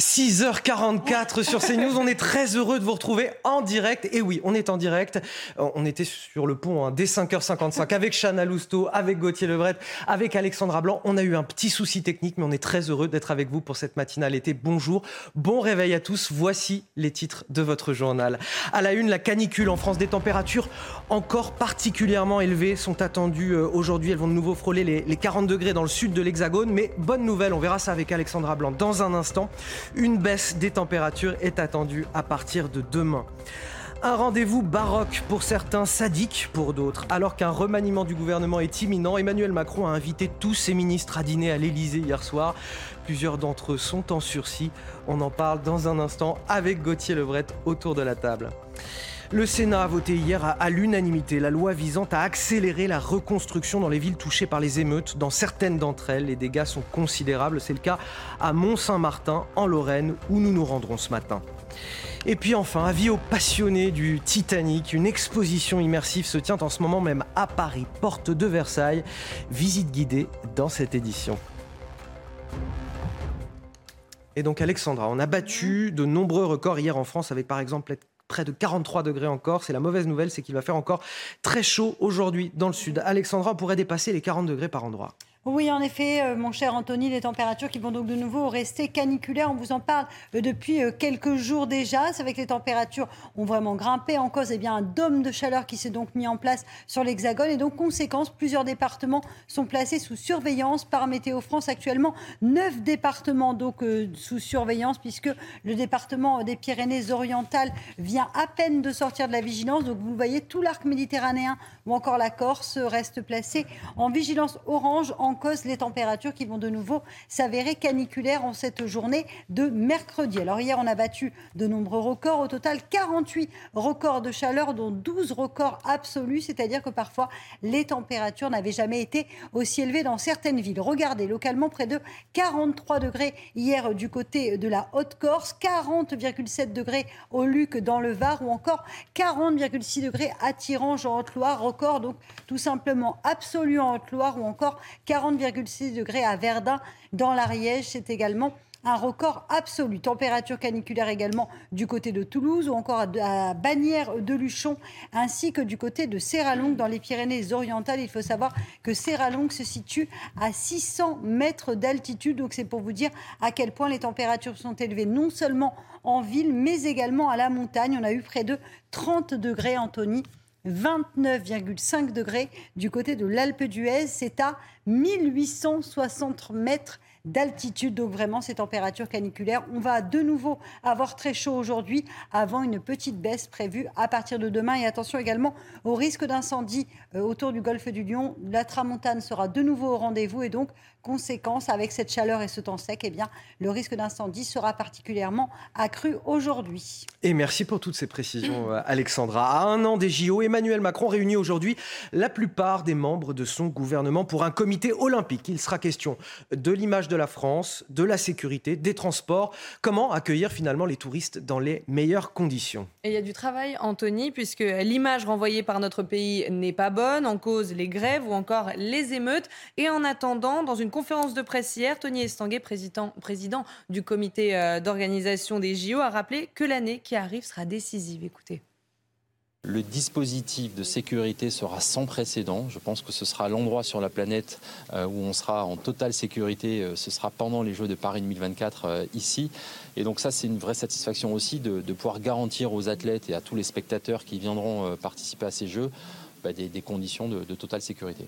6h44 sur CNews, on est très heureux de vous retrouver en direct. Et oui, on est en direct. Euh, on était sur le pont hein, dès 5h55 avec Chana Lousteau, avec Gauthier Lebret, avec Alexandra Blanc. On a eu un petit souci technique, mais on est très heureux d'être avec vous pour cette matinale été. Bonjour, bon réveil à tous. Voici les titres de votre journal. À la une, la canicule en France, des températures encore particulièrement élevées sont attendues euh, aujourd'hui. Elles vont de nouveau frôler les, les 40 degrés dans le sud de l'Hexagone. Mais bonne nouvelle, on verra ça avec Alexandra Blanc dans un instant. Une baisse des températures est attendue à partir de demain. Un rendez-vous baroque pour certains, sadique pour d'autres. Alors qu'un remaniement du gouvernement est imminent, Emmanuel Macron a invité tous ses ministres à dîner à l'Elysée hier soir. Plusieurs d'entre eux sont en sursis. On en parle dans un instant avec Gauthier Lebret autour de la table. Le Sénat a voté hier à, l'unanimité la loi visant à accélérer la reconstruction dans les villes touchées par les émeutes. Dans certaines d'entre elles, les dégâts sont considérables. C'est le cas à Mont-Saint-Martin, en Lorraine, où nous nous rendrons ce matin. Et puis enfin, avis aux passionnés du Titanic, une exposition immersive se tient en ce moment même à Paris, porte de Versailles. Visite guidée dans cette édition. Et donc Alexandra, on a battu de nombreux records hier en France avec par exemple près de 43 degrés encore. C'est la mauvaise nouvelle, c'est qu'il va faire encore très chaud aujourd'hui dans le sud. Alexandra pourrait dépasser les 40 degrés par endroit. Oui, en effet, euh, mon cher Anthony, les températures qui vont donc de nouveau rester caniculaires. On vous en parle euh, depuis euh, quelques jours déjà. C'est vrai que les températures ont vraiment grimpé. En cause, eh bien, un dôme de chaleur qui s'est donc mis en place sur l'Hexagone. Et donc, conséquence, plusieurs départements sont placés sous surveillance par Météo France. Actuellement, neuf départements donc sous surveillance, puisque le département des Pyrénées-Orientales vient à peine de sortir de la vigilance. Donc, vous voyez, tout l'arc méditerranéen ou encore la Corse reste placé en vigilance orange cause les températures qui vont de nouveau s'avérer caniculaires en cette journée de mercredi. Alors hier, on a battu de nombreux records. Au total, 48 records de chaleur, dont 12 records absolus, c'est-à-dire que parfois les températures n'avaient jamais été aussi élevées dans certaines villes. Regardez, localement, près de 43 degrés hier du côté de la Haute-Corse, 40,7 degrés au Luc dans le Var ou encore 40,6 degrés à Tirange en Haute-Loire. Record donc tout simplement absolu en Haute-Loire ou encore 40,6 degrés à Verdun dans l'Ariège. C'est également un record absolu. Température caniculaire également du côté de Toulouse ou encore à Bagnères de Luchon ainsi que du côté de Serralongue dans les Pyrénées-Orientales. Il faut savoir que Serralongue se situe à 600 mètres d'altitude. Donc c'est pour vous dire à quel point les températures sont élevées non seulement en ville mais également à la montagne. On a eu près de 30 degrés, Anthony, 29,5 degrés du côté de l'Alpe d'Huez. C'est à 1860 mètres d'altitude. Donc vraiment, ces températures caniculaires, on va de nouveau avoir très chaud aujourd'hui avant une petite baisse prévue à partir de demain. Et attention également au risque d'incendie euh, autour du golfe du Lion. La tramontane sera de nouveau au rendez-vous et donc conséquence avec cette chaleur et ce temps sec, eh bien, le risque d'incendie sera particulièrement accru aujourd'hui. Et merci pour toutes ces précisions, euh, Alexandra. À un an des JO, Emmanuel Macron réunit aujourd'hui la plupart des membres de son gouvernement pour un comité olympique. Il sera question de l'image de la France, de la sécurité, des transports. Comment accueillir finalement les touristes dans les meilleures conditions? Et il y a du travail, Anthony, puisque l'image renvoyée par notre pays n'est pas bonne, en cause les grèves ou encore les émeutes. Et en attendant, dans une conférence de presse hier, Tony Estanguet, président, du comité euh, d'organisation des JO, a rappelé que l'année qui arrive sera décisive. Écoutez. Le dispositif de sécurité sera sans précédent. Je pense que ce sera l'endroit sur la planète euh, où on sera en totale sécurité. Euh, ce sera pendant les Jeux de Paris 2024 euh, ici. Et donc ça, c'est une vraie satisfaction aussi de, pouvoir garantir aux athlètes et à tous les spectateurs qui viendront participer à ces Jeux bah, des, conditions de totale sécurité.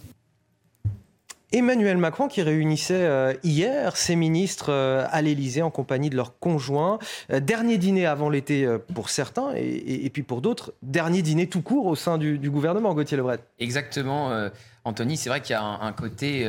Emmanuel Macron qui réunissait euh, hier ses ministres euh, à l'Élysée en compagnie de leurs conjoints. Euh, dernier dîner avant l'été pour certains et, puis pour d'autres, dernier dîner tout court au sein du, gouvernement, Gauthier Lebret. Exactement. Anthony, c'est vrai qu'il y a un, côté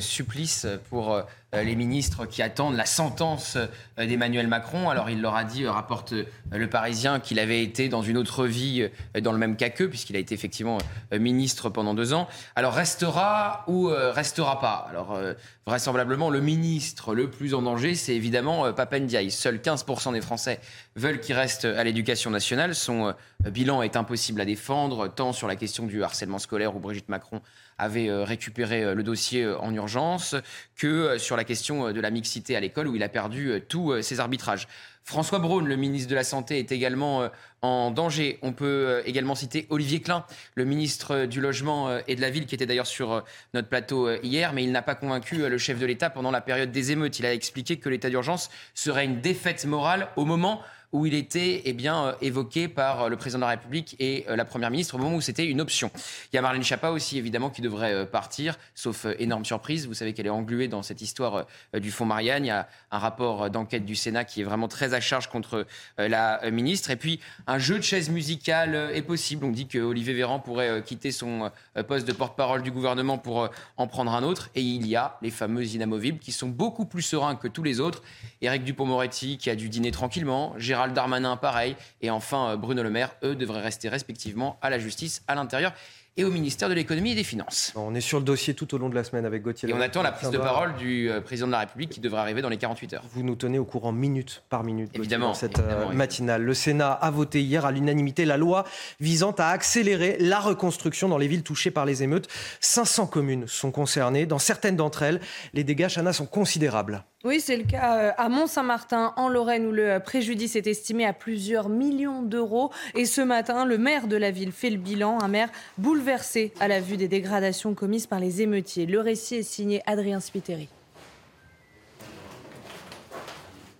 supplice pour les ministres qui attendent la sentence euh, d'Emmanuel Macron. Alors il leur a dit, euh, rapporte le Parisien, qu'il avait été dans une autre vie dans le même cas qu'eux, puisqu'il a été effectivement ministre pendant deux ans. Alors restera ou restera pas? Alors vraisemblablement, le ministre le plus en danger, c'est évidemment Papendiaï. Seuls 15% des Français veulent qu'il reste à l'éducation nationale. Son bilan est impossible à défendre, tant sur la question du harcèlement scolaire où Brigitte Macron avait récupéré le dossier en urgence, que sur la question de la mixité à l'école où il a perdu tous ses arbitrages. François Braun, le ministre de la Santé, est également en danger. On peut également citer Olivier Klein, le ministre du Logement et de la Ville, qui était d'ailleurs sur notre plateau hier, mais il n'a pas convaincu le chef de l'État pendant la période des émeutes. Il a expliqué que l'état d'urgence serait une défaite morale au moment il était eh bien, euh, évoqué par euh, le président de la République et euh, la Première ministre au moment où c'était une option. Il y a Marlène Schiappa aussi, évidemment, qui devrait partir, sauf énorme surprise. Vous savez qu'elle est engluée dans cette histoire du fonds Marianne. Il y a un rapport d'enquête du Sénat qui est vraiment très à charge contre la ministre. Et puis, un jeu de chaises musicales est possible. On dit que Olivier Véran pourrait quitter son poste de porte-parole du gouvernement pour en prendre un autre. Et il y a les fameux inamovibles qui sont beaucoup plus sereins que tous les autres. Éric Dupont-Moretti qui a dû dîner tranquillement. Gérald Darmanin, pareil. Et enfin, euh, Bruno Le Maire, eux, devraient rester respectivement à la justice, à l'intérieur et au ministère de l'économie et des finances. On est sur le dossier tout au long de la semaine avec Gauthier. Et on attend la prise de parole du euh, président de la République qui devrait arriver dans les 48 heures. Vous nous tenez au courant minute par minute. Évidemment. Dans cette euh, matinale. Le Sénat a voté hier à l'unanimité la loi visant à accélérer la reconstruction dans les villes touchées par les émeutes. 500 communes sont concernées. Dans certaines d'entre elles, les dégâts, Chana, sont considérables. Oui, c'est le cas euh, à Mont-Saint-Martin, en Lorraine, où le préjudice est estimé à plusieurs millions d'euros. Et ce matin, le maire de la ville fait le bilan, un maire bouleversé à la vue des dégradations commises par les émeutiers. Le récit est signé Adrien Spiteri.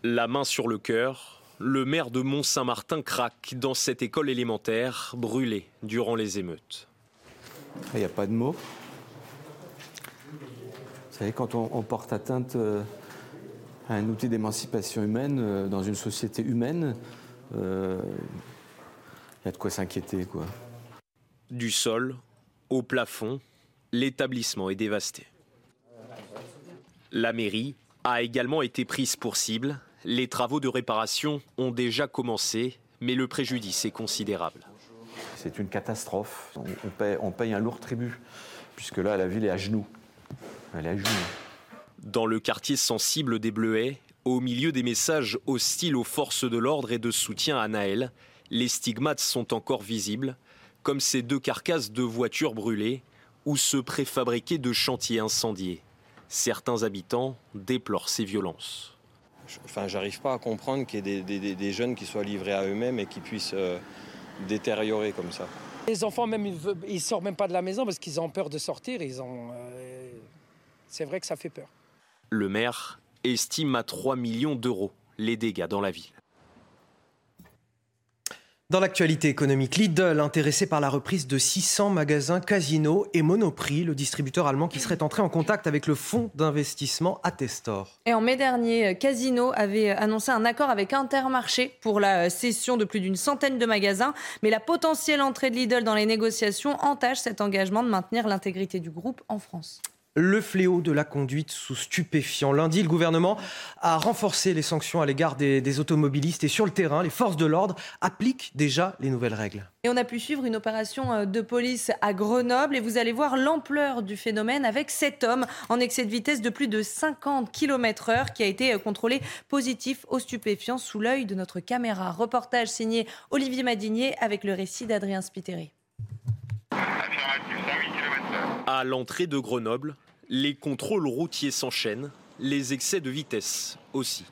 La main sur le cœur, le maire de Mont-Saint-Martin craque dans cette école élémentaire brûlée durant les émeutes. Il n'y a pas de mots. Vous savez, quand on porte atteinte euh, un outil d'émancipation humaine euh, dans une société humaine, il euh, y a de quoi s'inquiéter. Quoi. Du sol au plafond, l'établissement est dévasté. La mairie a également été prise pour cible. Les travaux de réparation ont déjà commencé, mais le préjudice est considérable. C'est une catastrophe. On paye, on paye un lourd tribut, puisque là, la ville est à genoux. Elle est à genoux. Dans le quartier sensible des Bleuets, au milieu des messages hostiles aux forces de l'ordre et de soutien à Naël, les stigmates sont encore visibles, comme ces deux carcasses de voitures brûlées ou ceux préfabriqués de chantiers incendiés. Certains habitants déplorent ces violences. Enfin, j'arrive pas à comprendre qu'il y ait des, jeunes qui soient livrés à eux-mêmes et qui puissent euh, détériorer comme ça. Les enfants, même, ils sortent même pas de la maison parce qu'ils ont peur de sortir. Ils ont, euh, c'est vrai que ça fait peur. Le maire estime à 3 millions d'euros les dégâts dans la ville. Dans l'actualité économique, Lidl, intéressé par la reprise de 600 magasins Casino et Monoprix, le distributeur allemand qui serait entré en contact avec le fonds d'investissement Attestor. Et en mai dernier, Casino avait annoncé un accord avec Intermarché pour la cession de plus d'une centaine de magasins. Mais la potentielle entrée de Lidl dans les négociations entache cet engagement de maintenir l'intégrité du groupe en France le fléau de la conduite sous stupéfiants. Lundi, le gouvernement a renforcé les sanctions à l'égard des, automobilistes et sur le terrain, les forces de l'ordre appliquent déjà les nouvelles règles. Et on a pu suivre une opération euh, de police à Grenoble et vous allez voir l'ampleur du phénomène avec cet homme en excès de vitesse de plus de 50 km/h qui a été euh, contrôlé positif aux stupéfiants sous l'œil de notre caméra. Reportage signé Olivier Madinier avec le récit d'Adrien Spiteri. À l'entrée de Grenoble, les contrôles routiers s'enchaînent, les excès de vitesse aussi.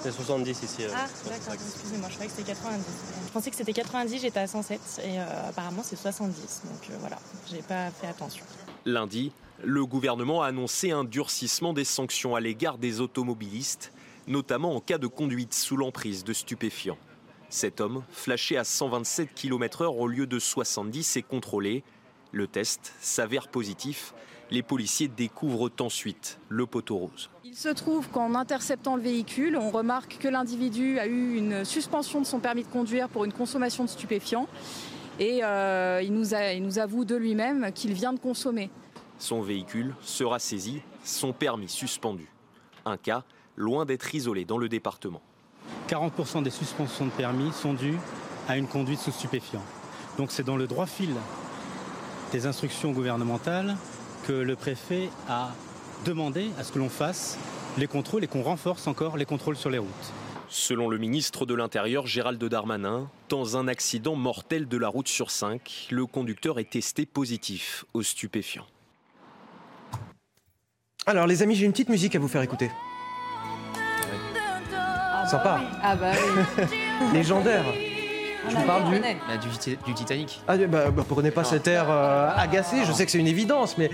C'est 70 ici. Ah, d'accord, excusez-moi, je croyais que c'était 90. Je pensais que c'était 90, j'étais à 107 et euh, apparemment c'est 70. Donc euh, voilà, j'ai pas fait attention. Lundi, le gouvernement a annoncé un durcissement des sanctions à l'égard des automobilistes, notamment en cas de conduite sous l'emprise de stupéfiants. Cet homme, flashé à 127 km/h au lieu de 70, est contrôlé. Le test s'avère positif. Les policiers découvrent ensuite le poteau rose. Il se trouve qu'en interceptant le véhicule, on remarque que l'individu a eu une suspension de son permis de conduire pour une consommation de stupéfiants. Et euh, il, nous il nous avoue de lui-même qu'il vient de consommer. Son véhicule sera saisi, son permis suspendu. Un cas loin d'être isolé dans le département. 40% des suspensions de permis sont dues à une conduite sous stupéfiant. Donc c'est dans le droit fil des instructions gouvernementales que le préfet a demandé à ce que l'on fasse les contrôles et qu'on renforce encore les contrôles sur les routes. Selon le ministre de l'Intérieur Gérald Darmanin, dans un accident mortel de la route sur 5, le conducteur est testé positif aux stupéfiants. Alors les amis, j'ai une petite musique à vous faire écouter. Sympa. Ah bah oui. Légendaire. Je vous parle du... Bah, du, Tita- du Titanic. Ah, bah, bah, prenez pas cet air euh, agacé, je sais que c'est une évidence, mais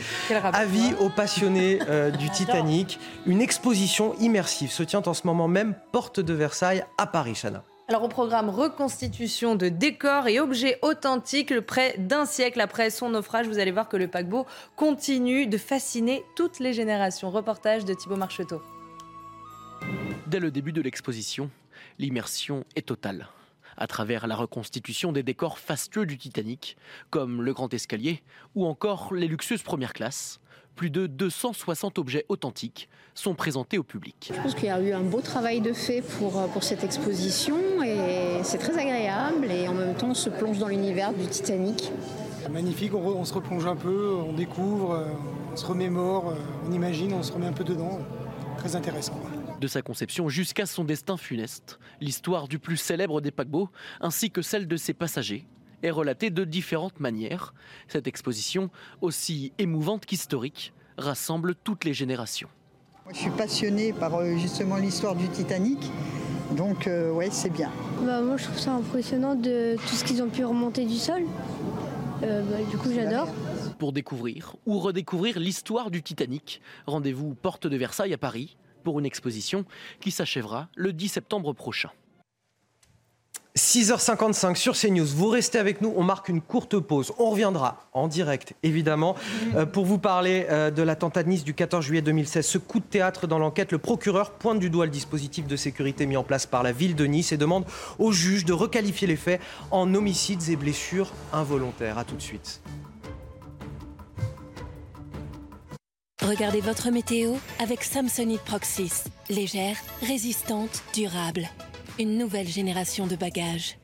avis aux passionnés euh, du Titanic, une exposition immersive se tient en ce moment même, porte de Versailles, à Paris, Chana. Alors au programme reconstitution de décors et objets authentiques, le près d'un siècle après son naufrage, vous allez voir que le paquebot continue de fasciner toutes les générations. Reportage de Thibaut Marcheteau. Dès le début de l'exposition, l'immersion est totale. À travers la reconstitution des décors fastueux du Titanic, comme le grand escalier ou encore les luxueuses premières classes, plus de 260 objets authentiques sont présentés au public. Je pense qu'il y a eu un beau travail de fait pour, euh, pour cette exposition et c'est très agréable et en même temps on se plonge dans l'univers du Titanic. Magnifique, on, re- on se replonge un peu, on découvre, euh, on se remémore, euh, on imagine, on se remet un peu dedans. Très intéressant. De sa conception jusqu'à son destin funeste, l'histoire du plus célèbre des paquebots, ainsi que celle de ses passagers, est relatée de différentes manières. Cette exposition, aussi émouvante qu'historique, rassemble toutes les générations. Moi, je suis passionnée par euh, justement l'histoire du Titanic, donc euh, ouais, c'est bien. Bah, moi, je trouve ça impressionnant de tout ce qu'ils ont pu remonter du sol. Euh, bah, du coup, j'adore. Pour découvrir ou redécouvrir l'histoire du Titanic, rendez-vous Porte de Versailles à Paris pour une exposition qui s'achèvera le 10 septembre prochain. 6h55 sur CNews. Vous restez avec nous, on marque une courte pause. On reviendra en direct, évidemment, euh, pour vous parler euh, de l'attentat de Nice du 14 juillet 2016. Ce coup de théâtre dans l'enquête, le procureur pointe du doigt le dispositif de sécurité mis en place par la ville de Nice et demande au juge de requalifier les faits en homicides et blessures involontaires. A tout de suite. Regardez votre météo avec Samsonite Proxys. Légère, résistante, durable. Une nouvelle génération de bagages.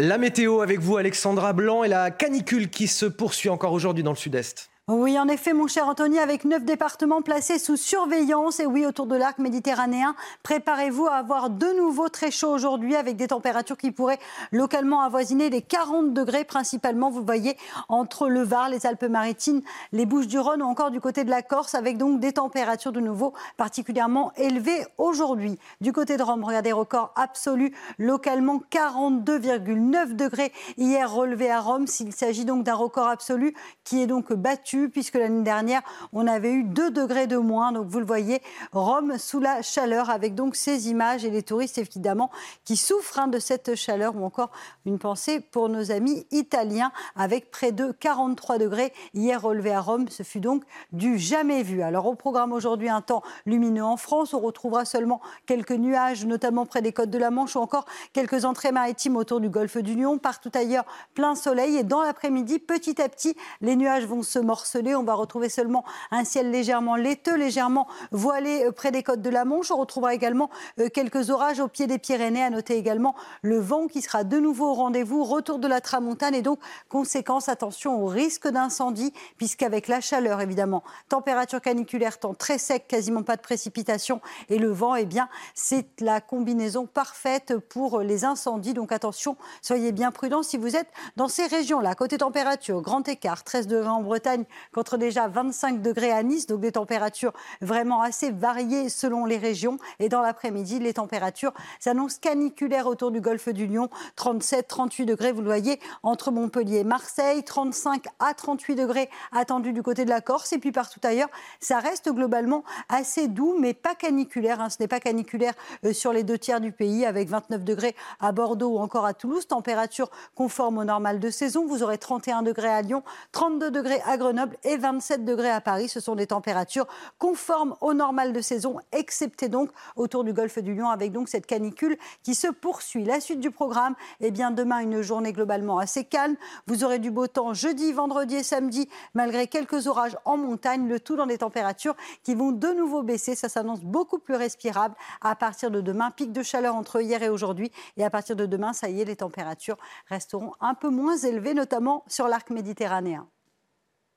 La météo avec vous, Alexandra Blanc, et la canicule qui se poursuit encore aujourd'hui dans le sud-est. Oui, en effet, mon cher Anthony, avec neuf départements placés sous surveillance, et oui, autour de l'arc méditerranéen, préparez-vous à avoir de nouveau très chaud aujourd'hui, avec des températures qui pourraient localement avoisiner les 40 degrés, principalement, vous voyez, entre le Var, les Alpes-Maritimes, les Bouches-du-Rhône ou encore du côté de la Corse, avec donc des températures de nouveau particulièrement élevées aujourd'hui. Du côté de Rome, regardez, record absolu, localement 42,9 degrés hier relevé à Rome, s'il s'agit donc d'un record absolu qui est donc battu puisque l'année dernière, on avait eu 2 degrés de moins. Donc vous le voyez, Rome sous la chaleur avec donc ces images et les touristes évidemment qui souffrent hein, de cette chaleur ou encore une pensée pour nos amis italiens avec près de 43 degrés hier relevé à Rome. Ce fut donc du jamais vu. Alors au programme aujourd'hui, un temps lumineux en France. On retrouvera seulement quelques nuages, notamment près des côtes de la Manche ou encore quelques entrées maritimes autour du golfe du Lion. Partout ailleurs, plein soleil. Et dans l'après-midi, petit à petit, les nuages vont se morceler. On va retrouver seulement un ciel légèrement laiteux, légèrement voilé euh, près des côtes de la Manche. On retrouvera également euh, quelques orages au pied des Pyrénées. À noter également le vent qui sera de nouveau au rendez-vous. Retour de la tramontane et donc, conséquence, attention au risque d'incendie, puisqu'avec la chaleur, évidemment, température caniculaire, temps très sec, quasiment pas de précipitation et le vent, eh bien, c'est la combinaison parfaite pour les incendies. Donc attention, soyez bien prudents si vous êtes dans ces régions-là. Côté température, grand écart, 13 degrés en Bretagne contre déjà 25 degrés à Nice, donc des températures vraiment assez variées selon les régions. Et dans l'après-midi, les températures s'annoncent caniculaires autour du golfe du Lion, 37, 38 degrés, vous le voyez, entre Montpellier et Marseille, 35 à 38 degrés attendus du côté de la Corse, et puis partout ailleurs, ça reste globalement assez doux, mais pas caniculaire. hein. Ce n'est pas caniculaire euh, sur les deux tiers du pays, avec 29 degrés à Bordeaux ou encore à Toulouse, température conforme au normal de saison. Vous aurez 31 degrés à Lyon, 32 degrés à Grenoble et 27 degrés à Paris. Ce sont des températures conformes au normal de saison, excepté donc autour du golfe du Lion, avec donc cette canicule qui se poursuit. La suite du programme, eh bien demain une journée globalement assez calme. Vous aurez du beau temps jeudi, vendredi et samedi, malgré quelques orages en montagne, le tout dans des températures qui vont de nouveau baisser. Ça s'annonce beaucoup plus respirable à partir de demain. Pic de chaleur entre hier et aujourd'hui. Et à partir de demain, ça y est, les températures resteront un peu moins élevées, notamment sur l'arc méditerranéen.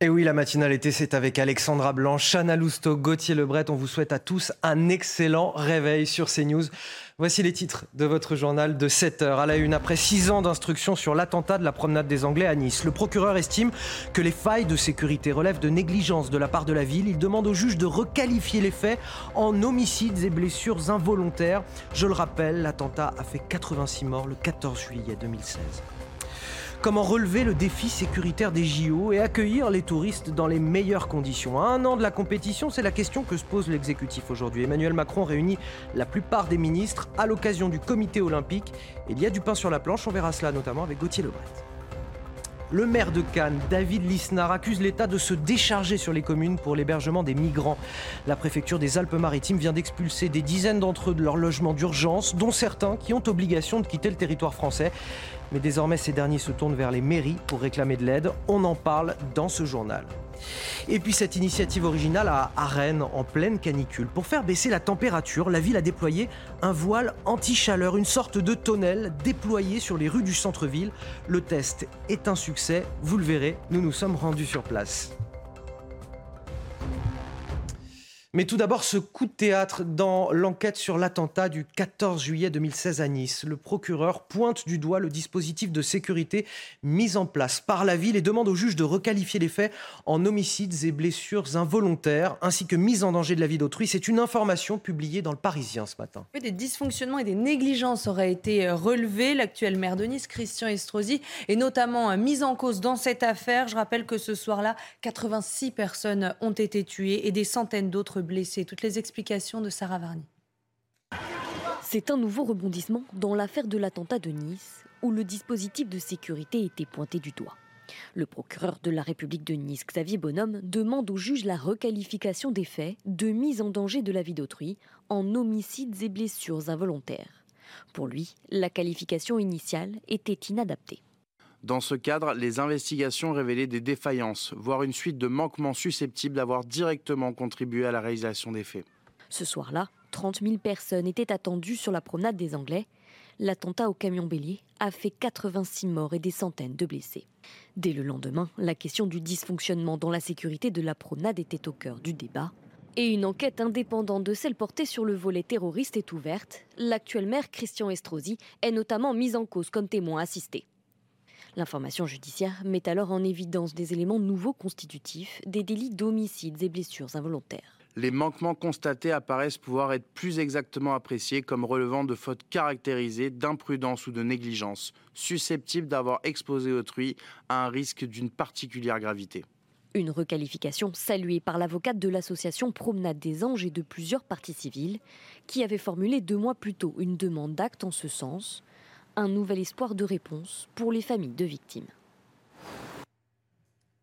Et oui, la matinale été, c'est avec Alexandra Blanc, Chana Lousteau, Gauthier Lebret. On vous souhaite à tous un excellent réveil sur CNews. Voici les titres de votre journal de 7 heures. À la une, après 6 ans d'instruction sur l'attentat de la promenade des Anglais à Nice, le procureur estime que les failles de sécurité relèvent de négligence de la part de la ville. Il demande au juge de requalifier les faits en homicides et blessures involontaires. Je le rappelle, l'attentat a fait 86 morts le 14 juillet 2016. Comment relever le défi sécuritaire des JO et accueillir les touristes dans les meilleures conditions? À un an de la compétition, c'est la question que se pose l'exécutif aujourd'hui. Emmanuel Macron réunit la plupart des ministres à l'occasion du comité olympique. il y a du pain sur la planche, on verra cela notamment avec Gauthier Lebret. Le maire de Cannes, David Lisnard, accuse l'État de se décharger sur les communes pour l'hébergement des migrants. La préfecture des Alpes-Maritimes vient d'expulser des dizaines d'entre eux de leur logement d'urgence, dont certains qui ont obligation de quitter le territoire français. Mais désormais, ces derniers se tournent vers les mairies pour réclamer de l'aide. On en parle dans ce journal. Et puis cette initiative originale à Rennes en pleine canicule. Pour faire baisser la température, la ville a déployé un voile anti-chaleur, une sorte de tonnelle déployé sur les rues du centre-ville. Le test est un succès, vous le verrez, nous nous sommes rendus sur place. Mais tout d'abord, ce coup de théâtre dans l'enquête sur l'attentat du 14 juillet 2016 à Nice. Le procureur pointe du doigt le dispositif de sécurité mis en place par la ville et demande au juge de requalifier les faits en homicides et blessures involontaires, ainsi que mise en danger de la vie d'autrui. C'est une information publiée dans le Parisien ce matin. des dysfonctionnements et des négligences auraient été relevés. L'actuel maire de Nice, Christian Estrosi, est notamment mis en cause dans cette affaire. Je rappelle que ce soir-là, 86 personnes ont été tuées et des centaines d'autres blessés. Toutes les explications de Sarah Varny. C'est un nouveau rebondissement dans l'affaire de l'attentat de Nice, où le dispositif de sécurité était pointé du doigt. Le procureur de la République de Nice, Xavier Bonhomme, demande au juge la requalification des faits de mise en danger de la vie d'autrui en homicides et blessures involontaires. Pour lui, la qualification initiale était inadaptée. Dans ce cadre, les investigations révélaient des défaillances, voire une suite de manquements susceptibles d'avoir directement contribué à la réalisation des faits. Ce soir-là, 30 000 personnes étaient attendues sur la promenade des Anglais. L'attentat au camion bélier a fait 86 morts et des centaines de blessés. Dès le lendemain, la question du dysfonctionnement dans la sécurité de la promenade était au cœur du débat. Et une enquête indépendante de celle portée sur le volet terroriste est ouverte. L'actuel maire Christian Estrosi est notamment mis en cause comme témoin assisté. L'information judiciaire met alors en évidence des éléments nouveaux constitutifs des délits d'homicides et blessures involontaires. Les manquements constatés apparaissent pouvoir être plus exactement appréciés comme relevant de fautes caractérisées d'imprudence ou de négligence, susceptibles d'avoir exposé autrui à un risque d'une particulière gravité. Une requalification saluée par l'avocate de l'association Promenade des Anges et de plusieurs parties civiles, qui avait formulé deux mois plus tôt une demande d'acte en ce sens, un nouvel espoir de réponse pour les familles de victimes.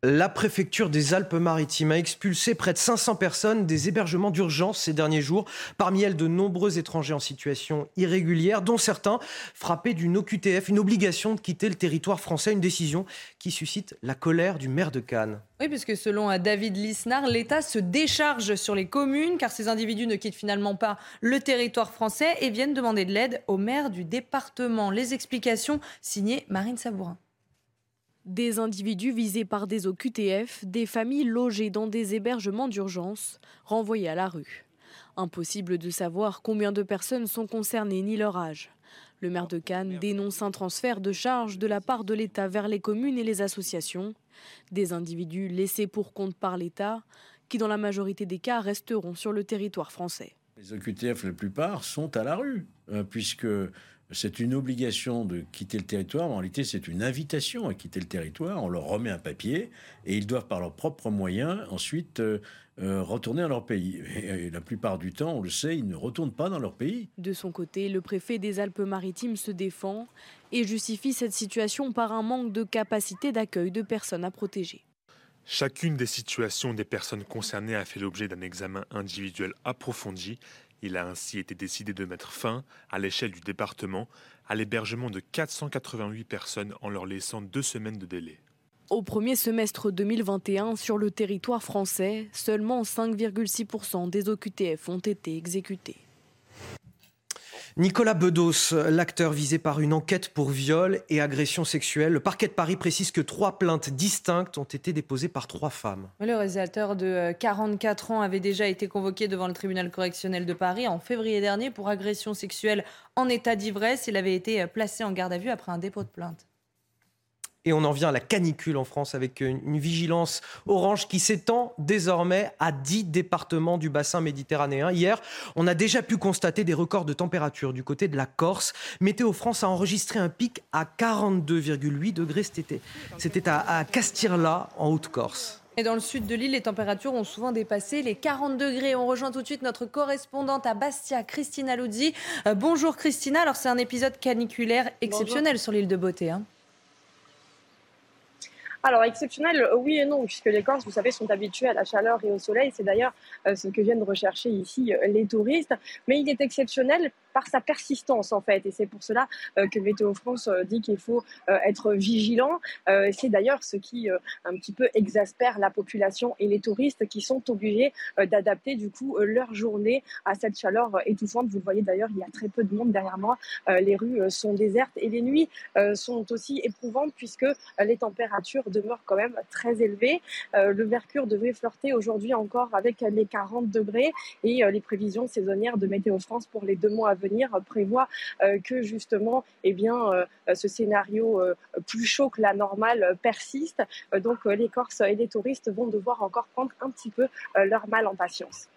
La préfecture des Alpes-Maritimes a expulsé près de 500 personnes des hébergements d'urgence ces derniers jours. Parmi elles, de nombreux étrangers en situation irrégulière, dont certains frappés d'une OQTF, une obligation de quitter le territoire français, une décision qui suscite la colère du maire de Cannes. Oui, puisque selon euh, David Lisnard, l'État se décharge sur les communes car ces individus ne quittent finalement pas le territoire français et viennent demander de l'aide au maire du département. Les explications signées Marine Sabourin. Des individus visés par des OQTF, des familles logées dans des hébergements d'urgence, renvoyées à la rue. Impossible de savoir combien de personnes sont concernées ni leur âge. Le maire de Cannes dénonce un transfert de charges de la part de l'État vers les communes et les associations. Des individus laissés pour compte par l'État, qui dans la majorité des cas resteront sur le territoire français. Les OQTF, la plupart, sont à la rue, euh, puisque c'est une obligation de quitter le territoire, mais en réalité c'est une invitation à quitter le territoire. On leur remet un papier et ils doivent par leurs propres moyens ensuite euh, euh, retourner à leur pays. Et, la plupart du temps, on le sait, ils ne retournent pas dans leur pays. De son côté, le préfet des Alpes-Maritimes se défend et justifie cette situation par un manque de capacité d'accueil de personnes à protéger. Chacune des situations des personnes concernées a fait l'objet d'un examen individuel approfondi il a ainsi été décidé de mettre fin, à l'échelle du département, à l'hébergement de 488 personnes en leur laissant deux semaines de délai. Au premier semestre 2021, sur le territoire français, seulement 5,6% des OQTF ont été exécutés. Nicolas Bedos, l'acteur visé par une enquête pour viol et agression sexuelle. Le parquet de Paris précise que trois plaintes distinctes ont été déposées par trois femmes. Le réalisateur de 44 ans avait déjà été convoqué devant le tribunal correctionnel de Paris en février dernier pour agression sexuelle en état d'ivresse. Il avait été placé en garde à vue après un dépôt de plainte. Et on en vient à la canicule en France avec une vigilance orange qui s'étend désormais à 10 départements du bassin méditerranéen. Hier, on a déjà pu constater des records de température du côté de la Corse. Météo France a enregistré un pic à 42,8 degrés cet été. C'était à, Castirla, en Haute-Corse. Et dans le sud de l'île, les températures ont souvent dépassé les 40 degrés. On rejoint tout de suite notre correspondante à Bastia, Christina Luzzi. Euh, bonjour Christina. Alors c'est un épisode caniculaire exceptionnel sur l'île de Beauté. Hein. Alors, exceptionnel, euh, oui et non, puisque les Corses, vous savez, sont habitués à la chaleur et au soleil. C'est d'ailleurs euh, ce que viennent rechercher ici euh, les touristes. Mais il est exceptionnel par sa persistance, en fait. Et c'est pour cela que Météo France dit qu'il faut être vigilant. C'est d'ailleurs ce qui un petit peu exaspère la population et les touristes qui sont obligés d'adapter, du coup, leur journée à cette chaleur étouffante. Vous le voyez d'ailleurs, il y a très peu de monde derrière moi. Les rues sont désertes et les nuits sont aussi éprouvantes puisque les températures demeure quand même très élevé. Euh, le mercure devait flirter aujourd'hui encore avec les 40 degrés et euh, les prévisions saisonnières de Météo France pour les deux mois à venir prévoient euh, que justement, eh bien, ce scénario plus chaud que la normale persiste. donc les Corses et les touristes vont devoir encore prendre un petit peu leur mal en patience.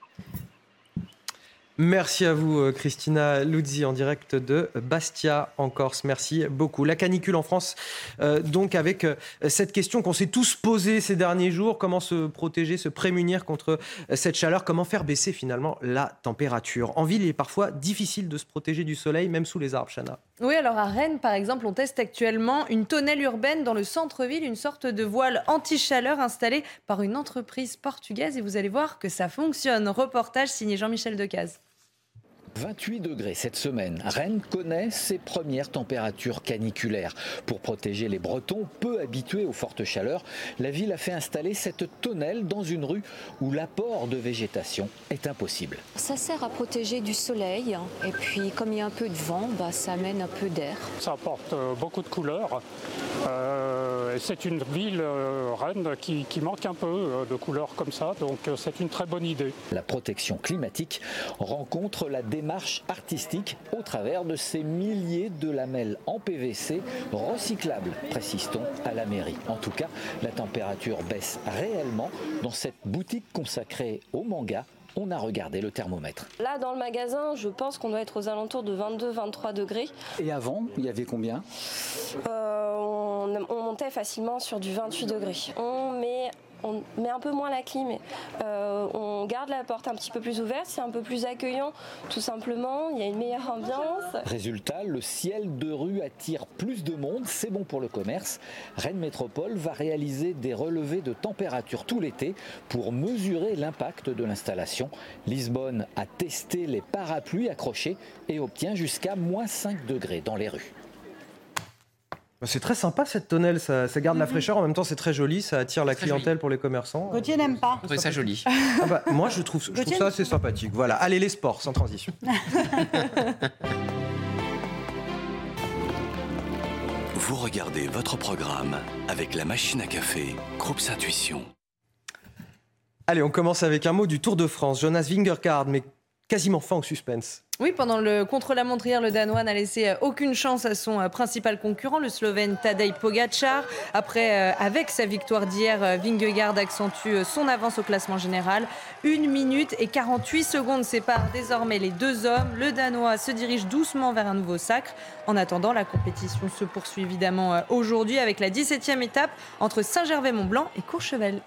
Merci à vous, euh, Christina Luzzi, en direct de Bastia, en Corse. Merci beaucoup. La canicule en France, euh, donc avec euh, cette question qu'on s'est tous posée ces derniers jours, comment se protéger, se prémunir contre cette chaleur, comment faire baisser finalement la température? En ville, il est parfois difficile de se protéger du soleil, même sous les arbres, Chana. Oui, alors à Rennes, par exemple, on teste actuellement une tonnelle urbaine dans le centre-ville, une sorte de voile anti-chaleur installée par une entreprise portugaise. Et vous allez voir que ça fonctionne. Reportage signé Jean-Michel Decaze. 28 degrés cette semaine. Rennes connaît ses premières températures caniculaires. Pour protéger les Bretons peu habitués aux fortes chaleurs, la ville a fait installer cette tonnelle dans une rue où l'apport de végétation est impossible. Ça sert à protéger du soleil et puis comme il y a un peu de vent, bah, ça amène un peu d'air. Ça apporte euh, beaucoup de couleurs. Euh, c'est une ville, euh, Rennes, qui, qui, manque un peu de couleurs comme ça, donc c'est une très bonne idée. La protection climatique rencontre la démarche marche artistique au travers de ces milliers de lamelles en PVC recyclables, précise-t-on à la mairie. En tout cas, la température baisse réellement dans cette boutique consacrée au manga on a regardé le thermomètre. Là, dans le magasin, je pense qu'on doit être aux alentours de 22-23 degrés. Et avant, il y avait combien? Euh, on, on, montait facilement sur du 28 degrés. On met on met un peu moins la clim, euh, on garde la porte un petit peu plus ouverte, c'est un peu plus accueillant, tout simplement, il y a une meilleure ambiance. Résultat, le ciel de rue attire plus de monde, c'est bon pour le commerce. Rennes Métropole va réaliser des relevés de température tout l'été pour mesurer l'impact de l'installation. Lisbonne a testé les parapluies accrochés et obtient jusqu'à moins 5 degrés dans les rues. Bah, c'est très sympa cette tonnelle, ça, garde la mhm. fraîcheur, en même temps c'est très joli, ça attire la clientèle pour les commerçants. Gauthier n'aime pas. Je ça joli. Ah bah, moi je trouve, je trouve ça assez sympathique. Voilà, allez les sports, sans transition. Vous regardez votre programme avec la machine à café, Groupe Intuition. Allez, on commence avec un mot du Tour de France. Jonas Vingegaard, mais quasiment fin au suspense. Oui, pendant le contre-la-montre hier, le Danois n'a laissé euh, aucune chance à son euh, principal concurrent, le Slovène Tadej Pogacar. Après, euh, avec sa victoire d'hier, Vingegaard accentue son avance au classement général. Une minute et 48 secondes séparent désormais les deux hommes. Le Danois se dirige doucement vers un nouveau sacre. En attendant, la compétition se poursuit évidemment aujourd'hui avec la 17e étape entre Saint-Gervais-Mont-Blanc et Courchevel.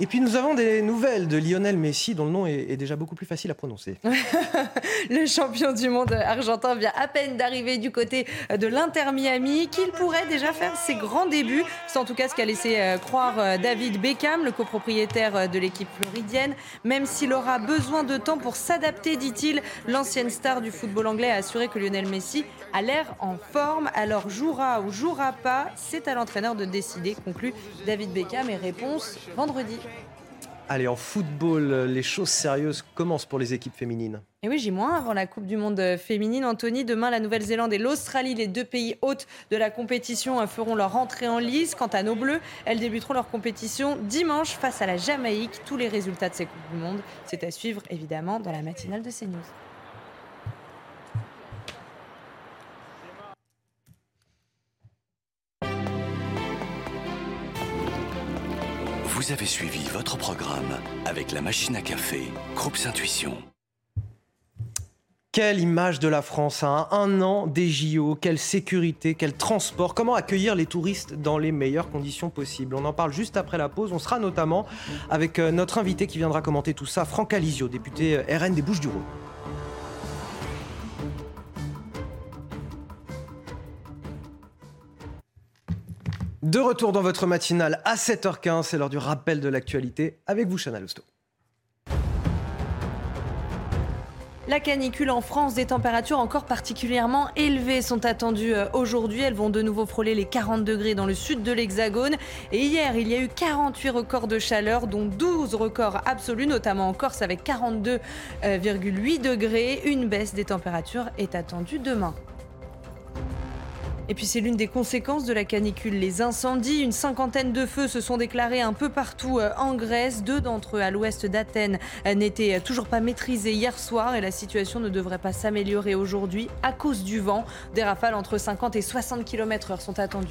Et puis nous avons des nouvelles de Lionel Messi, dont le nom est, déjà beaucoup plus facile à prononcer. le champion du monde argentin vient à peine d'arriver du côté de l'Inter Miami, qu'il pourrait déjà faire ses grands débuts. C'est en tout cas ce qu'a laissé euh, croire euh, David Beckham, le copropriétaire euh, de l'équipe floridienne. Même s'il aura besoin de temps pour s'adapter, dit-il, l'ancienne star du football anglais a assuré que Lionel Messi a l'air en forme. Alors jouera ou jouera pas, c'est à l'entraîneur de décider, conclut David Beckham. Et réponse vendredi. Allez, en football, les choses sérieuses commencent pour les équipes féminines. Et oui, J- avant la Coupe du Monde féminine. Anthony, demain, la Nouvelle-Zélande et l'Australie, les deux pays hôtes de la compétition, euh, feront leur entrée en lice. Quant à nos Bleus, elles débuteront leur compétition dimanche face à la Jamaïque. Tous les résultats de ces Coupes du Monde, c'est à suivre évidemment dans la matinale de CNews. Vous avez suivi votre programme avec la machine à café, Groupe Intuition. Quelle image de la France à un an des JO, quelle sécurité, quel transport, comment accueillir les touristes dans les meilleures conditions possibles. On en parle juste après la pause. On sera notamment avec euh, notre invité qui viendra commenter tout ça, Franck Alizio, député euh, RN des Bouches-du-Rhône. De retour dans votre matinale à 7h15, c'est l'heure du rappel de l'actualité avec vous, Chana Lousteau. La canicule en France, des températures encore particulièrement élevées sont attendues euh, aujourd'hui. Elles vont de nouveau frôler les 40 degrés dans le sud de l'Hexagone. Et hier, il y a eu 48 records de chaleur, dont 12 records absolus, notamment en Corse avec 42,8 degrés. Une baisse des températures est attendue demain. Et puis c'est l'une des conséquences de la canicule, les incendies. Une cinquantaine de feux se sont déclarés un peu partout euh, en Grèce. Deux d'entre eux à l'ouest d'Athènes euh, n'étaient toujours pas maîtrisés hier soir et la situation ne devrait pas s'améliorer aujourd'hui à cause du vent. Des rafales entre 50 et 60 km/h sont attendues.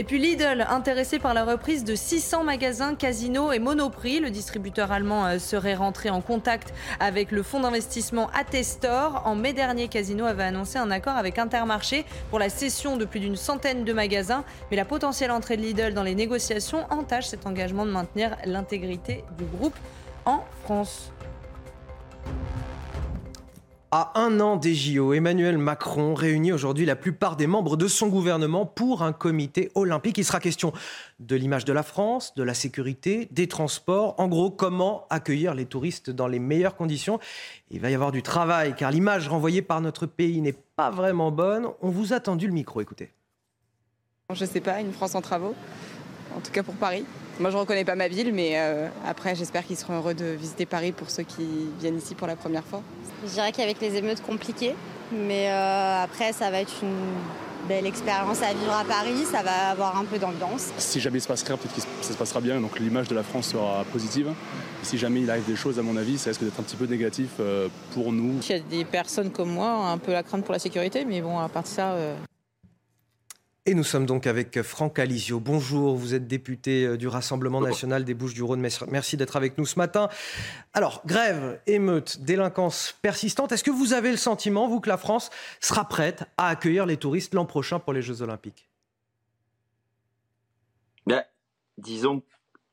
Et puis Lidl, intéressé par la reprise de 600 magasins, casinos et Monoprix, le distributeur allemand euh, serait rentré en contact avec le fonds d'investissement Attestor. En mai dernier, Casino avait annoncé un accord avec Intermarché pour la cession de plus d'une centaine de magasins. Mais la potentielle entrée de Lidl dans les négociations entache cet engagement de maintenir l'intégrité du groupe en France. À un an des JO, Emmanuel Macron réunit aujourd'hui la plupart des membres de son gouvernement pour un comité olympique. Il sera question de l'image de la France, de la sécurité, des transports. En gros, comment accueillir les touristes dans les meilleures conditions. Il va y avoir du travail car l'image renvoyée par notre pays n'est pas vraiment bonne. On vous a tendu le micro, écoutez. Je sais pas, une France en travaux, en tout cas pour Paris. Moi, je reconnais pas ma ville, mais euh, après, j'espère qu'ils seront heureux de visiter Paris pour ceux qui viennent ici pour la première fois. Je dirais qu'avec les émeutes compliquées, mais euh, après, ça va être une belle expérience à vivre à Paris, ça va avoir un peu d'ambiance. Si jamais il se passe rien, peut-être que ça se passera bien, donc l'image de la France sera positive. Et si jamais il arrive des choses, à mon avis, ça risque d'être un petit peu négatif euh, pour nous. Il y a des personnes comme moi, un peu la crainte pour la sécurité, mais bon, à part de ça. Euh... Et nous sommes donc avec Franck Alizio. Bonjour, vous êtes député euh, du Rassemblement national des Bouches-du-Rhône. Merci d'être avec nous ce matin. Alors, grève, émeute, délinquance persistante. Est-ce que vous avez le sentiment, vous, que la France sera prête à accueillir les touristes l'an prochain pour les Jeux Olympiques? Ben, Disons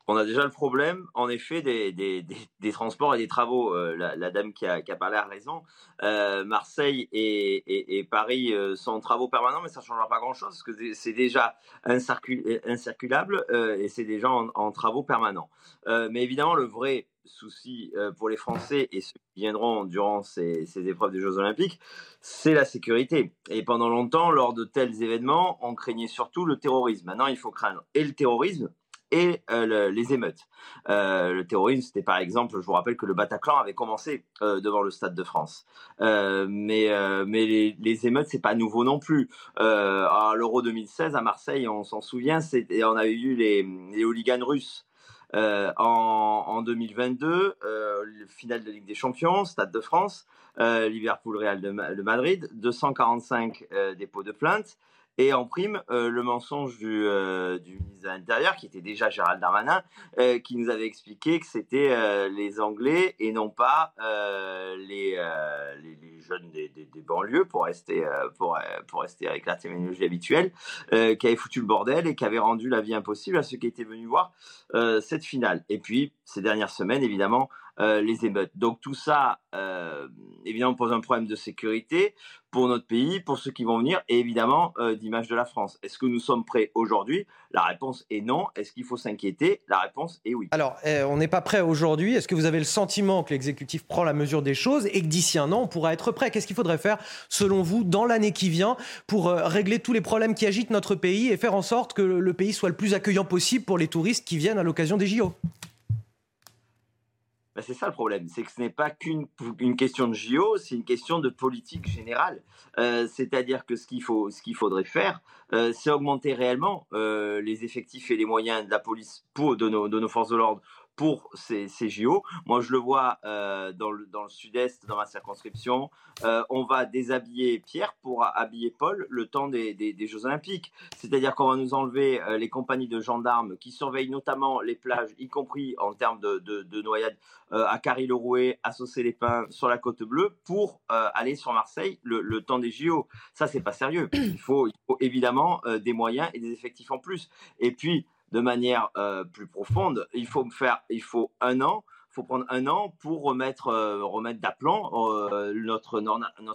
on a déjà le problème, en effet, des, transports et des travaux. Euh, la, dame qui a, parlé a raison. Euh, Marseille et, Paris euh, sont en travaux permanents, mais ça ne changera pas grand-chose, parce que c'est déjà incircul, incirculable et c'est déjà en, en, travaux permanents. Mais évidemment, le vrai souci pour les Français et ceux qui viendront durant ces, ces épreuves des Jeux Olympiques, c'est la sécurité. Et pendant longtemps, lors de tels événements, on craignait surtout le terrorisme. Maintenant, il faut craindre et le terrorisme, euh, le, les émeutes. Euh, le terrorisme, c'était par exemple, je vous rappelle que le Bataclan avait commencé euh, devant le Stade de France. mais les, les émeutes, c'est pas nouveau non plus. à l'Euro 2016 à Marseille, on s'en souvient, on avait eu les, les hooligans russes. En, en, 2022, euh, le final de Ligue des Champions, Stade de France, Liverpool Real de, de Madrid, 245 dépôts de plainte. Et en prime, euh, le mensonge du, euh, du, ministre de l'Intérieur, qui était déjà Gérald Darmanin, euh, qui nous avait expliqué que c'était les Anglais et non pas les, jeunes des, banlieues, pour rester, pour, pour rester avec la terminologie habituelle, qui avaient foutu le bordel et qui avaient rendu la vie impossible à ceux qui étaient venus voir cette finale. Et puis, ces dernières semaines, évidemment, euh, les émeutes. Donc tout ça, euh, évidemment, pose un problème de sécurité pour notre pays, pour ceux qui vont venir, et évidemment euh, d'image de la France. Est-ce que nous sommes prêts aujourd'hui? La réponse est non. Est-ce qu'il faut s'inquiéter? La réponse est oui. Alors, eh, on n'est pas prêt aujourd'hui. Est-ce que vous avez le sentiment que l'exécutif prend la mesure des choses et que d'ici un an, on pourra être prêt? Qu'est-ce qu'il faudrait faire, selon vous, dans l'année qui vient, pour régler tous les problèmes qui agitent notre pays et faire en sorte que le pays soit le plus accueillant possible pour les touristes qui viennent à l'occasion des JO ben, c'est ça le problème, c'est que ce n'est pas qu'une une question de JO, c'est une question de politique générale. Euh, c'est-à-dire que ce qu'il faut, ce qu'il faudrait faire, euh, c'est augmenter réellement euh, les effectifs et les moyens de la police pour de nos forces de l'ordre pour ces, JO. Moi, je le vois euh, dans le, sud-est, dans ma circonscription. Euh, on va déshabiller Pierre pour habiller Paul le temps des, Jeux Olympiques. C'est-à-dire qu'on va nous enlever euh, les compagnies de gendarmes qui surveillent notamment les plages, y compris en termes de, de, de noyade euh, à Carry-le-Rouet, à Saucé-les-Pins, sur la côte bleue, pour aller sur Marseille le, temps des JO. Ça, c'est pas sérieux. Il faut, évidemment des moyens et des effectifs en plus. Et puis, de manière euh, plus profonde, il faut faire, il faut un an, faut prendre un an pour remettre, euh, remettre d'aplomb euh, notre,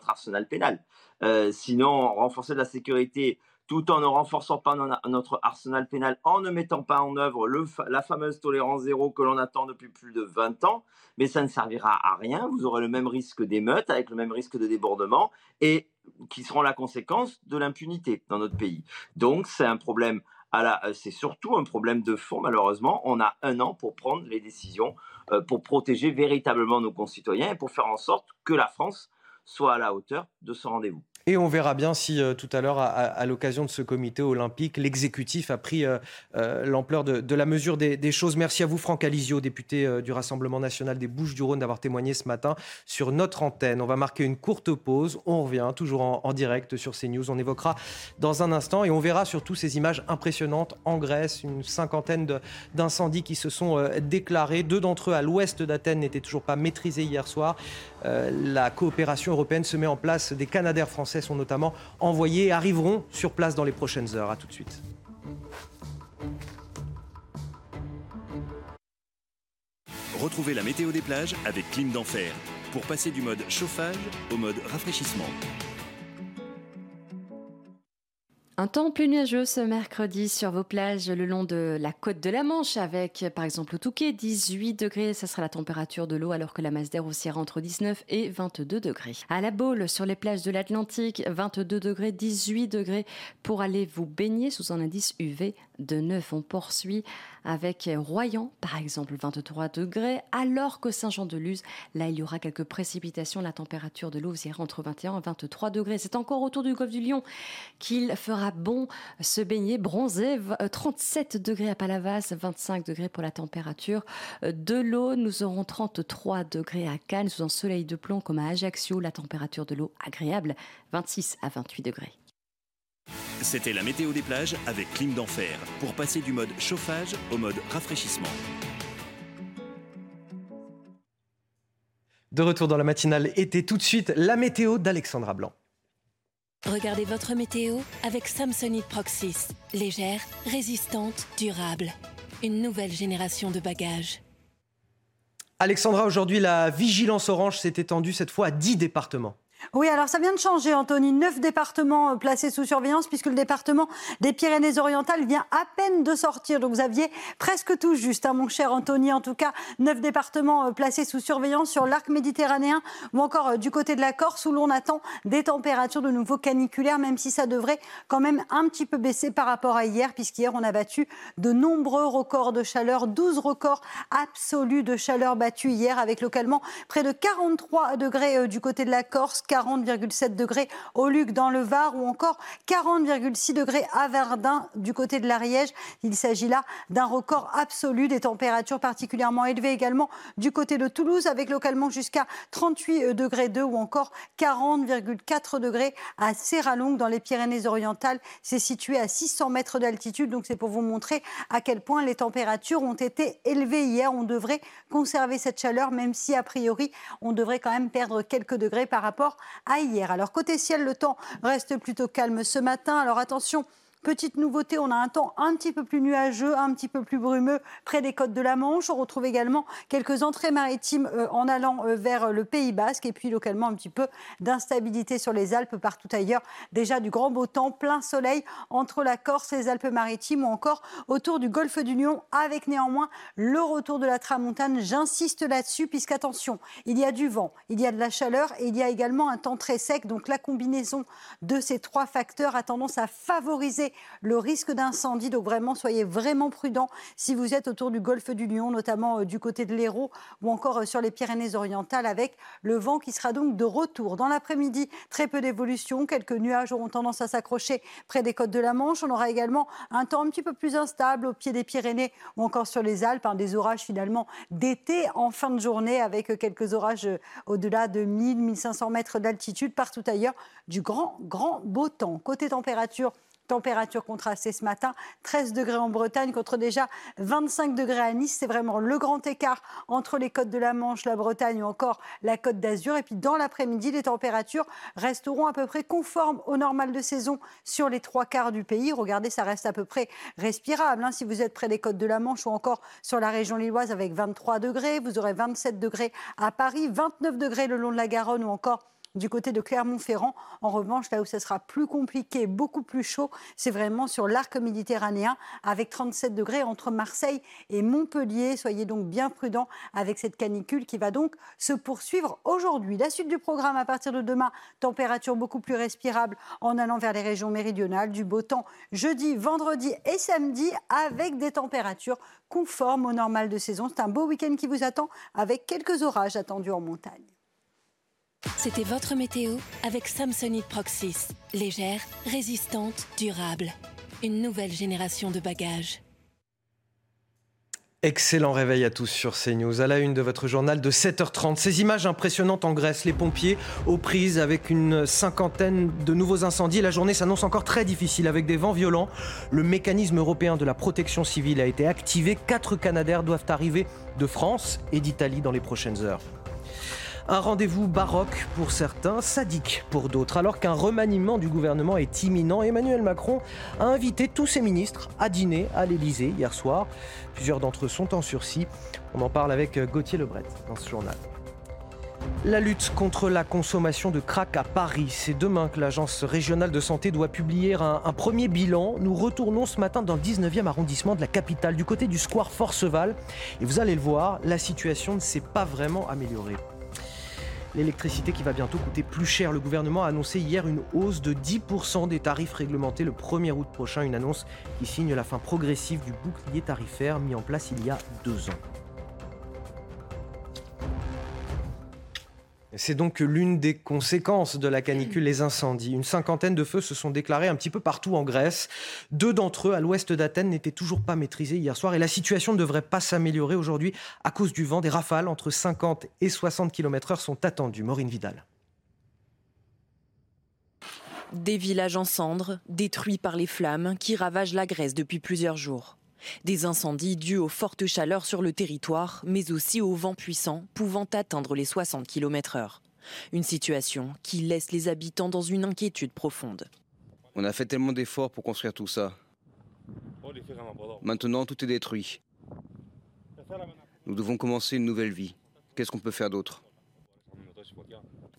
arsenal pénal. Euh, sinon, renforcer la sécurité tout en ne renforçant pas notre arsenal pénal, en ne mettant pas en œuvre la fameuse tolérance zéro que l'on attend depuis plus de 20 ans, mais ça ne servira à rien. Vous aurez le même risque d'émeute, avec le même risque de débordement, et qui seront la conséquence de l'impunité dans notre pays. Donc, c'est un problème c'est surtout un problème de fond, malheureusement. On a un an pour prendre les décisions, euh, pour protéger véritablement nos concitoyens et pour faire en sorte que la France soit à la hauteur de ce rendez-vous. Et on verra bien si euh, tout à l'heure, à, l'occasion de ce comité olympique, l'exécutif a pris euh, euh, l'ampleur de, la mesure des, choses. Merci à vous, Franck Alizio, député du Rassemblement national des Bouches-du-Rhône, d'avoir témoigné ce matin sur notre antenne. On va marquer une courte pause. On revient toujours en, en, direct sur CNews. On évoquera dans un instant et on verra surtout ces images impressionnantes en Grèce, une cinquantaine d'incendies qui se sont déclarés. Deux d'entre eux à l'ouest d'Athènes n'étaient toujours pas maîtrisés hier soir. Euh, la coopération européenne se met en place. Des Canadaires français sont notamment envoyés et arriveront sur place dans les prochaines heures. A tout de suite. Retrouvez la météo des plages avec Clim d'Enfer pour passer du mode chauffage au mode rafraîchissement. Un temps plus nuageux ce mercredi sur vos plages le long de la côte de la Manche avec par exemple au Touquet 18 degrés, ça sera la température de l'eau alors que la masse d'air haussiera entre 19 et 22 degrés. À la Baule sur les plages de l'Atlantique 22 degrés, 18 degrés pour aller vous baigner sous un indice UV de 9. On poursuit avec Royan par exemple 23 degrés alors que Saint-Jean-de-Luz là il y aura quelques précipitations, la température de l'eau ira entre 21 et 23 degrés. C'est encore autour du golfe du Lion qu'il fera bon se baigner, bronzer. 37 degrés à Palavas, 25 degrés pour la température de l'eau. Nous aurons 33 degrés à Cannes sous un soleil de plomb comme à Ajaccio. La température de l'eau agréable, 26 à 28 degrés. C'était la météo des plages avec Clim d'Enfer pour passer du mode chauffage au mode rafraîchissement. De retour dans la matinale été tout de suite la météo d'Alexandra Blanc. Regardez votre météo avec Samsonite Proxys. Légère, résistante, durable. Une nouvelle génération de bagages. Alexandra, aujourd'hui, la vigilance orange s'est étendue cette fois à 10 départements. Oui, alors ça vient de changer, Anthony. Neuf départements euh, placés sous surveillance, puisque le département des Pyrénées-Orientales vient à peine de sortir. Donc vous aviez presque tout juste, hein, mon cher Anthony. En tout cas, neuf départements euh, placés sous surveillance sur l'arc méditerranéen ou encore euh, du côté de la Corse, où l'on attend des températures de nouveau caniculaires, même si ça devrait quand même un petit peu baisser par rapport à hier, puisqu'hier on a battu de nombreux records de chaleur, 12 records absolus de chaleur battus hier, avec localement près de 43 degrés du côté de la Corse. 40,7 degrés au Luc dans le Var ou encore 40,6 degrés à Verdun du côté de l'Ariège. Il s'agit là d'un record absolu des températures particulièrement élevées également du côté de Toulouse avec localement jusqu'à 38 degrés 2 ou encore 40,4 degrés à Serralongue dans les Pyrénées-Orientales. C'est situé à 600 mètres d'altitude donc c'est pour vous montrer à quel point les températures ont été élevées hier. On devrait conserver cette chaleur même si a priori on devrait quand même perdre quelques degrés par rapport à hier. Alors côté ciel, le temps reste plutôt calme ce matin. Alors attention Petite nouveauté, on a un temps un petit peu plus nuageux, un petit peu plus brumeux près des côtes de la Manche. On retrouve également quelques entrées maritimes euh, en allant euh, vers le Pays Basque et puis localement un petit peu d'instabilité sur les Alpes partout ailleurs. Déjà du grand beau temps, plein soleil entre la Corse, les Alpes-Maritimes ou encore autour du golfe du Lion avec néanmoins le retour de la tramontane. J'insiste là-dessus puisqu'attention, il y a du vent, il y a de la chaleur et il y a également un temps très sec. Donc la combinaison de ces trois facteurs a tendance à favoriser le risque d'incendie. Donc vraiment, soyez vraiment prudents si vous êtes autour du golfe du Lion, notamment euh, du côté de l'Hérault ou encore euh, sur les Pyrénées-Orientales avec le vent qui sera donc de retour. Dans l'après-midi, très peu d'évolution. Quelques nuages auront tendance à s'accrocher près des côtes de la Manche. On aura également un temps un petit peu plus instable au pied des Pyrénées ou encore sur les Alpes. Hein, des orages finalement d'été en fin de journée avec quelques orages euh, au-delà de 1000-1500 mètres d'altitude. Partout ailleurs, du grand, grand beau temps. Côté température, Température contrastée ce matin, 13 degrés en Bretagne contre déjà 25 degrés à Nice. C'est vraiment le grand écart entre les côtes de la Manche, la Bretagne ou encore la côte d'Azur. Et puis dans l'après-midi, les températures resteront à peu près conformes au normal de saison sur les trois quarts du pays. Regardez, ça reste à peu près respirable. Hein. Si vous êtes près des côtes de la Manche ou encore sur la région lilloise avec 23 degrés, vous aurez 27 degrés à Paris, 29 degrés le long de la Garonne ou encore du côté de Clermont-Ferrand. En revanche, là où ça sera plus compliqué, beaucoup plus chaud, c'est vraiment sur l'arc méditerranéen avec 37 degrés entre Marseille et Montpellier. Soyez donc bien prudents avec cette canicule qui va donc se poursuivre aujourd'hui. La suite du programme à partir de demain, température beaucoup plus respirable en allant vers les régions méridionales, du beau temps jeudi, vendredi et samedi avec des températures conformes au normal de saison. C'est un beau week-end qui vous attend avec quelques orages attendus en montagne. C'était votre météo avec Samsonite Proxys. Légère, résistante, durable. Une nouvelle génération de bagages. Excellent réveil à tous sur CNews. À la une de votre journal de 7h30. Ces images impressionnantes en Grèce, les pompiers aux prises avec une cinquantaine de nouveaux incendies. La journée s'annonce encore très difficile avec des vents violents. Le mécanisme européen de la protection civile a été activé. Quatre Canadaires doivent arriver de France et d'Italie dans les prochaines heures. Un rendez-vous baroque pour certains, sadique pour d'autres. Alors qu'un remaniement du gouvernement est imminent, Emmanuel Macron a invité tous ses ministres à dîner à l'Elysée hier soir. Plusieurs d'entre eux sont en sursis. On en parle avec Gauthier Lebret dans ce journal. La lutte contre la consommation de crack à Paris. C'est demain que l'Agence régionale de santé doit publier un, un, premier bilan. Nous retournons ce matin dans le 19e arrondissement de la capitale, du côté du square Forceval. Et vous allez le voir, la situation ne s'est pas vraiment améliorée. L'électricité qui va bientôt coûter plus cher. Le gouvernement a annoncé hier une hausse de 10% des tarifs réglementés le 1er août prochain. Une annonce qui signe la fin progressive du bouclier tarifaire mis en place il y a deux ans. C'est donc l'une des conséquences de la canicule, les incendies. Une cinquantaine de feux se sont déclarés un petit peu partout en Grèce. Deux d'entre eux, à l'ouest d'Athènes, n'étaient toujours pas maîtrisés hier soir et la situation ne devrait pas s'améliorer aujourd'hui à cause du vent. Des rafales entre 50 et 60 km/h sont attendues. Maureen Vidal. Des villages en cendres, détruits par les flammes qui ravagent la Grèce depuis plusieurs jours. Des incendies dus aux fortes chaleurs sur le territoire, mais aussi aux vents puissants pouvant atteindre les 60 km/h. Une situation qui laisse les habitants dans une inquiétude profonde. On a fait tellement d'efforts pour construire tout ça. Maintenant, tout est détruit. Nous devons commencer une nouvelle vie. Qu'est-ce qu'on peut faire d'autre?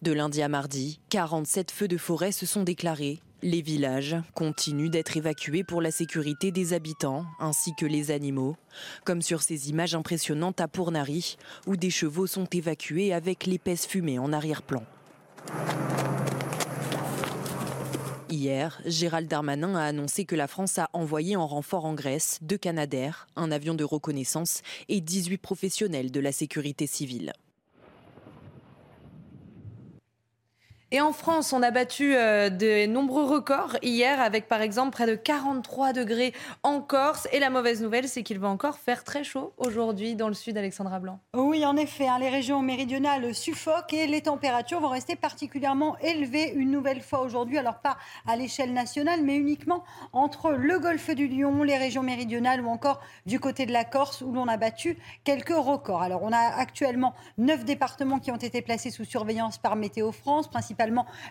De lundi à mardi, 47 feux de forêt se sont déclarés les villages continuent d'être évacués pour la sécurité des habitants ainsi que les animaux, comme sur ces images impressionnantes à Pournari, où des chevaux sont évacués avec l'épaisse fumée en arrière-plan. Hier, Gérald Darmanin a annoncé que la France a envoyé en renfort en Grèce deux Canadaires, un avion de reconnaissance et 18 professionnels de la sécurité civile. Et en France, on a battu euh, de nombreux records hier avec par exemple près de 43 degrés en Corse. Et la mauvaise nouvelle, c'est qu'il va encore faire très chaud aujourd'hui dans le sud, Alexandra Blanc. Oui, en effet, hein, les régions méridionales suffoquent et les températures vont rester particulièrement élevées une nouvelle fois aujourd'hui. Alors pas à l'échelle nationale, mais uniquement entre le golfe du Lion, les régions méridionales ou encore du côté de la Corse où l'on a battu quelques records. Alors on a actuellement neuf départements qui ont été placés sous surveillance par Météo France, principalement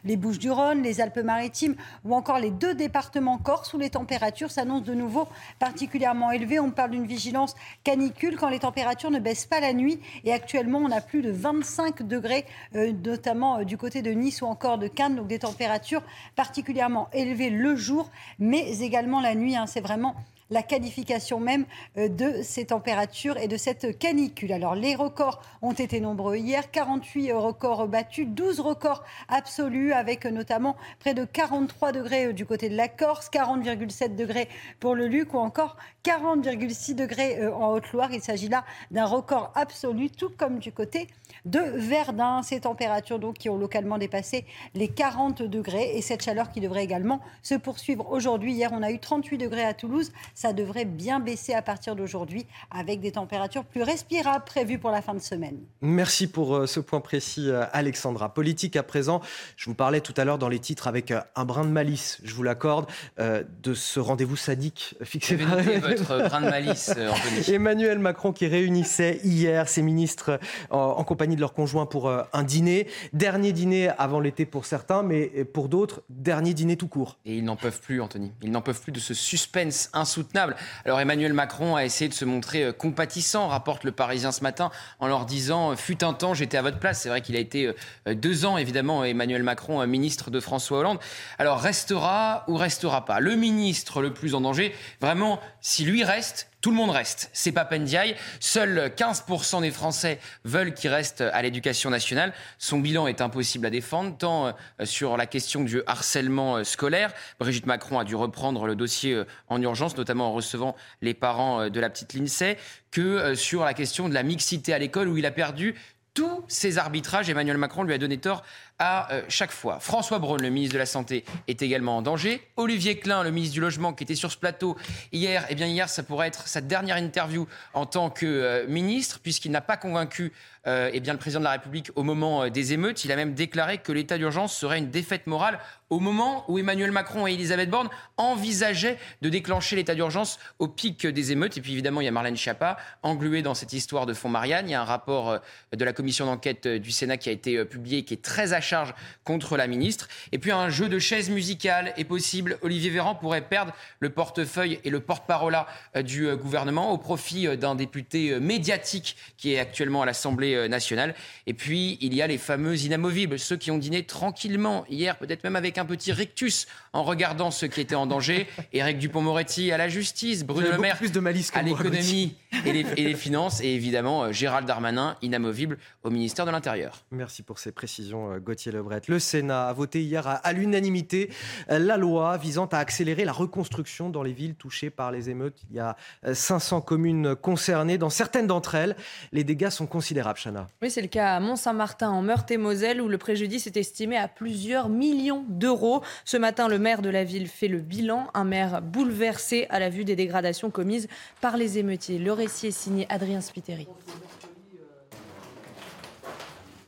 les Bouches-du-Rhône, les Alpes-Maritimes ou encore les deux départements corse où les températures s'annoncent de nouveau particulièrement élevées. On parle d'une vigilance canicule quand les températures ne baissent pas la nuit. Et actuellement, on a plus de 25 degrés, euh, notamment euh, du côté de Nice ou encore de Cannes. Donc des températures particulièrement élevées le jour, mais également la nuit. Hein. C'est vraiment la qualification même euh, de ces températures et de cette canicule. Alors les records ont été nombreux hier, 48 records battus, 12 records absolus avec notamment près de 43 degrés euh, du côté de la Corse, 40,7 degrés pour le Luc ou encore 40,6 degrés euh, en Haute-Loire. Il s'agit là d'un record absolu, tout comme du côté de Verdun. Ces températures donc qui ont localement dépassé les 40 degrés et cette chaleur qui devrait également se poursuivre aujourd'hui. Hier, on a eu 38 degrés à Toulouse. Ça devrait bien baisser à partir d'aujourd'hui avec des températures plus respirables prévues pour la fin de semaine. Merci pour euh, ce point précis, euh, Alexandra. Politique à présent, je vous parlais tout à l'heure dans les titres avec euh, un brin de malice, je vous l'accorde, de ce rendez-vous sadique fixé par votre grain de malice, Emmanuel Macron qui réunissait hier ses ministres en compagnie de leur conjoint pour un dîner. Dernier dîner avant l'été pour certains, mais pour d'autres, dernier dîner tout court. Et ils n'en peuvent plus, Anthony. Ils n'en peuvent plus de ce suspense insoutenable. Alors Emmanuel Macron a essayé de se montrer euh, compatissant, rapporte le Parisien ce matin, en leur disant Fut un temps, j'étais à votre place. C'est vrai qu'il a été euh, deux ans, évidemment, Emmanuel Macron, ministre de François Hollande. Alors restera ou restera pas? Le ministre le plus en danger, vraiment, si lui reste, tout le monde reste. C'est pas Pendiaï. Seuls 15% des Français veulent qu'il reste à l'éducation nationale. Son bilan est impossible à défendre, tant euh, sur la question du harcèlement euh, scolaire. Brigitte Macron a dû reprendre le dossier euh, en urgence, notamment en recevant les parents de la petite Lindsay, que sur la question de la mixité à l'école où il a perdu tous ces arbitrages, Emmanuel Macron lui a donné tort à euh, chaque fois. François Braun, le ministre de la Santé, est également en danger. Olivier Klein, le ministre du Logement, qui était sur ce plateau hier, eh bien hier, ça pourrait être sa dernière interview en tant que euh, ministre, puisqu'il n'a pas convaincu euh, eh bien, le président de la République au moment des émeutes. Il a même déclaré que l'état d'urgence serait une défaite morale au moment où Emmanuel Macron et Elisabeth Borne envisageaient de déclencher l'état d'urgence au pic des émeutes. Et puis évidemment, il y a Marlène Schiappa, engluée dans cette histoire de fond Marianne. Il y a un rapport de la commission d'enquête du Sénat qui a été publié, qui est très achat charge contre la ministre. Et puis un jeu de chaises musicales est possible. Olivier Véran pourrait perdre le portefeuille et le porte-parole euh, du euh, gouvernement au profit euh, d'un député médiatique qui est actuellement à l'Assemblée nationale. Et puis il y a les fameux inamovibles, ceux qui ont dîné tranquillement hier, peut-être même avec un petit rictus en regardant ceux qui étaient en danger. Éric Dupont-Moretti à la justice, Bruno Le Maire plus de malice à l'économie et les, et les finances, et évidemment Gérald Darmanin, inamovible au ministère de l'Intérieur. Merci pour ces précisions, Gauthier. Le Sénat a voté hier à, l'unanimité euh, la loi visant à accélérer la reconstruction dans les villes touchées par les émeutes. Il y a 500 euh, communes concernées. Dans certaines d'entre elles, les dégâts sont considérables, Chana. Oui, c'est le cas à Mont-Saint-Martin, en Meurthe-et-Moselle, où le préjudice est estimé à plusieurs millions d'euros. Ce matin, le maire de la ville fait le bilan. Un maire bouleversé à la vue des dégradations commises par les émeutiers. Le récit est signé Adrien Spiteri.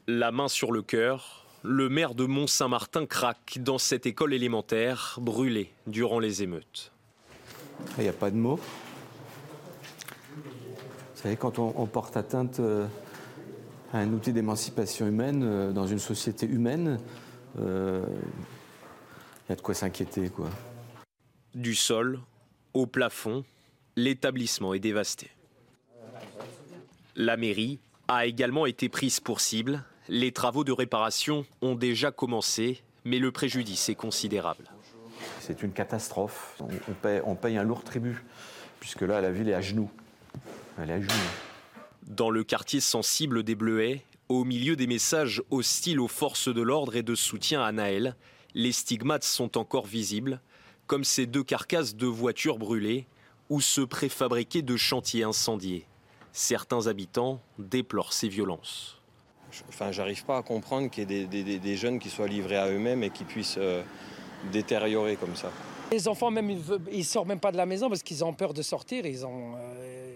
La main sur le cœur, le maire de Mont-Saint-Martin craque dans cette école élémentaire brûlée durant les émeutes. Il n'y a pas de mots. Vous savez, quand on, porte atteinte euh, à un outil d'émancipation humaine euh, dans une société humaine, euh, il y a de quoi s'inquiéter. quoi. Du sol au plafond, l'établissement est dévasté. La mairie a également été prise pour cible les travaux de réparation ont déjà commencé, mais le préjudice est considérable. C'est une catastrophe. On, paye, un lourd tribut, puisque là, la ville est à genoux. Elle est à genoux. Dans le quartier sensible des Bleuets, au milieu des messages hostiles aux forces de l'ordre et de soutien à Naël, les stigmates sont encore visibles, comme ces deux carcasses de voitures brûlées ou ce préfabriqué de chantiers incendiés. Certains habitants déplorent ces violences enfin, j'arrive pas à comprendre qu'il y ait des, jeunes qui soient livrés à eux-mêmes et qui puissent euh, détériorer comme ça. Les enfants, même, ils ne sortent même pas de la maison parce qu'ils ont peur de sortir. Ils ont, euh,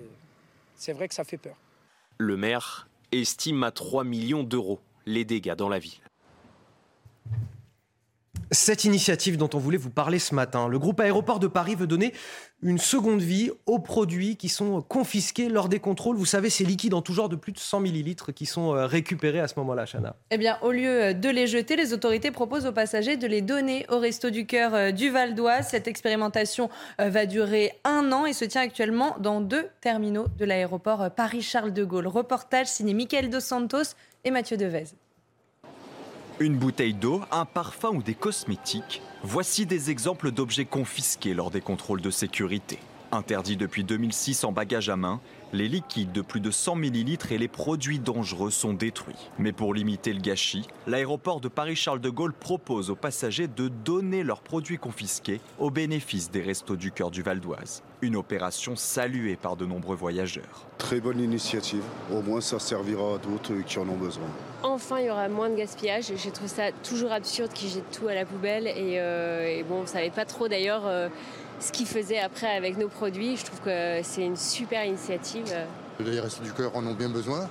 c'est vrai que ça fait peur. Le maire estime à 3 millions d'euros les dégâts dans la ville. Cette initiative dont on voulait vous parler ce matin, le groupe Aéroport de Paris veut donner une seconde vie aux produits qui sont confisqués lors des contrôles. Vous savez, ces liquides en tout genre de plus de 100 millilitres qui sont euh, récupérés à ce moment-là, Chana. Eh bien, au lieu de les jeter, les autorités proposent aux passagers de les donner au Resto du Cœur euh, du Val d'Oise. Cette expérimentation euh, va durer un an et se tient actuellement dans deux terminaux de l'aéroport Paris-Charles de Gaulle. Reportage signé Michael Dos Santos et Mathieu Devez. Une bouteille d'eau, un parfum ou des cosmétiques, voici des exemples d'objets confisqués lors des contrôles de sécurité. Interdits depuis 2006 en bagage à main, les liquides de plus de 100 ml et les produits dangereux sont détruits. Mais pour limiter le gâchis, l'aéroport de Paris-Charles de Gaulle propose aux passagers de donner leurs produits confisqués au bénéfice des restos du cœur du Val d'Oise. Une opération saluée par de nombreux voyageurs. Très bonne initiative. Au moins, ça servira à d'autres qui en ont besoin. Enfin, il y aura moins de gaspillage. J'ai trouvé ça toujours absurde qu'ils jettent tout à la poubelle. Et, euh, bon, on ne savait pas trop d'ailleurs. Euh, ce qu'ils faisaient après avec nos produits. Je trouve que c'est une super initiative. Les Restos du Cœur en ont bien besoin,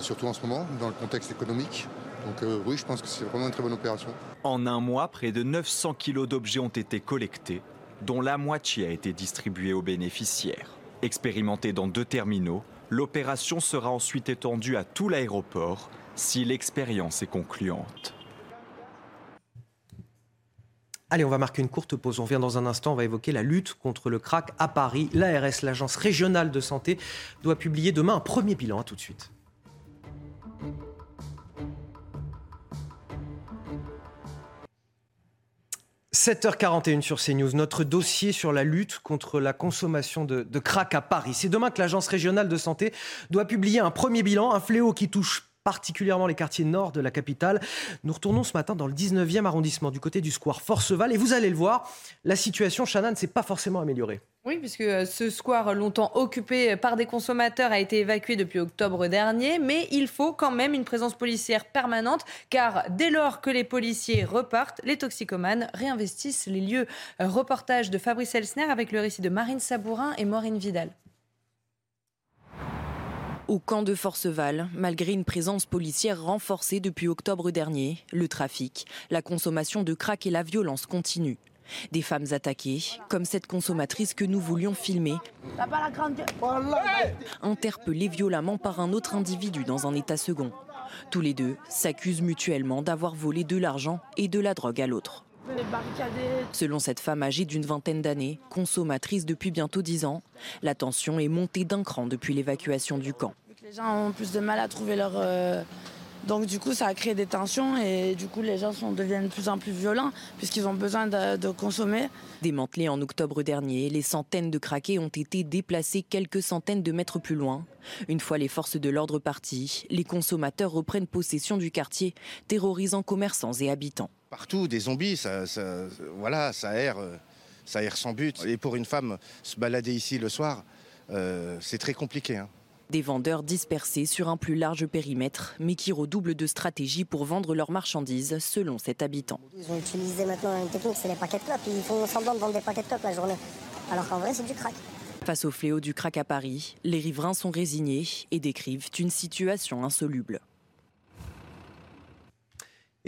surtout en ce moment, dans le contexte économique. Donc euh, oui, je pense que c'est vraiment une très bonne opération. En un mois, près de 900 kilos d'objets ont été collectés, dont la moitié a été distribuée aux bénéficiaires. Expérimentée dans deux terminaux, l'opération sera ensuite étendue à tout l'aéroport si l'expérience est concluante. Allez, on va marquer une courte pause. On vient dans un instant, on va évoquer la lutte contre le crack à Paris. L'ARS, l'Agence régionale de santé, doit publier demain un premier bilan. À tout de suite. « 7h41 sur CNews, notre dossier sur la lutte contre la consommation de, de crack à Paris. C'est demain que l'Agence régionale de santé doit publier un premier bilan, un fléau qui touche particulièrement les quartiers nord de la capitale. Nous retournons ce matin dans le 19e arrondissement, du côté du square Forceval. Et vous allez le voir, la situation, Chana, ne s'est pas forcément améliorée. Oui, puisque euh, ce square longtemps occupé par des consommateurs a été évacué depuis octobre dernier, mais il faut quand même une présence policière permanente, car dès lors que les policiers repartent, les toxicomanes réinvestissent les lieux. Reportage de Fabrice Elsner avec le récit de Marine Sabourin et Maureen Vidal. Au camp de Forceval, malgré une présence policière renforcée depuis octobre dernier, le trafic, la consommation de crack et la violence continuent. Des femmes attaquées, comme cette consommatrice que nous voulions filmer, interpellée violemment par un autre individu dans un état second. Tous les deux s'accusent mutuellement d'avoir volé de l'argent et de la drogue à l'autre. Selon cette femme âgée d'une vingtaine d'années, consommatrice depuis bientôt dix ans, la tension est montée d'un cran depuis l'évacuation du camp. Les gens ont plus de mal à trouver leur... Euh, donc du coup, ça a créé des tensions et du coup, les gens sont, deviennent de plus en plus violents puisqu'ils ont besoin de, consommer. Démantelés en octobre dernier, les centaines de craqués ont été déplacés quelques centaines de mètres plus loin. Une fois les forces de l'ordre parties, les consommateurs reprennent possession du quartier, terrorisant commerçants et habitants partout, des zombies, ça, voilà, ça erre, ça erre sans but. Et pour une femme, se balader ici le soir, euh, c'est très compliqué. Hein. Des vendeurs dispersés sur un plus large périmètre, mais qui redoublent de stratégie pour vendre leurs marchandises, selon cet habitant. Ils ont utilisé maintenant une technique, c'est les paquets de clopes. Ils font semblant de vendre des paquets de clopes la journée. Alors qu'en vrai, c'est du crack. Face au fléau du crack à Paris, les riverains sont résignés et décrivent une situation insoluble.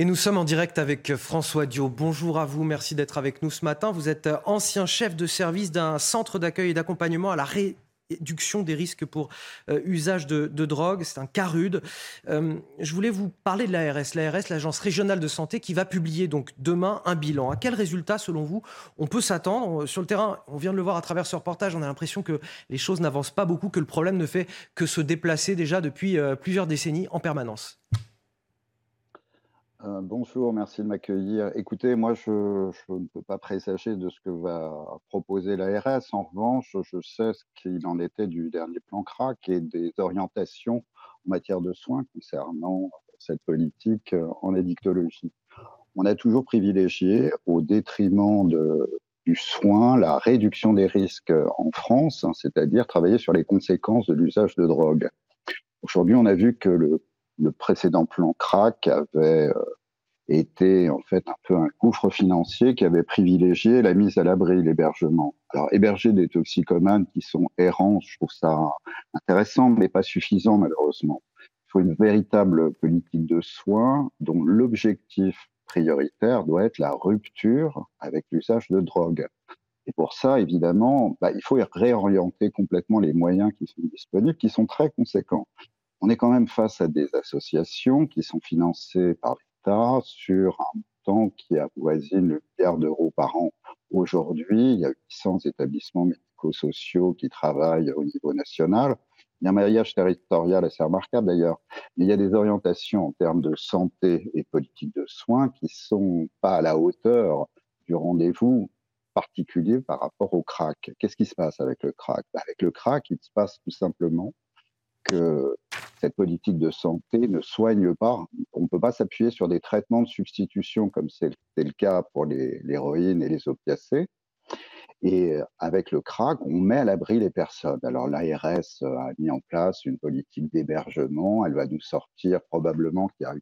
Et nous sommes en direct avec François Dio. Bonjour à vous, merci d'être avec nous ce matin. Vous êtes ancien chef de service d'un centre d'accueil et d'accompagnement à la réduction des risques pour euh, usage de, drogue. C'est un cas rude. Euh, je voulais vous parler de l'ARS, l'ARS, l'Agence régionale de santé, qui va publier demain un bilan. À quel résultat, selon vous, on peut s'attendre? Sur le terrain, on vient de le voir à travers ce reportage, on a l'impression que les choses n'avancent pas beaucoup, que le problème ne fait que se déplacer déjà depuis euh, plusieurs décennies en permanence. Euh, bonjour, merci de m'accueillir. Écoutez, moi, je, ne peux pas présager de ce que va proposer l'ARS. En revanche, je sais ce qu'il en était du dernier plan CRAC et des orientations en matière de soins concernant cette politique euh, en addictologie. On a toujours privilégié, au détriment du soin, la réduction des risques en France, hein, c'est-à-dire travailler sur les conséquences de l'usage de drogue. Aujourd'hui, on a vu que le le précédent plan CRAC avait euh, été en fait un peu un gouffre financier qui avait privilégié la mise à l'abri, l'hébergement. Alors héberger des toxicomanes qui sont errants, je trouve ça intéressant, mais pas suffisant malheureusement. Il faut une véritable politique de soins dont l'objectif prioritaire doit être la rupture avec l'usage de drogue. Et pour ça, évidemment, bah, il faut réorienter complètement les moyens qui sont disponibles, qui sont très conséquents. On est quand même face à des associations qui sont financées par l'État sur un montant qui avoisine le milliard d'euros par an aujourd'hui. Il y a 800 établissements médico-sociaux qui travaillent au niveau national. Il y a un maillage territorial assez remarquable d'ailleurs, mais il y a des orientations en termes de santé et politique de soins qui sont pas à la hauteur du rendez-vous particulier par rapport au crack. Qu'est-ce qui se passe avec le crack bah, Avec le crack, il se passe tout simplement que cette politique de santé ne soigne pas. On ne peut pas s'appuyer sur des traitements de substitution comme c'est le cas pour l'héroïne et les opiacés. Et euh, avec le crack, on met à l'abri les personnes. Alors l'ARS euh, a mis en place une politique d'hébergement. Elle va nous sortir probablement qu'il y a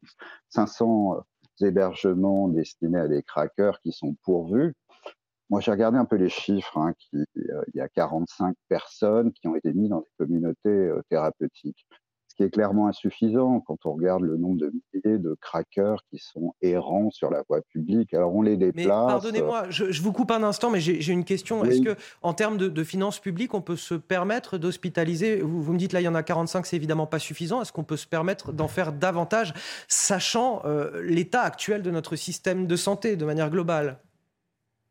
500 euh, hébergements destinés à des crackers qui sont pourvus. Moi, j'ai regardé un peu les chiffres. Hein, il y a 45 personnes qui ont été mises dans des communautés thérapeutiques qui est clairement insuffisant quand on regarde le nombre de milliers de crackers qui sont errants sur la voie publique. Alors on les déplace. Pardonnez-moi, je, vous coupe un instant, mais j'ai une question. Est-ce que, en termes de, finances publiques, on peut se permettre d'hospitaliser vous, me dites là, il y en a 45, c'est évidemment pas suffisant. Est-ce qu'on peut se permettre d'en faire davantage, sachant euh, l'état actuel de notre système de santé de manière globale?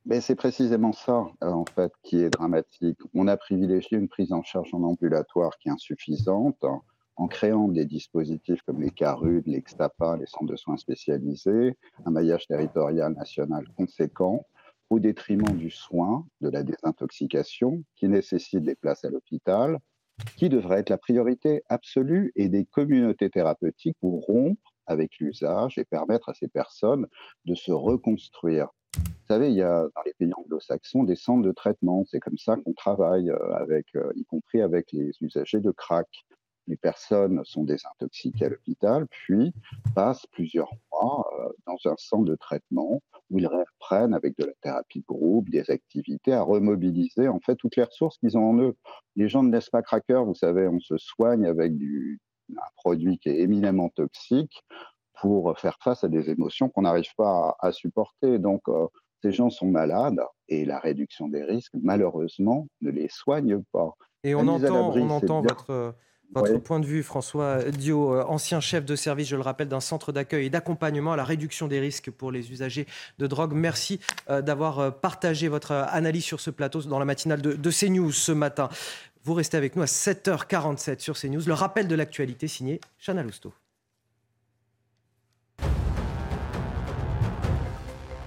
Mais c'est précisément ça, euh, en fait, qui est dramatique. On a privilégié une prise en charge en ambulatoire qui est insuffisante en créant des dispositifs comme les CARUD, les XTAPA, les centres de soins spécialisés, un maillage territorial national conséquent, au détriment du soin, de la désintoxication, qui nécessite des places à l'hôpital, qui devrait être la priorité absolue, et des communautés thérapeutiques pour rompre avec l'usage et permettre à ces personnes de se reconstruire. Vous savez, il y a dans les pays anglo-saxons des centres de traitement. C'est comme ça qu'on travaille, euh, euh, y compris avec les usagers de crack les personnes sont désintoxiquées à l'hôpital, puis passent plusieurs mois euh, dans un centre de traitement où ils reprennent avec de la thérapie de groupe, des activités à remobiliser en fait toutes les ressources qu'ils ont en eux. Les gens ne laissent pas craquer, vous savez, on se soigne avec du, un produit qui est éminemment toxique pour faire face à des émotions qu'on n'arrive pas à, supporter. Donc, euh, ces gens sont malades et la réduction des risques, malheureusement, ne les soigne pas. Et on entend, on entend votre, votre point de vue, François Dio, euh, ancien chef de service, je le rappelle, d'un centre d'accueil et d'accompagnement à la réduction des risques pour les usagers de drogue. Merci euh, d'avoir euh, partagé votre analyse sur ce plateau dans la matinale de, de CNews ce matin. Vous restez avec nous à 7h47 sur CNews. Le rappel de l'actualité signé Chana Lousteau.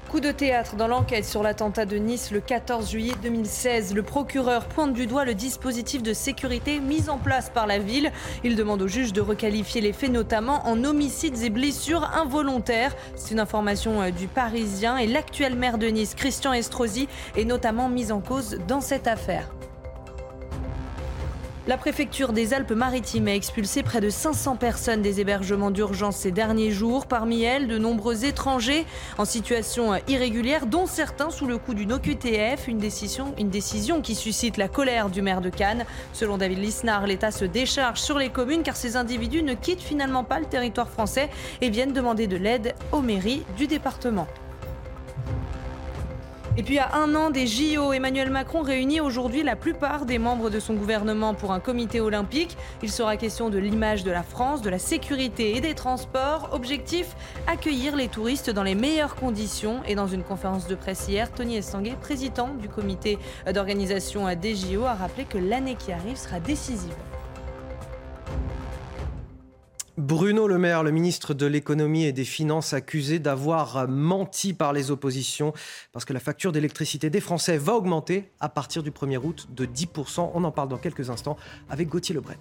Coup de théâtre dans l'enquête sur l'attentat de Nice le 14 juillet 2016. Le procureur pointe du doigt le dispositif de sécurité mis en place par la ville. Il demande au juge de requalifier les faits notamment en homicides et blessures involontaires. C'est une information euh, du Parisien et l'actuel maire de Nice, Christian Estrosi, est notamment mis en cause dans cette affaire. La préfecture des Alpes-Maritimes a expulsé près de 500 personnes des hébergements d'urgence ces derniers jours. Parmi elles, de nombreux étrangers en situation irrégulière, dont certains sous le coup d'une OQTF, une décision, qui suscite la colère du maire de Cannes. Selon David Lisnard, l'État se décharge sur les communes car ces individus ne quittent finalement pas le territoire français et viennent demander de l'aide aux mairies du département. Et puis à un an des JO, Emmanuel Macron réunit aujourd'hui la plupart des membres de son gouvernement pour un comité olympique. Il sera question de l'image de la France, de la sécurité et des transports. Objectif, accueillir les touristes dans les meilleures conditions. Et dans une conférence de presse hier, Tony Estanguet, président du comité d'organisation des JO, a rappelé que l'année qui arrive sera décisive. Bruno Le Maire, le ministre de l'économie et des finances, accusé d'avoir menti par les oppositions parce que la facture d'électricité des Français va augmenter à partir du 1er août de 10%. On en parle dans quelques instants avec Gauthier Lebret.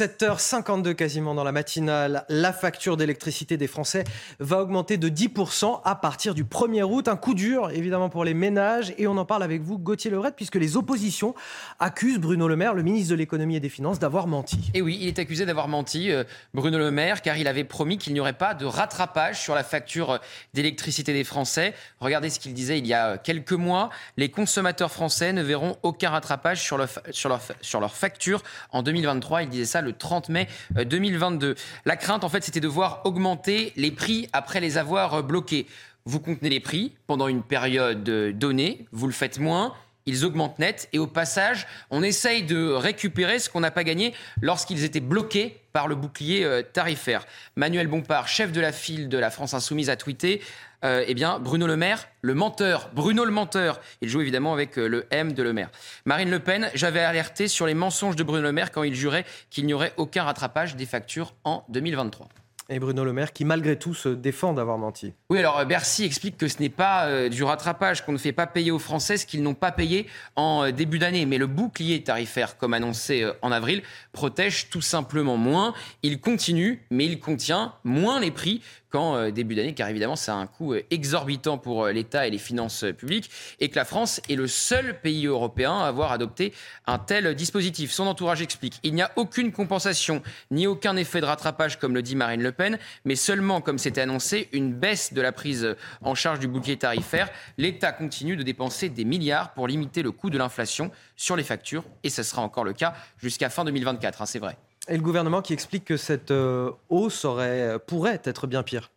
7h52 quasiment dans la matinale, la facture d'électricité des Français va augmenter de 10% à partir du 1er août. Un coup dur évidemment pour les ménages et on en parle avec vous Gauthier Lebret puisque les oppositions accusent Bruno Le Maire, le ministre de l'économie et des finances, d'avoir menti. Et oui, il est accusé d'avoir menti, euh, Bruno Le Maire, car il avait promis qu'il n'y aurait pas de rattrapage sur la facture d'électricité des Français. Regardez ce qu'il disait il y a quelques mois, les consommateurs français ne verront aucun rattrapage sur, sur, leur, sur leur facture en 2023. Il disait ça le le 30 mai 2022. La crainte, en fait, c'était de voir augmenter les prix après les avoir bloqués. Vous contenez les prix pendant une période donnée, vous le faites moins, ils augmentent net et au passage, on essaye de récupérer ce qu'on n'a pas gagné lorsqu'ils étaient bloqués par le bouclier euh, tarifaire. Manuel Bompard, chef de la file de la France Insoumise, a tweeté euh, eh bien, Bruno Le Maire, le menteur, Bruno le menteur. Il joue évidemment avec euh, le M de Le Maire. Marine Le Pen, j'avais alerté sur les mensonges de Bruno Le Maire quand il jurait qu'il n'y aurait aucun rattrapage des factures en 2023 et Bruno Le Maire qui, malgré tout, se défend d'avoir menti. Oui, alors euh, Bercy explique que ce n'est pas euh, du rattrapage, qu'on ne fait pas payer aux Français ce qu'ils n'ont pas payé en euh, début d'année. Mais le bouclier tarifaire, comme annoncé en avril, protège tout simplement moins. Il continue, mais il contient moins les prix qu'en euh, début d'année, car évidemment, c'est un coût euh, exorbitant pour euh, l'État et les finances publiques, et que la France est le seul pays européen à avoir adopté un tel dispositif. Son entourage explique il n'y a aucune compensation ni aucun effet de rattrapage, comme le dit Marine Le Pen, mais seulement, comme c'était annoncé, une baisse de la prise en charge du bouquet tarifaire. L'État continue de dépenser des milliards pour limiter le coût de l'inflation sur les factures, et ce sera encore le cas jusqu'à fin 2024, hein, c'est vrai. Et le gouvernement qui explique que cette euh, hausse aurait, pourrait être bien pire.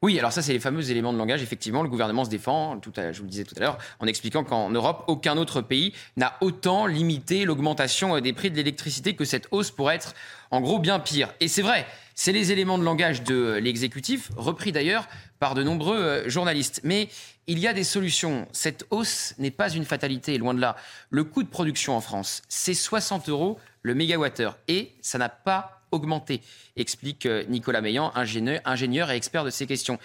Oui, alors ça, c'est les fameux éléments de langage. Effectivement, le gouvernement se défend, tout je vous le disais tout à l'heure, en expliquant qu'en Europe, aucun autre pays n'a autant limité l'augmentation euh, des prix de l'électricité que cette hausse pourrait être, en gros, bien pire. Et c'est vrai, c'est les éléments de langage de euh, l'exécutif, repris d'ailleurs par de nombreux journalistes. Mais il y a des solutions. Cette hausse n'est pas une fatalité, loin de là. Le coût de production en France, c'est 60 euros le mégawattheure. Et ça n'a pas augmenté, explique euh, Nicolas Meillan, ingénieur, et expert de ces questions.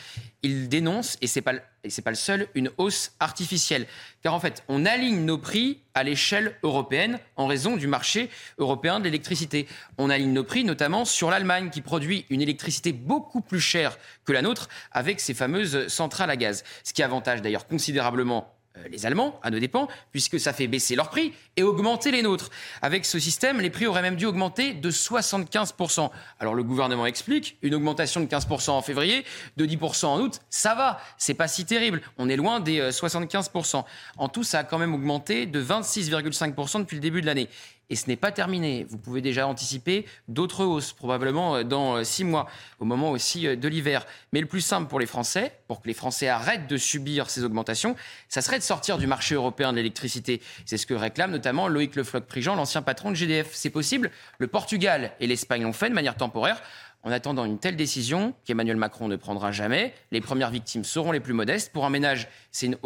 Il dénonce, et ce n'est pas, le seul, une hausse artificielle. Car en fait, on aligne nos prix à l'échelle européenne en raison du marché européen de l'électricité. On aligne nos prix notamment sur l'Allemagne qui produit une électricité beaucoup plus chère que la nôtre avec ses fameuses centrales à gaz. Ce qui avantage d'ailleurs considérablement les Allemands, à nos dépens, puisque ça fait baisser leurs prix et augmenter les nôtres. Avec ce système, les prix auraient même dû augmenter de 75%. Alors le gouvernement explique, une augmentation de 15% en février, de 10% en août, ça va, c'est pas si terrible. On est loin des 75%. Euh, en tout, ça a quand même augmenté de 26,5% depuis le début de l'année. Et ce n'est pas terminé. Vous pouvez déjà anticiper d'autres hausses, probablement euh, dans euh, six mois, au moment aussi euh, de l'hiver. Mais le plus simple pour les Français, pour que les Français arrêtent de subir ces augmentations, ça serait de sortir du marché européen de l'électricité. C'est ce que réclame notamment Loïc Le Floch-Prigent, l'ancien patron de GDF. C'est possible. Le Portugal et l'Espagne l'ont fait de manière temporaire. En attendant une telle décision, qu'Emmanuel Macron ne prendra jamais, les premières victimes seront les plus modestes. Pour un ménage, c'est une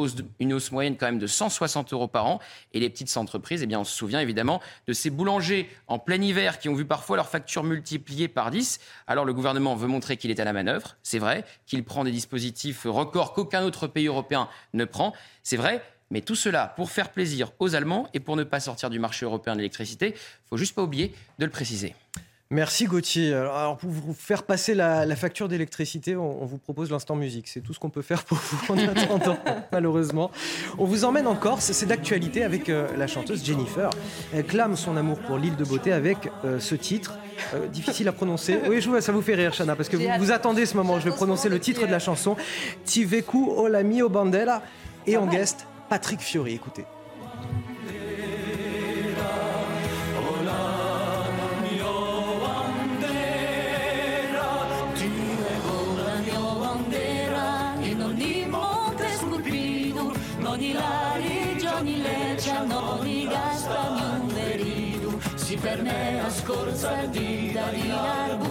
hausse, moyenne quand même de 160 euros par an. Et les petites entreprises, eh bien, on se souvient évidemment de ces boulangers en plein hiver qui ont vu parfois leurs factures multipliées par 10. Alors le gouvernement veut montrer qu'il est à la manœuvre, c'est vrai, qu'il prend des dispositifs records qu'aucun autre pays européen ne prend, c'est vrai. Mais tout cela pour faire plaisir aux Allemands et pour ne pas sortir du marché européen de l'électricité. Il faut juste pas oublier de le préciser. Merci Gauthier. Alors pour vous faire passer la, facture d'électricité, on, vous propose l'instant musique. C'est tout ce qu'on peut faire pour vous en attendant, malheureusement. On vous emmène en Corse, c'est d'actualité avec euh, la chanteuse Jennifer. Elle clame son amour pour l'île de beauté avec euh, ce titre. Euh, difficile à prononcer. Oui, je vois, ça vous fait rire, Chana, parce que vous, vous attendez ce moment. Je vais prononcer le titre de la chanson. Tiveku Olami Bandela et en guest Patrick Fiori. Écoutez. A scorza di da di arburu sempre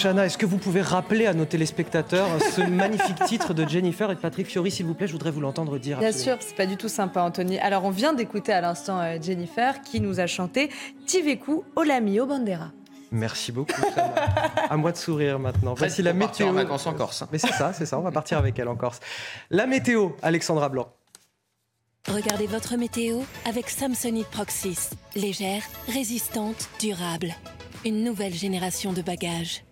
Chana, est-ce que vous pouvez rappeler à nos téléspectateurs ce magnifique titre de Jennifer et de Patrick Fiori, s'il vous plaît? Je voudrais vous l'entendre dire. Bien sûr, c'est pas du tout sympa, Anthony. Alors, on vient d'écouter à l'instant euh, Jennifer qui nous a chanté Tiveku Olami Bandera. Merci beaucoup. À moi de sourire maintenant. Voici la météo. en vacances en Corse. Mais c'est ça, c'est ça. On va partir avec elle en Corse. La météo, Alexandra Blanc. Regardez votre météo avec Samsonite Proxys. Légère, résistante, durable. Une nouvelle génération de bagages.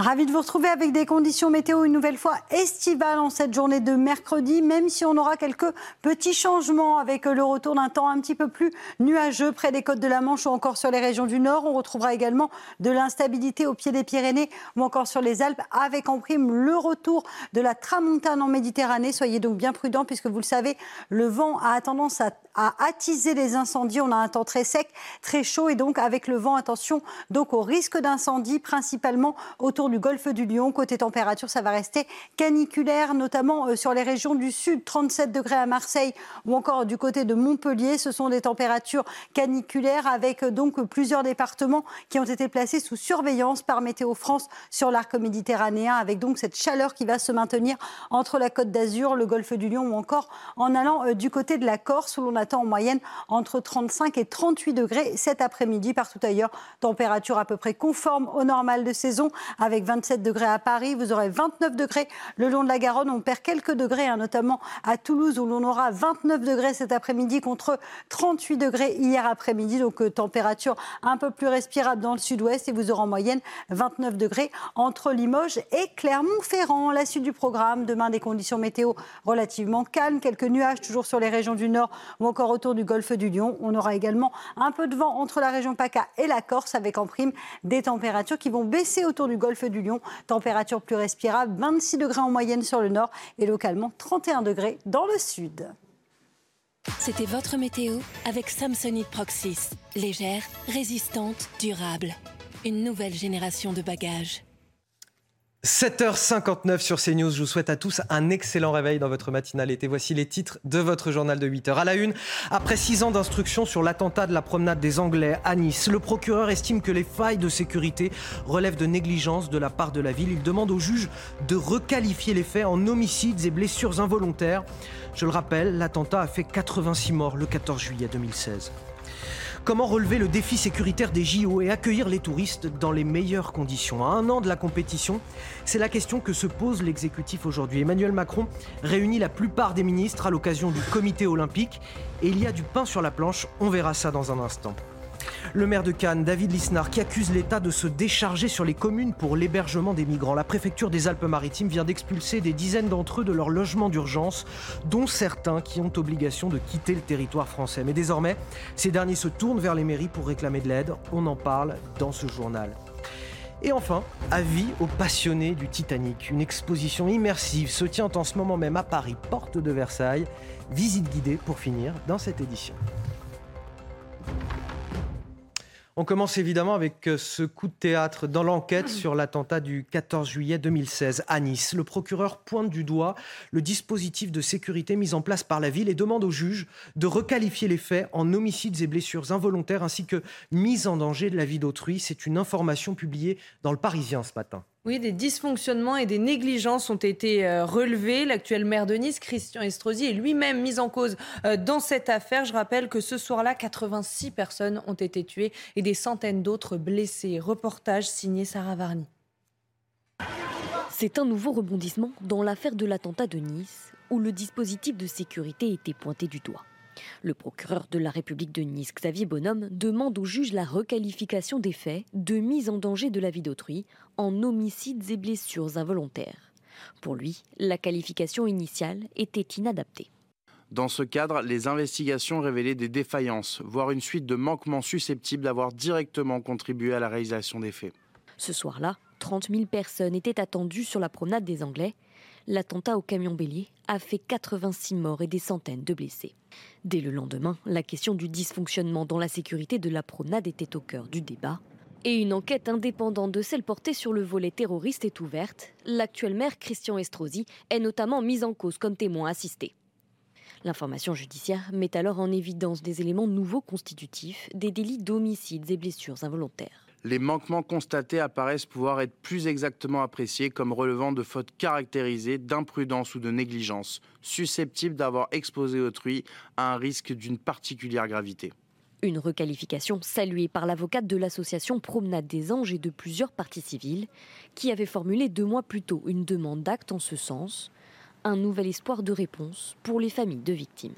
Ravi de vous retrouver avec des conditions météo une nouvelle fois estivales en cette journée de mercredi, même si on aura quelques petits changements avec le retour d'un temps un petit peu plus nuageux près des côtes de la Manche ou encore sur les régions du Nord. On retrouvera également de l'instabilité au pied des Pyrénées ou encore sur les Alpes avec en prime le retour de la tramontane en Méditerranée. Soyez donc bien prudents puisque vous le savez, le vent a tendance à, à attiser les incendies. On a un temps très sec, très chaud et donc avec le vent, attention donc au risque d'incendie principalement autour du golfe du Lion. Côté température, ça va rester caniculaire, notamment euh, sur les régions du sud, 37 degrés à Marseille ou encore du côté de Montpellier. Ce sont des températures caniculaires avec euh, donc plusieurs départements qui ont été placés sous surveillance par Météo France sur l'arc méditerranéen, avec donc cette chaleur qui va se maintenir entre la Côte d'Azur, le golfe du Lion ou encore en allant euh, du côté de la Corse où l'on attend en moyenne entre 35 et 38 degrés cet après-midi. Partout ailleurs, température à peu près conforme au normal de saison avec 27 degrés à Paris. Vous aurez 29 degrés le long de la Garonne. On perd quelques degrés, hein, notamment à Toulouse où l'on aura 29 degrés cet après-midi contre 38 degrés hier après-midi. Donc euh, température un peu plus respirable dans le sud-ouest et vous aurez en moyenne 29 degrés entre Limoges et Clermont-Ferrand. La suite du programme, demain des conditions météo relativement calmes, quelques nuages toujours sur les régions du nord ou encore autour du golfe du Lion. On aura également un peu de vent entre la région PACA et la Corse avec en prime des températures qui vont baisser autour du golfe du Lion. Température plus respirable, 26 degrés en moyenne sur le nord et localement 31 degrés dans le sud. C'était votre météo avec Samsonite Proxys. Légère, résistante, durable. Une nouvelle génération de bagages. 7h59 sur CNews. Je vous souhaite à tous un excellent réveil dans votre matinale été. Voici les titres de votre journal de 8h. À la une, après six ans d'instruction sur l'attentat de la promenade des Anglais à Nice, le procureur estime que les failles de sécurité relèvent de négligence de la part de la ville. Il demande au juge de requalifier les faits en homicides et blessures involontaires. Je le rappelle, l'attentat a fait 86 morts le 14 juillet 2016. Comment relever le défi sécuritaire des JO et accueillir les touristes dans les meilleures conditions? À un an de la compétition, c'est la question que se pose l'exécutif aujourd'hui. Emmanuel Macron réunit la plupart des ministres à l'occasion du comité olympique et il y a du pain sur la planche, on verra ça dans un instant. Le maire de Cannes, David Lisnard, qui accuse l'État de se décharger sur les communes pour l'hébergement des migrants. La préfecture des Alpes-Maritimes vient d'expulser des dizaines d'entre eux de leur logement d'urgence, dont certains qui ont obligation de quitter le territoire français. Mais désormais, ces derniers se tournent vers les mairies pour réclamer de l'aide. On en parle dans ce journal. Et enfin, avis aux passionnés du Titanic. Une exposition immersive se tient en ce moment même à Paris, porte de Versailles. Visite guidée pour finir dans cette édition. On commence évidemment avec euh, ce coup de théâtre dans l'enquête sur l'attentat du 14 juillet 2016 à Nice. Le procureur pointe du doigt le dispositif de sécurité mis en place par la ville et demande au juge de requalifier les faits en homicides et blessures involontaires ainsi que mise en danger de la vie d'autrui. C'est une information publiée dans le Parisien ce matin. Oui, des dysfonctionnements et des négligences ont été euh, relevés. L'actuel maire de Nice, Christian Estrosi, est lui-même mis en cause euh, dans cette affaire. Je rappelle que ce soir-là, 86 personnes ont été tuées et des centaines d'autres blessées. Reportage signé Sarah Varny. C'est un nouveau rebondissement dans l'affaire de l'attentat de Nice, où le dispositif de sécurité était pointé du doigt. Le procureur de la République de Nice, Xavier Bonhomme, demande au juge la requalification des faits de mise en danger de la vie d'autrui en homicides et blessures involontaires. Pour lui, la qualification initiale était inadaptée. Dans ce cadre, les investigations révélaient des défaillances, voire une suite de manquements susceptibles d'avoir directement contribué à la réalisation des faits. Ce soir-là, 30 000 personnes étaient attendues sur la promenade des Anglais l'attentat au camion bélier a fait 86 morts et des centaines de blessés. Dès le lendemain, la question du dysfonctionnement dans la sécurité de la promenade était au cœur du débat. Et une enquête indépendante de celle portée sur le volet terroriste est ouverte. L'actuel maire Christian Estrosi est notamment mis en cause comme témoin assisté. L'information judiciaire met alors en évidence des éléments nouveaux constitutifs des délits d'homicides et blessures involontaires les manquements constatés apparaissent pouvoir être plus exactement appréciés comme relevant de fautes caractérisées d'imprudence ou de négligence, susceptibles d'avoir exposé autrui à un risque d'une particulière gravité. Une requalification saluée par l'avocate de l'association Promenade des Anges et de plusieurs parties civiles, qui avait formulé deux mois plus tôt une demande d'acte en ce sens. Un nouvel espoir de réponse pour les familles de victimes.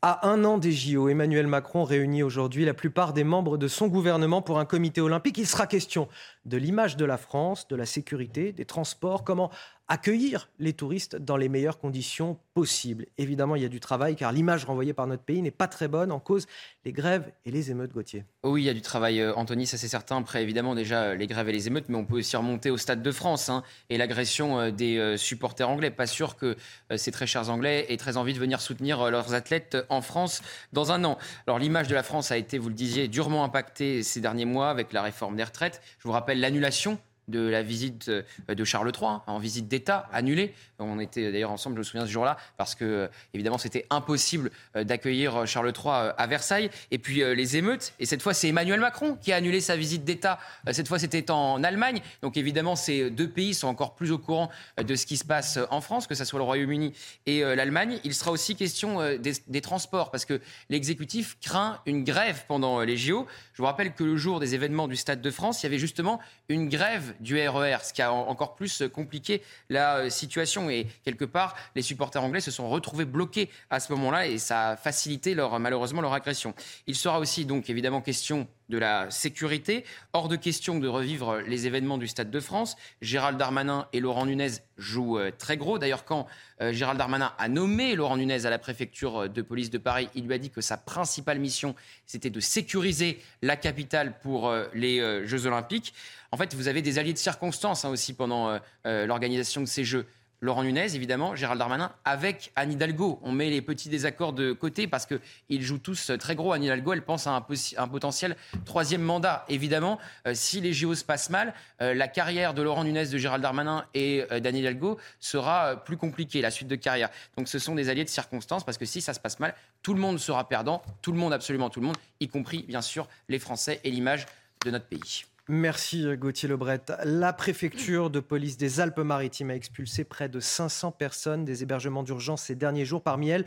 À un an des JO, Emmanuel Macron réunit aujourd'hui la plupart des membres de son gouvernement pour un comité olympique. Il sera question de l'image de la France, de la sécurité, des transports, comment accueillir les touristes dans les meilleures conditions possibles. Évidemment, il y a du travail car l'image renvoyée par notre pays n'est pas très bonne en cause les grèves et les émeutes, Gauthier. Oui, il y a du travail, euh, Anthony, ça c'est certain. Après, évidemment, déjà euh, les grèves et les émeutes, mais on peut aussi remonter au Stade de France hein, et l'agression euh, des supporters anglais. Pas sûr que ces très chers Anglais aient très envie de venir soutenir leurs athlètes en France dans un an. Alors l'image de la France a été, vous le disiez, durement impactée ces derniers mois avec la réforme des retraites. Je vous rappelle l'annulation de la visite euh, de Charles III, hein, en visite d'État annulée. On était d'ailleurs ensemble, je me souviens ce jour-là, parce que euh, évidemment c'était impossible euh, d'accueillir Charles III à Versailles. Et puis les émeutes, et cette fois c'est Emmanuel Macron qui a annulé sa visite d'État. Cette fois c'était en Allemagne. Donc évidemment ces deux pays sont encore plus au courant de ce qui se passe en France, que ce soit le Royaume-Uni et l'Allemagne. Il sera aussi question des, des transports, parce que l'exécutif craint une grève pendant les JO. Je vous rappelle que le jour des événements du Stade de France, il y avait justement une grève du RER, ce qui a encore plus compliqué la euh, situation. Et quelque part, les supporters anglais se sont retrouvés bloqués à ce moment-là et ça a facilité malheureusement leur agression. Il sera aussi donc évidemment question de la sécurité. Hors de question de revivre les événements du Stade de France. Gérald Darmanin et Laurent Nunez jouent euh, très gros. D'ailleurs, quand euh, Gérald Darmanin a nommé Laurent Nunez à la préfecture de police de Paris, il lui a dit que sa principale mission, c'était de sécuriser la capitale pour les Jeux Olympiques. En fait, vous avez des alliés de circonstance hein, aussi pendant euh, euh, l'organisation de ces Jeux. Laurent Nunez, évidemment, Gérald Darmanin, avec Anne Hidalgo. On met les petits désaccords de côté parce qu'ils jouent tous très gros. Anne Hidalgo, elle pense à un, potentiel troisième mandat. Évidemment, euh, si les JO se passent mal, la carrière de Laurent Nunez, de Gérald Darmanin et d'Anne Hidalgo sera plus compliquée, la suite de carrière. Donc ce sont des alliés de circonstance parce que si ça se passe mal, tout le monde sera perdant, tout le monde, absolument tout le monde, y compris bien sûr les Français et l'image de notre pays. Merci Gauthier Lebret. La préfecture de police des Alpes-Maritimes a expulsé près de 500 personnes des hébergements d'urgence ces derniers jours. Parmi elles,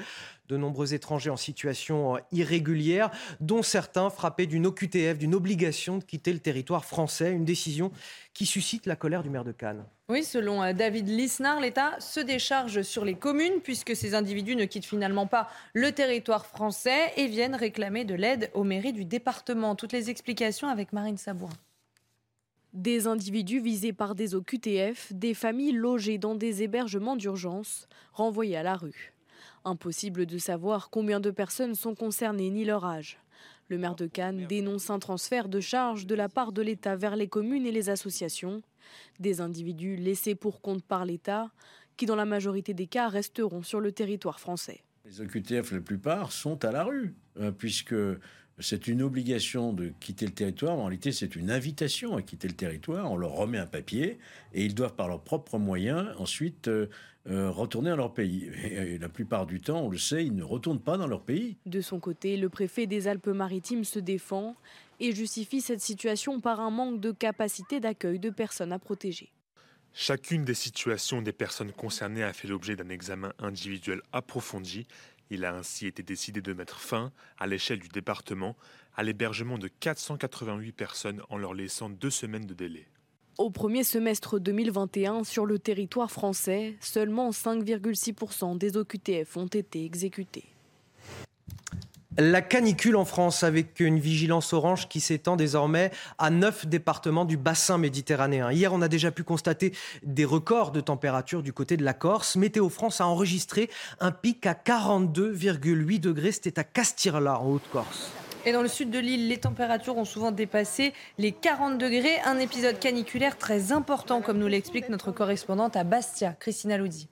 de nombreux étrangers en situation irrégulière, dont certains frappés d'une OQTF, d'une obligation de quitter le territoire français. Une décision qui suscite la colère du maire de Cannes. Oui, selon euh, David Lisnard, l'État se décharge sur les communes puisque ces individus ne quittent finalement pas le territoire français et viennent réclamer de l'aide aux mairies du département. Toutes les explications avec Marine Sabourin. Des individus visés par des OQTF, des familles logées dans des hébergements d'urgence, renvoyées à la rue. Impossible de savoir combien de personnes sont concernées ni leur âge. Le maire de Cannes dénonce un transfert de charges de la part de l'État vers les communes et les associations. Des individus laissés pour compte par l'État, qui dans la majorité des cas resteront sur le territoire français. Les OQTF, la plupart, sont à la rue, euh, puisque c'est une obligation de quitter le territoire, en réalité c'est une invitation à quitter le territoire. On leur remet un papier et ils doivent par leurs propres moyens ensuite euh, euh, retourner dans leur pays. Et, la plupart du temps, on le sait, ils ne retournent pas dans leur pays. De son côté, le préfet des Alpes-Maritimes se défend et justifie cette situation par un manque de capacité d'accueil de personnes à protéger. Chacune des situations des personnes concernées a fait l'objet d'un examen individuel approfondi il a ainsi été décidé de mettre fin, à l'échelle du département, à l'hébergement de 488 personnes en leur laissant deux semaines de délai. Au premier semestre 2021, sur le territoire français, seulement 5,6% des OQTF ont été exécutés. La canicule en France avec une vigilance orange qui s'étend désormais à neuf départements du bassin méditerranéen. Hier, on a déjà pu constater des records de température du côté de la Corse. Météo France a enregistré un pic à 42,8 degrés. C'était à Castirla, en Haute-Corse. Et dans le sud de l'île, les températures ont souvent dépassé les 40 degrés. Un épisode caniculaire très important, comme nous l'explique notre correspondante à Bastia, Christina Ludi.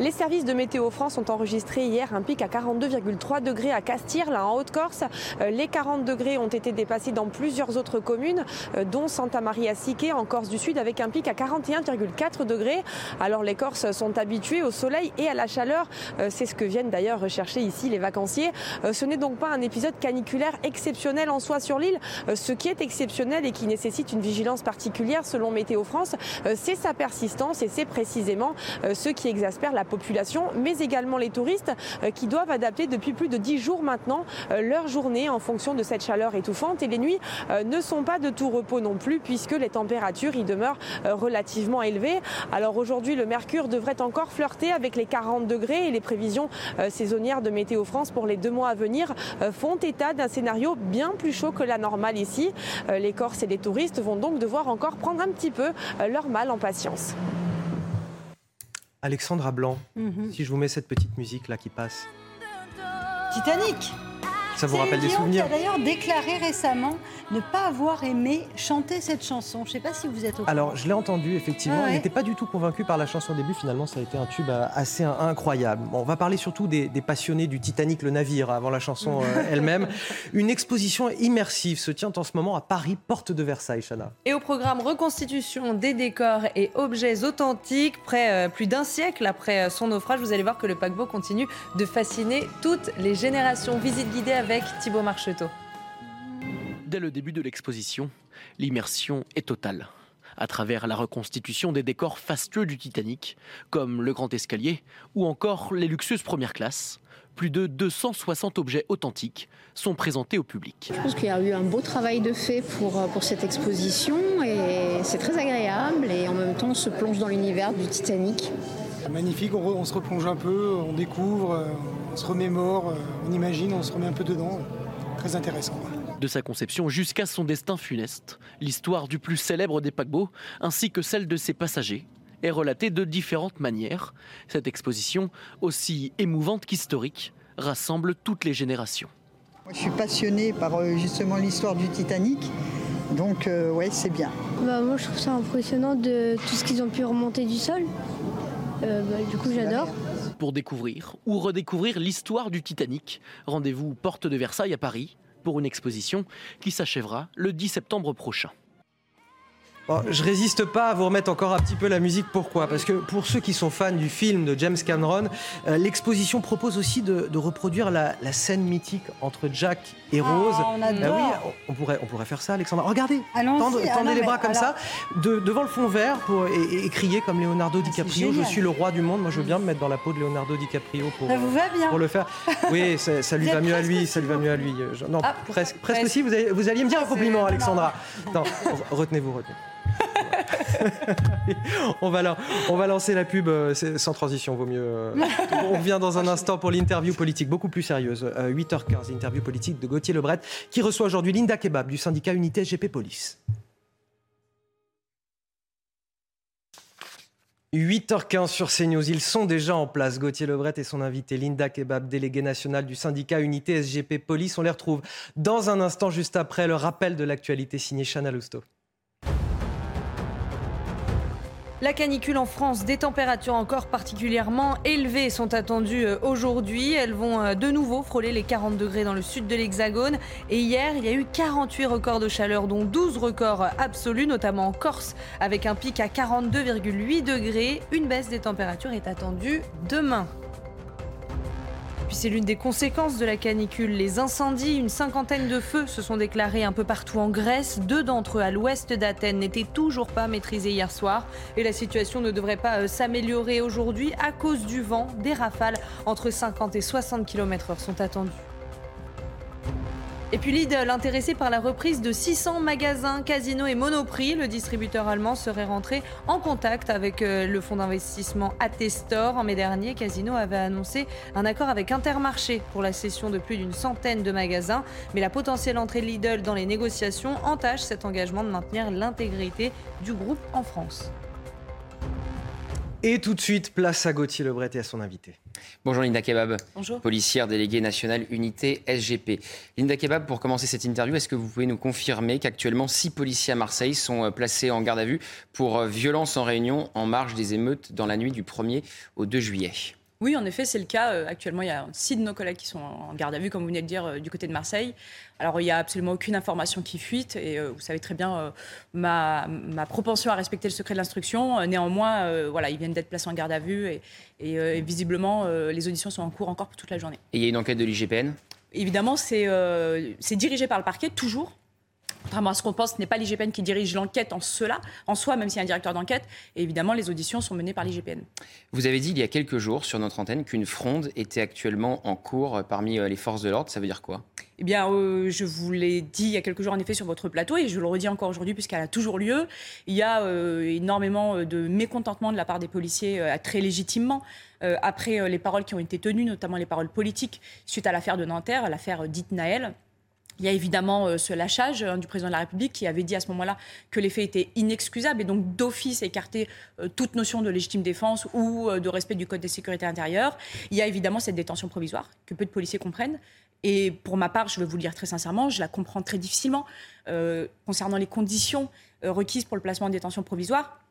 Les services de Météo France ont enregistré hier un pic à 42,3 degrés à Castir, là en Haute-Corse. Euh, les 40 degrés ont été dépassés dans plusieurs autres communes, euh, dont Santa Maria Sique en Corse du Sud, avec un pic à 41,4 degrés. Alors les Corses sont habitués au soleil et à la chaleur. Euh, c'est ce que viennent d'ailleurs rechercher ici les vacanciers. Ce n'est donc pas un épisode caniculaire exceptionnel en soi sur l'île. Ce qui est exceptionnel et qui nécessite une vigilance particulière selon Météo France, c'est sa persistance et c'est précisément ce qui exaspère la la population, mais également les touristes euh, qui doivent adapter depuis plus de 10 jours maintenant euh, leur journée en fonction de cette chaleur étouffante. Et les nuits euh, ne sont pas de tout repos non plus puisque les températures y demeurent relativement élevées. Alors aujourd'hui, le mercure devrait encore flirter avec les 40 degrés et les prévisions saisonnières de Météo France pour les deux mois à venir font état d'un scénario bien plus chaud que la normale ici. Les Corses et les touristes vont donc devoir encore prendre un petit peu leur mal en patience. Alexandra Blanc, Mhm. si je vous mets cette petite musique là qui passe, Titanic ça vous rappelle des souvenirs qui a d'ailleurs déclaré récemment ne pas avoir aimé chanter cette chanson. Je ne sais pas si vous êtes au courant. Alors, je l'ai entendu, effectivement. Ah ouais. Il n'était pas du tout convaincu par la chanson au début. Finalement, ça a été un tube euh, assez in- incroyable. Bon, on va parler surtout des, des passionnés du Titanic, le navire, avant la chanson euh, elle-même. Une exposition immersive se tient en ce moment à Paris, porte de Versailles, Chana. Et au programme reconstitution des décors et objets authentiques, près euh, plus d'un siècle après son naufrage, vous allez voir que le paquebot continue de fasciner toutes les générations. Visite guidée avec Thibaut Marcheteau. Dès le début de l'exposition, l'immersion est totale. À travers la reconstitution des décors fastueux du Titanic, comme le grand escalier ou encore les luxueuses premières classes, plus de 260 objets authentiques sont présentés au public. Je pense qu'il y a eu un beau travail de fait pour, euh, pour cette exposition et c'est très agréable et en même temps on se plonge dans l'univers du Titanic. Magnifique, on, re- on se replonge un peu, on découvre, euh, on se remémore, euh, on imagine, on se remet un peu dedans. Très intéressant. De sa conception jusqu'à son destin funeste, l'histoire du plus célèbre des paquebots, ainsi que celle de ses passagers, est relatée de différentes manières. Cette exposition, aussi émouvante qu'historique, rassemble toutes les générations. Moi, je suis passionnée par euh, justement l'histoire du Titanic, donc euh, ouais, c'est bien. Bah, moi, je trouve ça impressionnant de tout ce qu'ils ont pu remonter du sol. Euh, bah, du coup, j'adore. Pour découvrir ou redécouvrir l'histoire du Titanic, rendez-vous Porte de Versailles à Paris pour une exposition qui s'achèvera le 10 septembre prochain. Bon, je résiste pas à vous remettre encore un petit peu la musique. Pourquoi? Parce que pour ceux qui sont fans du film de James Cameron, euh, l'exposition propose aussi de, de reproduire la, la scène mythique entre Jack et Rose. on adore. oui, on, pourrait, on pourrait faire ça, Alexandra. Regardez, tendez, Ah les bras comme alors- ça, de- devant le fond vert pour, et, et crier comme Leonardo DiCaprio. Je suis le roi du monde. Moi, je veux bien me mettre dans la peau de Leonardo DiCaprio pour, Ça vous va bien? pour le faire. Oui, ça, ça lui Vous va mieux à lui. Ça lui va mieux à lui. Non, Ah, presque, presque presque. aussi. Vous, allez- vous alliez me dire un compliment. Alexandra. Non, retenez-vous, retenez. on, va on va lancer la pub euh, sans transition, vaut mieux. euh. On revient dans un instant pour l'interview politique beaucoup plus sérieuse. Euh, 8h15, interview politique de Gauthier Lebret qui reçoit aujourd'hui Linda Kebab du syndicat Unité SGP Police. 8h15 sur CNews, ils sont déjà en place. Gauthier Lebret et son invité Linda Kebab, déléguée nationale du syndicat Unité SGP Police. On les retrouve dans un instant, juste après le rappel de l'actualité signé Chana Lousteau. La canicule en France, des températures encore particulièrement élevées sont attendues euh, aujourd'hui. Elles vont euh, de nouveau frôler les 40 degrés dans le sud de l'Hexagone. Et hier, il y a eu 48 records de chaleur, dont 12 records absolus, notamment en Corse, avec un pic à 42,8 degrés. Une baisse des températures est attendue demain. C'est l'une des conséquences de la canicule. Les incendies, une cinquantaine de feux se sont déclarés un peu partout en Grèce. Deux d'entre eux à l'ouest d'Athènes n'étaient toujours pas maîtrisés hier soir. Et la situation ne devrait pas euh, s'améliorer aujourd'hui à cause du vent. Des rafales entre 50 et 60 km/h sont attendues. Et puis Lidl, intéressé par la reprise de 600 magasins, casinos et Monoprix, le distributeur allemand serait rentré en contact avec euh, le fonds d'investissement Attestor. En mai dernier, Casino avait annoncé un accord avec Intermarché pour la cession de plus d'une centaine de magasins. Mais la potentielle entrée de Lidl dans les négociations entache cet engagement de maintenir l'intégrité du groupe en France. Et tout de suite, place à Gauthier Lebret et à son invité. Bonjour Linda Kebab, Bonjour. policière déléguée nationale unité SGP. Linda Kebab, pour commencer cette interview, est-ce que vous pouvez nous confirmer qu'actuellement six policiers à Marseille sont euh, placés en garde à vue pour euh, violence en réunion en marge des émeutes dans la nuit du 1er au 2 juillet? Oui, en effet, c'est le cas. Euh, Actuellement, il y a six de nos collègues qui sont en garde à vue, comme vous venez de dire, euh, du côté de Marseille. Alors, il n'y a absolument aucune information qui fuite. Et euh, vous savez très bien ma, ma propension à respecter le secret de l'instruction. Néanmoins, voilà, ils viennent d'être placés en garde à vue. Et, et, et visiblement, les auditions sont en cours encore pour toute la journée. Et il y a une enquête de l'IGPN? Évidemment, c'est euh, c'est dirigé par le parquet, toujours. Contrairement à ce qu'on pense, ce n'est pas l'IGPN qui dirige l'enquête en cela, en soi, même s'il y a un directeur d'enquête. Et évidemment, les auditions sont menées par l'IGPN. Vous avez dit il y a quelques jours sur notre antenne qu'une fronde était actuellement en cours parmi euh, les forces de l'ordre. Ça veut dire quoi? Eh bien, euh, je vous l'ai dit il y a quelques jours en effet sur votre plateau et je le redis encore aujourd'hui puisqu'elle a toujours lieu. Il y a euh, énormément de mécontentement de la part des policiers très légitimement après les paroles qui ont été tenues, notamment les paroles politiques suite à l'affaire de Nanterre, l'affaire dite Naël. Il y a évidemment euh, ce lâchage hein, du président de la République qui avait dit à ce moment-là que les faits étaient inexcusables et donc d'office écarter euh, toute notion de légitime défense ou euh, de respect du Code de sécurité intérieure. Il y a évidemment cette détention provisoire que peu de policiers comprennent. Et pour ma part, je vais vous le dire très sincèrement, je la comprends très difficilement concernant les conditions requises pour le placement en détention provisoire.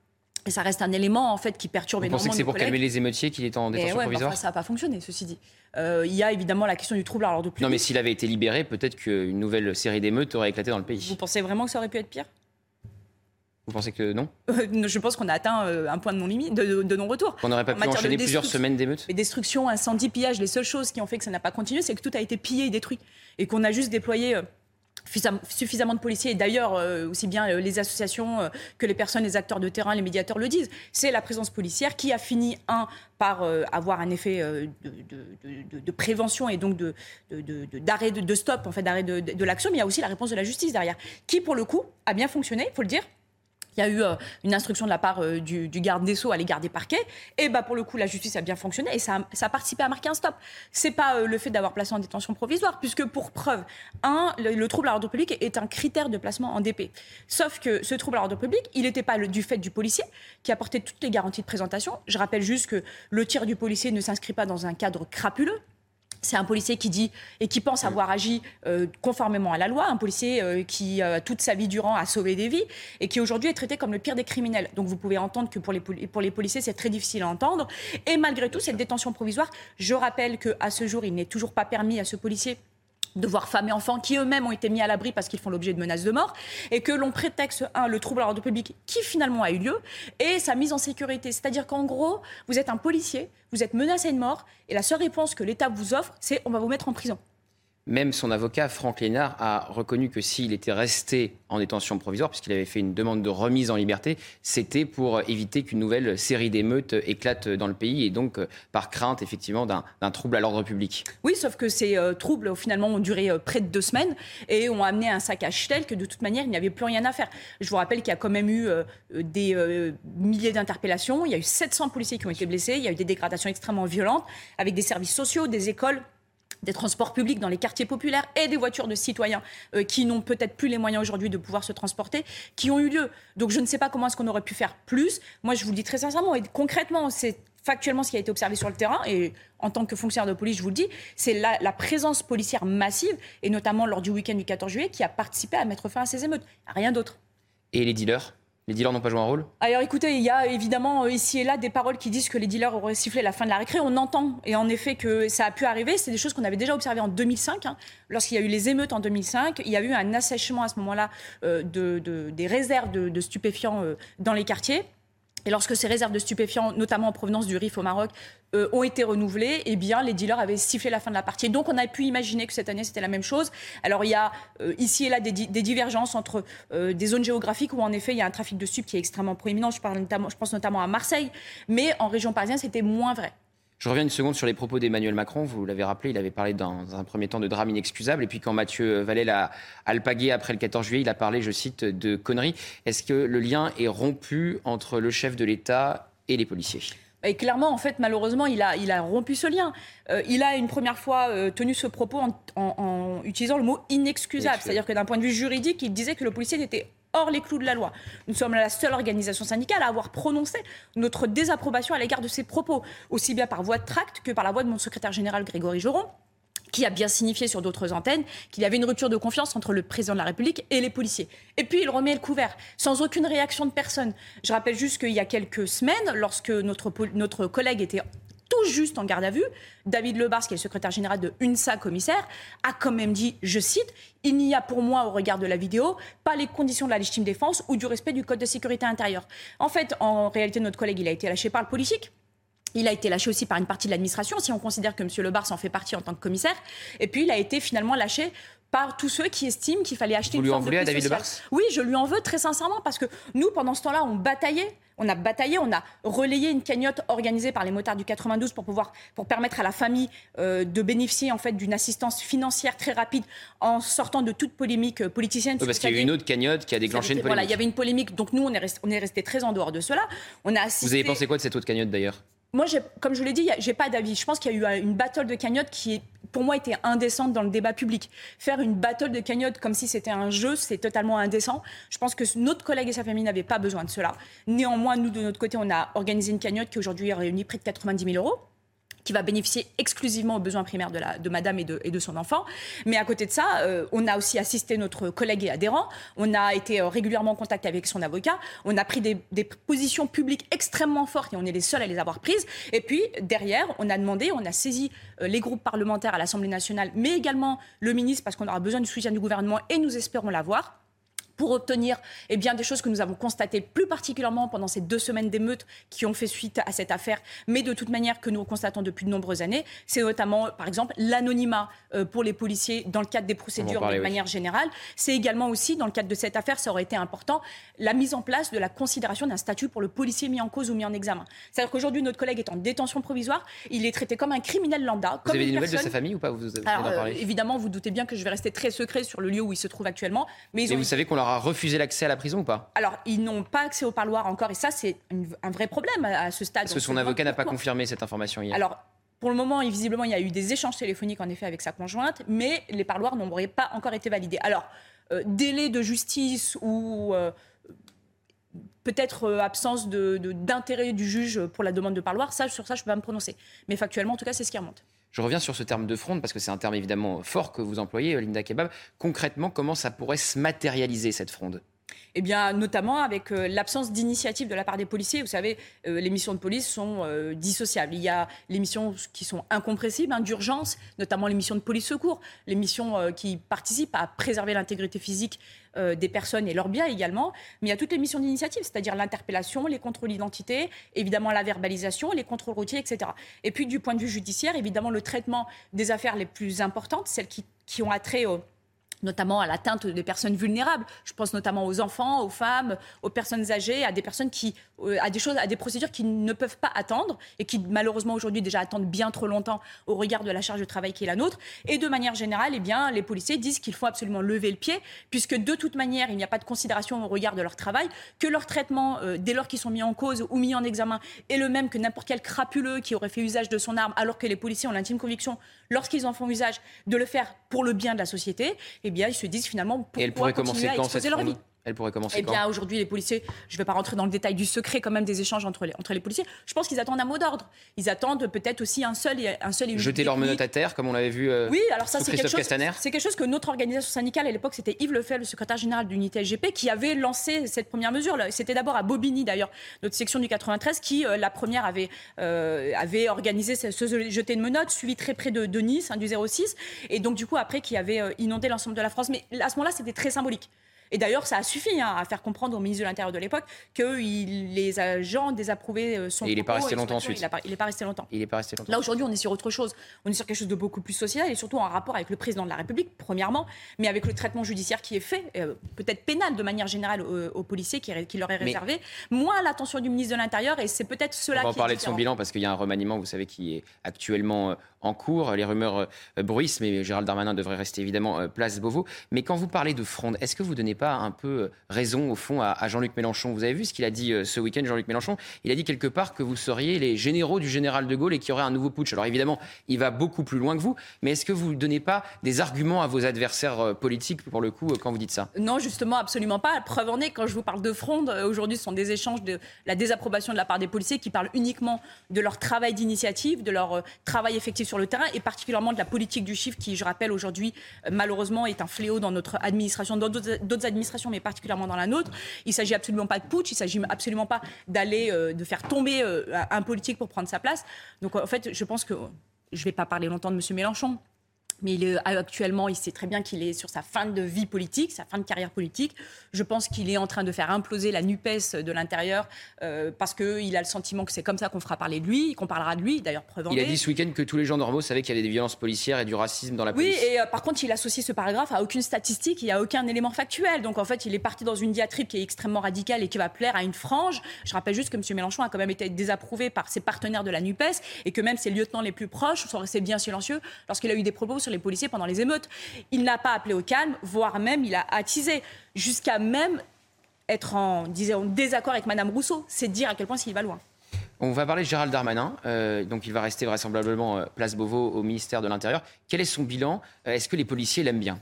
Et ça reste un élément en fait qui perturbe Vous énormément. pensez que c'est pour calmer les émeutiers qu'il est en détention ouais, provisoire Ça n'a pas fonctionné, ceci dit. Euh, il y a évidemment la question du trouble à l'ordre public. Non, mais s'il avait été libéré, peut-être qu'une nouvelle série d'émeutes aurait éclaté dans le pays. Vous pensez vraiment que ça aurait pu être pire? Vous pensez que non? Je pense qu'on a atteint euh, un point de non-limite, de, non-retour. On n'aurait pas pu enchaîner plusieurs semaines d'émeutes? Mais destruction, incendie, pillage, les seules choses qui ont fait que ça n'a pas continué, c'est que tout a été pillé et détruit. Et qu'on a juste déployé. Suffisamment de policiers, et d'ailleurs euh, aussi bien euh, les associations euh, que les personnes, les acteurs de terrain, les médiateurs le disent, c'est la présence policière qui a fini, un, par avoir un effet de, prévention et donc d'arrêt de, stop, en fait, d'arrêt de l'action, mais il y a aussi la réponse de la justice derrière, qui pour le coup a bien fonctionné, il faut le dire. Il y a eu euh, une instruction de la part euh, du, garde des Sceaux à l'égard des parquets. Et bah, pour le coup, la justice a bien fonctionné et ça a, participé à marquer un stop. C'est pas euh, le fait d'avoir placé en détention provisoire, puisque pour preuve, un, le, trouble à l'ordre public est un critère de placement en DP. Sauf que ce trouble à l'ordre public, il n'était pas du fait du policier qui apportait toutes les garanties de présentation. Je rappelle juste que le tir du policier ne s'inscrit pas dans un cadre crapuleux. C'est un policier qui dit et qui pense avoir agi euh, conformément à la loi, un policier euh, qui, euh, toute sa vie durant, a sauvé des vies et qui aujourd'hui est traité comme le pire des criminels. Donc vous pouvez entendre que pour les, pour les policiers, c'est très difficile à entendre. Et malgré tout, cette détention provisoire, je rappelle qu'à ce jour, il n'est toujours pas permis à ce policier de voir femmes et enfants qui eux-mêmes ont été mis à l'abri parce qu'ils font l'objet de menaces de mort, et que l'on prétexte, un, le trouble à l'ordre public qui finalement a eu lieu, et sa mise en sécurité. C'est-à-dire qu'en gros, vous êtes un policier, vous êtes menacé de mort, et la seule réponse que l'État vous offre, c'est on va vous mettre en prison. Même son avocat, Franck Lénard, a reconnu que s'il était resté en détention provisoire, puisqu'il avait fait une demande de remise en liberté, c'était pour éviter qu'une nouvelle série d'émeutes éclate dans le pays et donc euh, par crainte effectivement d'un trouble à l'ordre public. Oui, sauf que ces euh, troubles finalement ont duré euh, près de deux semaines et ont amené un saccage tel que de toute manière il n'y avait plus rien à faire. Je vous rappelle qu'il y a quand même eu des milliers d'interpellations, il y a eu 700 policiers qui ont été blessés, il y a eu des dégradations extrêmement violentes avec des services sociaux, des écoles des transports publics dans les quartiers populaires et des voitures de citoyens euh, qui n'ont peut-être plus les moyens aujourd'hui de pouvoir se transporter, qui ont eu lieu. Donc je ne sais pas comment est-ce qu'on aurait pu faire plus. Moi, je vous le dis très sincèrement, et concrètement, c'est factuellement ce qui a été observé sur le terrain, et en tant que fonctionnaire de police, je vous le dis, c'est la, la, présence policière massive, et notamment lors du week-end du 14 juillet, qui a participé à mettre fin à ces émeutes. Rien d'autre. Et les dealers? Les dealers n'ont pas joué un rôle? Alors écoutez, il y a évidemment euh, ici et là des paroles qui disent que les dealers auraient sifflé la fin de la récré. On entend, et en effet, que ça a pu arriver. C'est des choses qu'on avait déjà observées en 2005. Hein. Lorsqu'il y a eu les émeutes en 2005, il y a eu un assèchement à ce moment-là euh, de, des réserves de, stupéfiants euh, dans les quartiers. Et lorsque ces réserves de stupéfiants, notamment en provenance du RIF au Maroc, euh, ont été renouvelées, eh bien, les dealers avaient sifflé la fin de la partie. donc, on a pu imaginer que cette année, c'était la même chose. Alors, il y a euh, ici et là des, divergences entre euh, des zones géographiques où, en effet, il y a un trafic de stupes qui est extrêmement proéminent. Je, parle notamment, je pense notamment à Marseille. Mais en région parisienne, c'était moins vrai. Je reviens une seconde sur les propos d'Emmanuel Macron. Vous l'avez rappelé, il avait parlé dans un premier temps de drame inexcusable. Et puis quand Mathieu Vallet a, a le après le 14 juillet, il a parlé, je cite, de conneries. Est-ce que le lien est rompu entre le chef de l'État et les policiers? Et clairement, en fait, malheureusement, il a, il a rompu ce lien. Euh, il a une première fois euh, tenu ce propos en, utilisant le mot inexcusable. C'est-à-dire que d'un point de vue juridique, il disait que le policier n'était hors les clous de la loi. Nous sommes la seule organisation syndicale à avoir prononcé notre désapprobation à l'égard de ces propos, aussi bien par voie de tract que par la voix de mon secrétaire général Grégory Joron qui a bien signifié sur d'autres antennes qu'il y avait une rupture de confiance entre le président de la République et les policiers. Et puis il remet le couvert, sans aucune réaction de personne. Je rappelle juste qu'il y a quelques semaines, lorsque notre, notre collègue était tout juste en garde à vue, David Lebars, qui est le secrétaire général de UNSA commissaire, a quand même dit, je cite, Il n'y a pour moi, au regard de la vidéo, pas les conditions de la légitime défense ou du respect du code de sécurité intérieure. En fait, en réalité, notre collègue, il a été lâché par le politique. Il a été lâché aussi par une partie de l'administration, si on considère que M. Lebars en fait partie en tant que commissaire. Et puis, il a été finalement lâché par tous ceux qui estiment qu'il fallait acheter Vous une lui en forme de voulez à David. Lebars? Oui, je lui en veux très sincèrement parce que nous, pendant ce temps-là, on bataillait. On a bataillé, on a relayé une cagnotte organisée par les motards du 92 pour pouvoir, pour permettre à la famille euh, de bénéficier en fait d'une assistance financière très rapide en sortant de toute polémique euh, politicienne. Oui, parce qu'il y a eu une autre cagnotte qui a déclenché une Voilà, il polémique. y avait une polémique, donc nous on est resté, on est resté très en dehors de cela. On a assisté. Vous avez pensé quoi de cette autre cagnotte d'ailleurs? Moi, comme je l'ai dit, j'ai pas d'avis. Je pense qu'il y a eu une battle de cagnotte qui, est, pour moi, était indécente dans le débat public. Faire une battle de cagnotte comme si c'était un jeu, c'est totalement indécent. Je pense que notre collègue et sa famille n'avaient pas besoin de cela. Néanmoins, nous, de notre côté, on a organisé une cagnotte qui aujourd'hui réunit près de 90 000 euros qui va bénéficier exclusivement aux besoins primaires de, madame et de, son enfant. Mais à côté de ça, euh, on a aussi assisté notre collègue et adhérent, on a été euh, régulièrement en contact avec son avocat, on a pris des, des positions publiques extrêmement fortes et on est les seuls à les avoir prises. Et puis, derrière, on a demandé, on a saisi euh, les groupes parlementaires à l'Assemblée nationale, mais également le ministre, parce qu'on aura besoin du soutien du gouvernement et nous espérons l'avoir pour obtenir eh bien, des choses que nous avons constatées plus particulièrement pendant ces deux semaines d'émeutes qui ont fait suite à cette affaire, mais de toute manière que nous constatons depuis de nombreuses années. C'est notamment, par exemple, l'anonymat euh, pour les policiers dans le cadre des procédures parler, de oui. manière générale. C'est également aussi, dans le cadre de cette affaire, ça aurait été important, la mise en place de la considération d'un statut pour le policier mis en cause ou mis en examen. C'est-à-dire qu'aujourd'hui, notre collègue est en détention provisoire, il est traité comme un criminel lambda. Vous comme avez des nouvelles de sa famille ou pas? Vous avez alors, d'en euh, évidemment, vous doutez bien que je vais rester très secret sur le lieu où il se trouve actuellement. Mais ont vous savez qu'on leur a refusé l'accès à la prison ou pas alors, ils n'ont pas accès au parloir encore, et ça, c'est un vrai problème à, ce stade. Parce que On son avocat n'a pas confirmé cette information hier. Alors, pour le moment, visiblement, il y a eu des échanges téléphoniques, en effet, avec sa conjointe, mais les parloirs n'auraient pas encore été validés. Alors, euh, délai de justice ou euh, peut-être euh, absence de- de- d'intérêt du juge pour la demande de parloir, ça, sur ça, je ne peux pas me prononcer. Mais factuellement, en tout cas, c'est ce qui remonte. Je reviens sur ce terme de fronde parce que c'est un terme évidemment fort que vous employez, Linda Kebab. Concrètement, comment ça pourrait se matérialiser cette fronde? Eh bien, notamment avec euh, l'absence d'initiative de la part des policiers. Vous savez, euh, les missions de police sont euh, dissociables. Il y a les missions qui sont incompressibles, hein, d'urgence, notamment les missions de police-secours, les missions qui participent à préserver l'intégrité physique des personnes et leurs biens également. Mais il y a toutes les missions d'initiative, c'est-à-dire l'interpellation, les contrôles d'identité, évidemment la verbalisation, les contrôles routiers, etc. Et puis, du point de vue judiciaire, évidemment, le traitement des affaires les plus importantes, celles qui, ont attrait notamment à l'atteinte des personnes vulnérables. Je pense notamment aux enfants, aux femmes, aux personnes âgées, à des personnes qui, euh, à des choses, à procédures qui ne peuvent pas attendre et qui malheureusement aujourd'hui déjà attendent bien trop longtemps au regard de la charge de travail qui est la nôtre. Et de manière générale, eh les policiers disent qu'il faut absolument lever le pied puisque de toute manière, il n'y a pas de considération au regard de leur travail, que leur traitement, euh, dès lors qu'ils sont mis en cause ou mis en examen, est le même que n'importe quel crapuleux qui aurait fait usage de son arme, alors que les policiers ont l'intime conviction, lorsqu'ils en font usage, de le faire pour le bien de la société. Eh bien, ils se disent finalement Et pourquoi elle pourrait continuer commencer à quand exposer leur vie? Elle pourrait commencer Eh bien, aujourd'hui, les policiers, je ne vais pas rentrer dans le détail du secret quand même des échanges entre les, entre les policiers. Je pense qu'ils attendent un mot d'ordre. Ils attendent peut-être aussi un seul et un seul et Jeter leurs menottes à terre, comme on l'avait vu euh, Oui, alors ça c'est quelque, chose, c'est quelque chose que notre organisation syndicale à l'époque, c'était Yves Lefebvre, le secrétaire général de l'unité SGP, qui avait lancé cette première mesure. C'était d'abord à Bobigny d'ailleurs, notre section du 93, qui euh, la première avait, euh, avait organisé ce, ce jeté de menottes, suivi très près de, de Nice, hein, du 06, et donc du coup après qui avait euh, inondé l'ensemble de la France. Mais à ce moment-là, c'était très symbolique. Et d'ailleurs, ça a suffi hein, à faire comprendre au ministre de l'Intérieur de l'époque que il- les agents désapprouvaient euh, son Et il n'est pas resté longtemps ensuite. Il n'est pas resté longtemps. Il n'est pas resté longtemps. Là, aujourd'hui, on est sur autre chose. On est sur quelque chose de beaucoup plus social et surtout en rapport avec le président de la République, premièrement, mais avec le traitement judiciaire qui est fait, euh, peut-être pénal de manière générale aux, aux policiers qui, qui leur est Mais- réservé, moins l'attention du ministre de l'Intérieur et c'est peut-être On cela va en parler est de son bilan parce qu'il y a un remaniement, vous savez, qui est actuellement euh, en cours. Les rumeurs euh, bruissent, mais Gérald Darmanin devrait rester évidemment euh, place Beauvau. Mais quand vous parlez de fronde, est-ce que vous ne donnez pas un peu euh, raison, au fond, à, Jean-Luc Mélenchon? Vous avez vu ce qu'il a dit ce week-end, Jean-Luc Mélenchon? Il a dit quelque part que vous seriez les généraux du général de Gaulle et qu'il y aurait un nouveau putsch. Alors évidemment, il va beaucoup plus loin que vous, mais est-ce que vous ne donnez pas des arguments à vos adversaires politiques, pour le coup, quand vous dites ça? Non, justement, absolument pas. Preuve en est, quand je vous parle de fronde, aujourd'hui, ce sont des échanges de la désapprobation de la part des policiers qui parlent uniquement de leur travail d'initiative, de leur travail effectif sur le terrain et particulièrement de la politique du chiffre qui, je rappelle, aujourd'hui, euh, malheureusement, est un fléau dans notre administration, dans d'autres administrations, mais particulièrement dans la nôtre. Il s'agit absolument pas de putsch, il s'agit absolument pas d'aller, euh, de faire tomber euh, un politique pour prendre sa place. Donc, en fait, je pense que je vais pas parler longtemps de M. Mélenchon. Mais il est, actuellement, il sait très bien qu'il est sur sa fin de vie politique, sa fin de carrière politique. Je pense qu'il est en train de faire imploser la NUPES de l'intérieur euh, parce qu'il a le sentiment que c'est comme ça qu'on fera parler de lui, qu'on parlera de lui, d'ailleurs preuve Il a dit ce week-end que tous les gens normaux savaient qu'il y avait des violences policières et du racisme dans la Oui, police. et euh, par contre, il associe ce paragraphe à aucune statistique, il n'y a aucun élément factuel. Donc en fait, il est parti dans une diatribe qui est extrêmement radicale et qui va plaire à une frange. Je rappelle juste que M. Mélenchon a quand même été désapprouvé par ses partenaires de la NUPES et que même ses lieutenants les plus proches sont restés bien silencieux lorsqu'il a eu des propos sur les policiers pendant les émeutes. Il n'a pas appelé au calme, voire même il a attisé, jusqu'à même être en disons, désaccord avec Mme Rousseau. C'est dire à quel point s'il va loin. On va parler de Gérald Darmanin. euh, donc, il va rester vraisemblablement euh, place Beauvau au ministère de l'Intérieur. Quel est son bilan? Euh, Est-ce que les policiers l'aiment bien?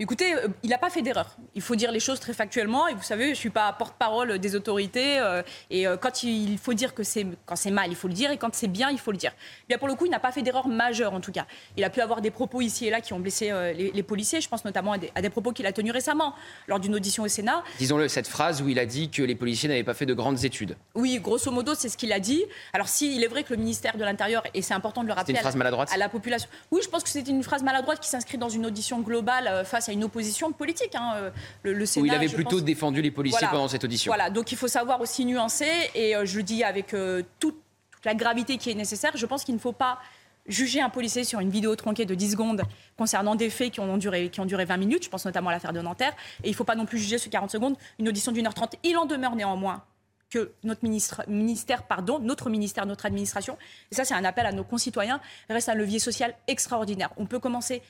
Écoutez, euh, il n'a pas fait d'erreur. Il faut dire les choses très factuellement. Et vous savez, je ne suis pas porte-parole des autorités. euh, et euh, quand il faut dire que c'est quand c'est mal, il faut le dire. Et quand c'est bien, il faut le dire. Bien pour le coup, il n'a pas fait d'erreur majeure en tout cas. Il a pu avoir des propos ici et là qui ont blessé euh, les, les policiers. Je pense notamment à des, à des propos qu'il a tenus récemment lors d'une audition au Sénat. Disons-le, cette phrase où il a dit que les policiers n'avaient pas fait de grandes études. Oui, grosso modo, c'est ce qu'il a dit. Alors, si il est vrai que le ministère de l'Intérieur, et c'est important de le rappeler une à la- phrase maladroite à la population. Oui, je pense que c'était une phrase maladroite qui s'inscrit dans une audition globale euh, face à une opposition politique. hein, euh, Le, le Sénat, où il avait plutôt pense- défendu les policiers Voilà. pendant cette audition. Voilà, donc il faut savoir aussi nuancer, et euh, je le dis avec euh, toute, toute la gravité qui est nécessaire. Je pense qu'il ne faut pas juger un policier sur une vidéo tronquée de 10 secondes concernant des faits qui ont duré, qui ont duré 20 minutes, je pense notamment à l'affaire de Nanterre, et il ne faut pas non plus juger sur 40 secondes une audition d'une heure 30. Il en demeure néanmoins que notre ministre, ministère, pardon, notre ministère, notre administration, et ça c'est un appel à nos concitoyens, reste un levier social extraordinaire. On peut commencer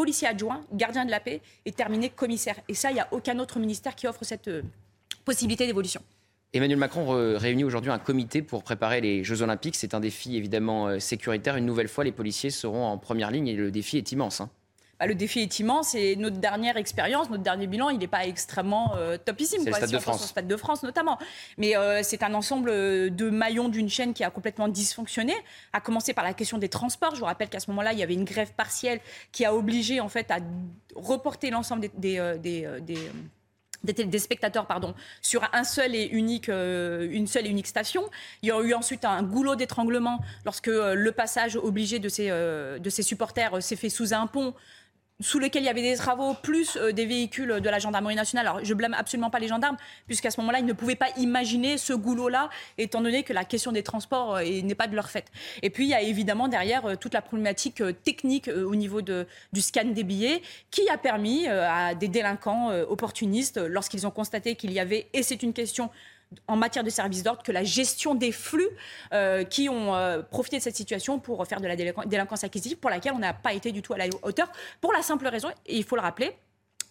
policier adjoint, gardien de la paix, et terminer commissaire. Et ça, il n'y a aucun autre ministère qui offre cette euh, possibilité d'évolution. Emmanuel Macron réunit aujourd'hui un comité pour préparer les Jeux Olympiques. C'est un défi évidemment euh, sécuritaire. Une nouvelle fois, les policiers seront en première ligne et le défi est immense. hein. Bah, le défi est immense et notre dernière expérience, notre dernier bilan, il n'est pas extrêmement euh, topissime. C'est le quoi, Stade si de France. au Stade de France notamment. Mais euh, c'est un ensemble euh, de maillons d'une chaîne qui a complètement dysfonctionné, à commencer par la question des transports. Je vous rappelle qu'à ce moment-là, il y avait une grève partielle qui a obligé en fait à reporter l'ensemble des, des, des, des, des, tél- des spectateurs pardon, sur un seul et unique, euh, une seule et unique station. Il y a eu ensuite un goulot d'étranglement lorsque euh, le passage obligé de ces, euh, de ces supporters s'est fait sous un pont sous lequel il y avait des travaux, plus euh, des véhicules de la gendarmerie nationale. Alors, je blâme absolument pas les gendarmes, puisqu'à ce moment-là, ils ne pouvaient pas imaginer ce goulot-là, étant donné que la question des transports euh, n'est pas de leur fait. Et puis, il y a évidemment derrière euh, toute la problématique euh, technique euh, au niveau du scan des billets, qui a permis euh, à des délinquants euh, opportunistes, euh, lorsqu'ils ont constaté qu'il y avait, et c'est une question en matière de service d'ordre que la gestion des flux euh, qui ont euh, profité de cette situation pour faire de la délinqu- délinquance acquisitive pour laquelle on n'a pas été du tout à la hauteur pour la simple raison, et il faut le rappeler,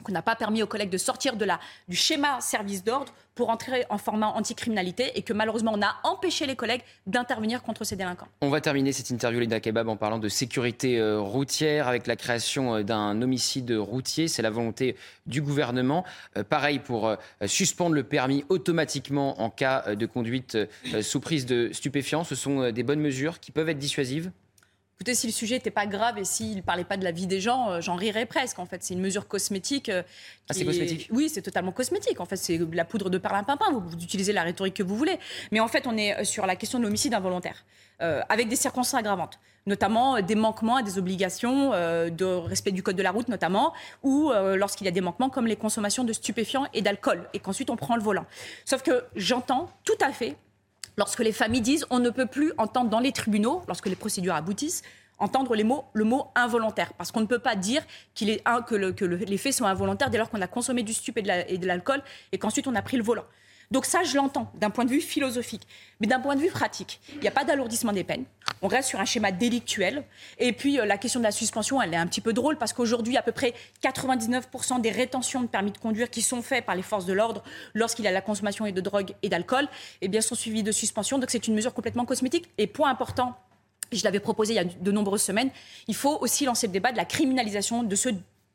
qu'on n'a pas permis aux collègues de sortir de la, du schéma service d'ordre pour entrer en format anticriminalité et que malheureusement on a empêché les collègues d'intervenir contre ces délinquants. On va terminer cette interview, Linda Kebab, en parlant de sécurité euh, routière avec la création euh, d'un homicide routier. C'est la volonté du gouvernement. Euh, pareil pour suspendre le permis automatiquement en cas de conduite sous prise de stupéfiants. Ce sont des bonnes mesures qui peuvent être dissuasives. Écoutez, si le sujet n'était pas grave et s'il ne parlait pas de la vie des gens, euh, j'en rirais presque. En fait, c'est une mesure cosmétique. euh, Ah, c'est cosmétique Oui, c'est totalement cosmétique. En fait, c'est de la poudre de perlimpinpin. Vous, vous utilisez la rhétorique que vous voulez. Mais en fait, on est euh, sur la question de l'homicide involontaire, euh, avec des circonstances aggravantes, notamment des manquements à des obligations de respect du code de la route, notamment, ou lorsqu'il y a des manquements comme les consommations de stupéfiants et d'alcool, et qu'ensuite on prend le volant. Sauf que j'entends tout à fait lorsque les familles disent on ne peut plus entendre dans les tribunaux, lorsque les procédures aboutissent, entendre les le mot involontaire. Parce qu'on ne peut pas dire est, que, le- que le- les faits sont involontaires dès lors qu'on a consommé du stup et de la- et de l'alcool et qu'ensuite on a pris le volant. Donc ça, je l'entends d'un point de vue philosophique. Mais d'un point de vue pratique, il n'y a pas d'alourdissement des peines. On reste sur un schéma délictuel. Et puis, euh, la question de la suspension, elle est un petit peu drôle parce qu'aujourd'hui, à peu près 99% des rétentions de permis de conduire qui sont faites par les forces de l'ordre lorsqu'il y a la consommation de drogue et d'alcool, eh bien, sont suivies de suspension. Donc, c'est une mesure complètement cosmétique. Et point important, je l'avais proposé il y a de nombreuses semaines, il faut aussi lancer le débat de la criminalisation de ce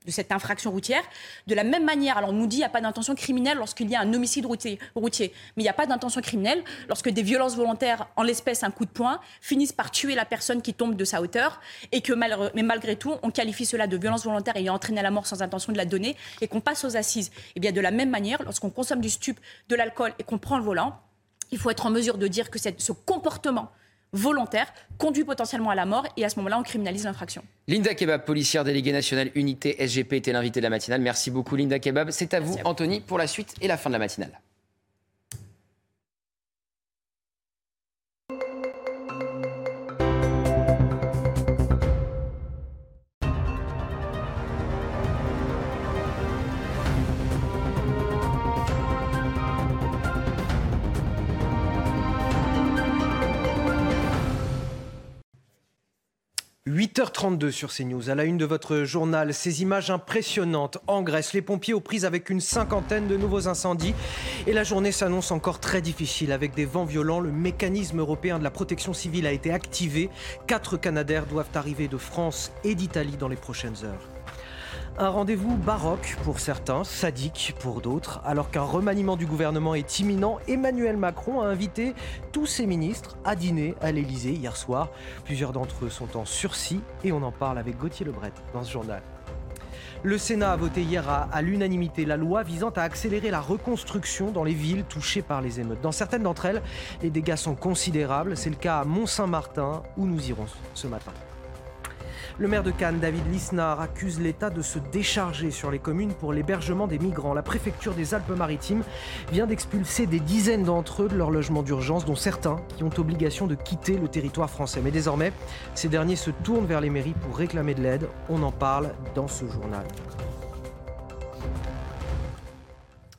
de cette infraction routière. De la même manière, alors on nous dit qu'il n'y a pas d'intention criminelle lorsqu'il y a un homicide routier, routier. mais il n'y a pas d'intention criminelle lorsque des violences volontaires, en l'espèce un coup de poing, finissent par tuer la personne qui tombe de sa hauteur, et que mais malgré tout, on qualifie cela de violence volontaire ayant entraîné la mort sans intention de la donner, et qu'on passe aux assises. Et bien de la même manière, lorsqu'on consomme du stup, de l'alcool et qu'on prend le volant, il faut être en mesure de dire que ce comportement volontaire conduit potentiellement à la mort et à ce moment-là, on criminalise l'infraction. Linda Kebab, policière déléguée nationale unité SGP, était l'invitée de la matinale. Merci beaucoup, Linda Kebab. C'est à vous, Anthony, pour la suite et la fin de la matinale. « 8h32 sur CNews. À la une de votre journal, ces images impressionnantes en Grèce. Les pompiers aux prises avec une cinquantaine de nouveaux incendies. Et la journée s'annonce encore très difficile. Avec des vents violents, le mécanisme européen de la protection civile a été activé. Quatre Canadaires doivent arriver de France et d'Italie dans les prochaines heures. Un rendez-vous baroque pour certains, sadique pour d'autres. Alors qu'un remaniement du gouvernement est imminent, Emmanuel Macron a invité tous ses ministres à dîner à l'Elysée hier soir. Plusieurs d'entre eux sont en sursis et on en parle avec Gauthier Lebret dans ce journal. Le Sénat a voté hier à, à l'unanimité la loi visant à accélérer la reconstruction dans les villes touchées par les émeutes. Dans certaines d'entre elles, les dégâts sont considérables. C'est le cas à Mont-Saint-Martin où nous irons ce matin. Le maire de Cannes, David Lisnard, accuse l'État de se décharger sur les communes pour l'hébergement des migrants. La préfecture des Alpes-Maritimes vient d'expulser des dizaines d'entre eux de leur logement d'urgence, dont certains qui ont obligation de quitter le territoire français. Mais désormais, ces derniers se tournent vers les mairies pour réclamer de l'aide. On en parle dans ce journal.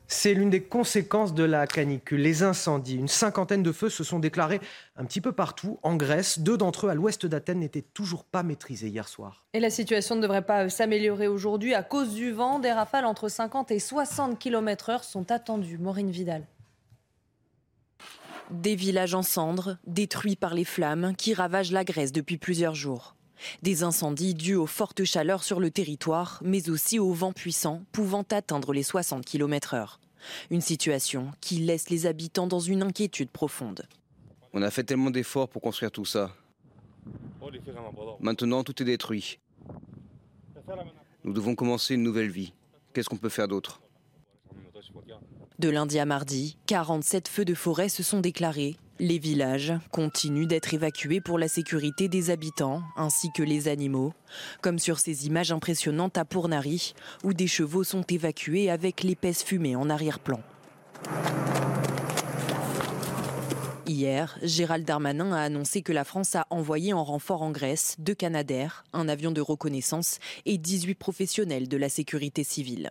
C'est l'une des conséquences de la canicule, les incendies. Une cinquantaine de feux se sont déclarés un petit peu partout en Grèce. Deux d'entre eux à l'ouest d'Athènes n'étaient toujours pas maîtrisés hier soir. Et la situation ne devrait pas s'améliorer aujourd'hui à cause du vent. Des rafales entre 50 et 60 km/h sont attendues. Maureen Vidal. Des villages en cendres, détruits par les flammes qui ravagent la Grèce depuis plusieurs jours. Des incendies dus aux fortes chaleurs sur le territoire, mais aussi aux vents puissants pouvant atteindre les 60 km/h. Une situation qui laisse les habitants dans une inquiétude profonde. On a fait tellement d'efforts pour construire tout ça. Maintenant, tout est détruit. Nous devons commencer une nouvelle vie. Qu'est-ce qu'on peut faire d'autre? De lundi à mardi, 47 feux de forêt se sont déclarés. Les villages continuent d'être évacués pour la sécurité des habitants ainsi que les animaux, comme sur ces images impressionnantes à Pournari, où des chevaux sont évacués avec l'épaisse fumée en arrière-plan. Hier, Gérald Darmanin a annoncé que la France a envoyé en renfort en Grèce deux Canadaires, un avion de reconnaissance et 18 professionnels de la sécurité civile.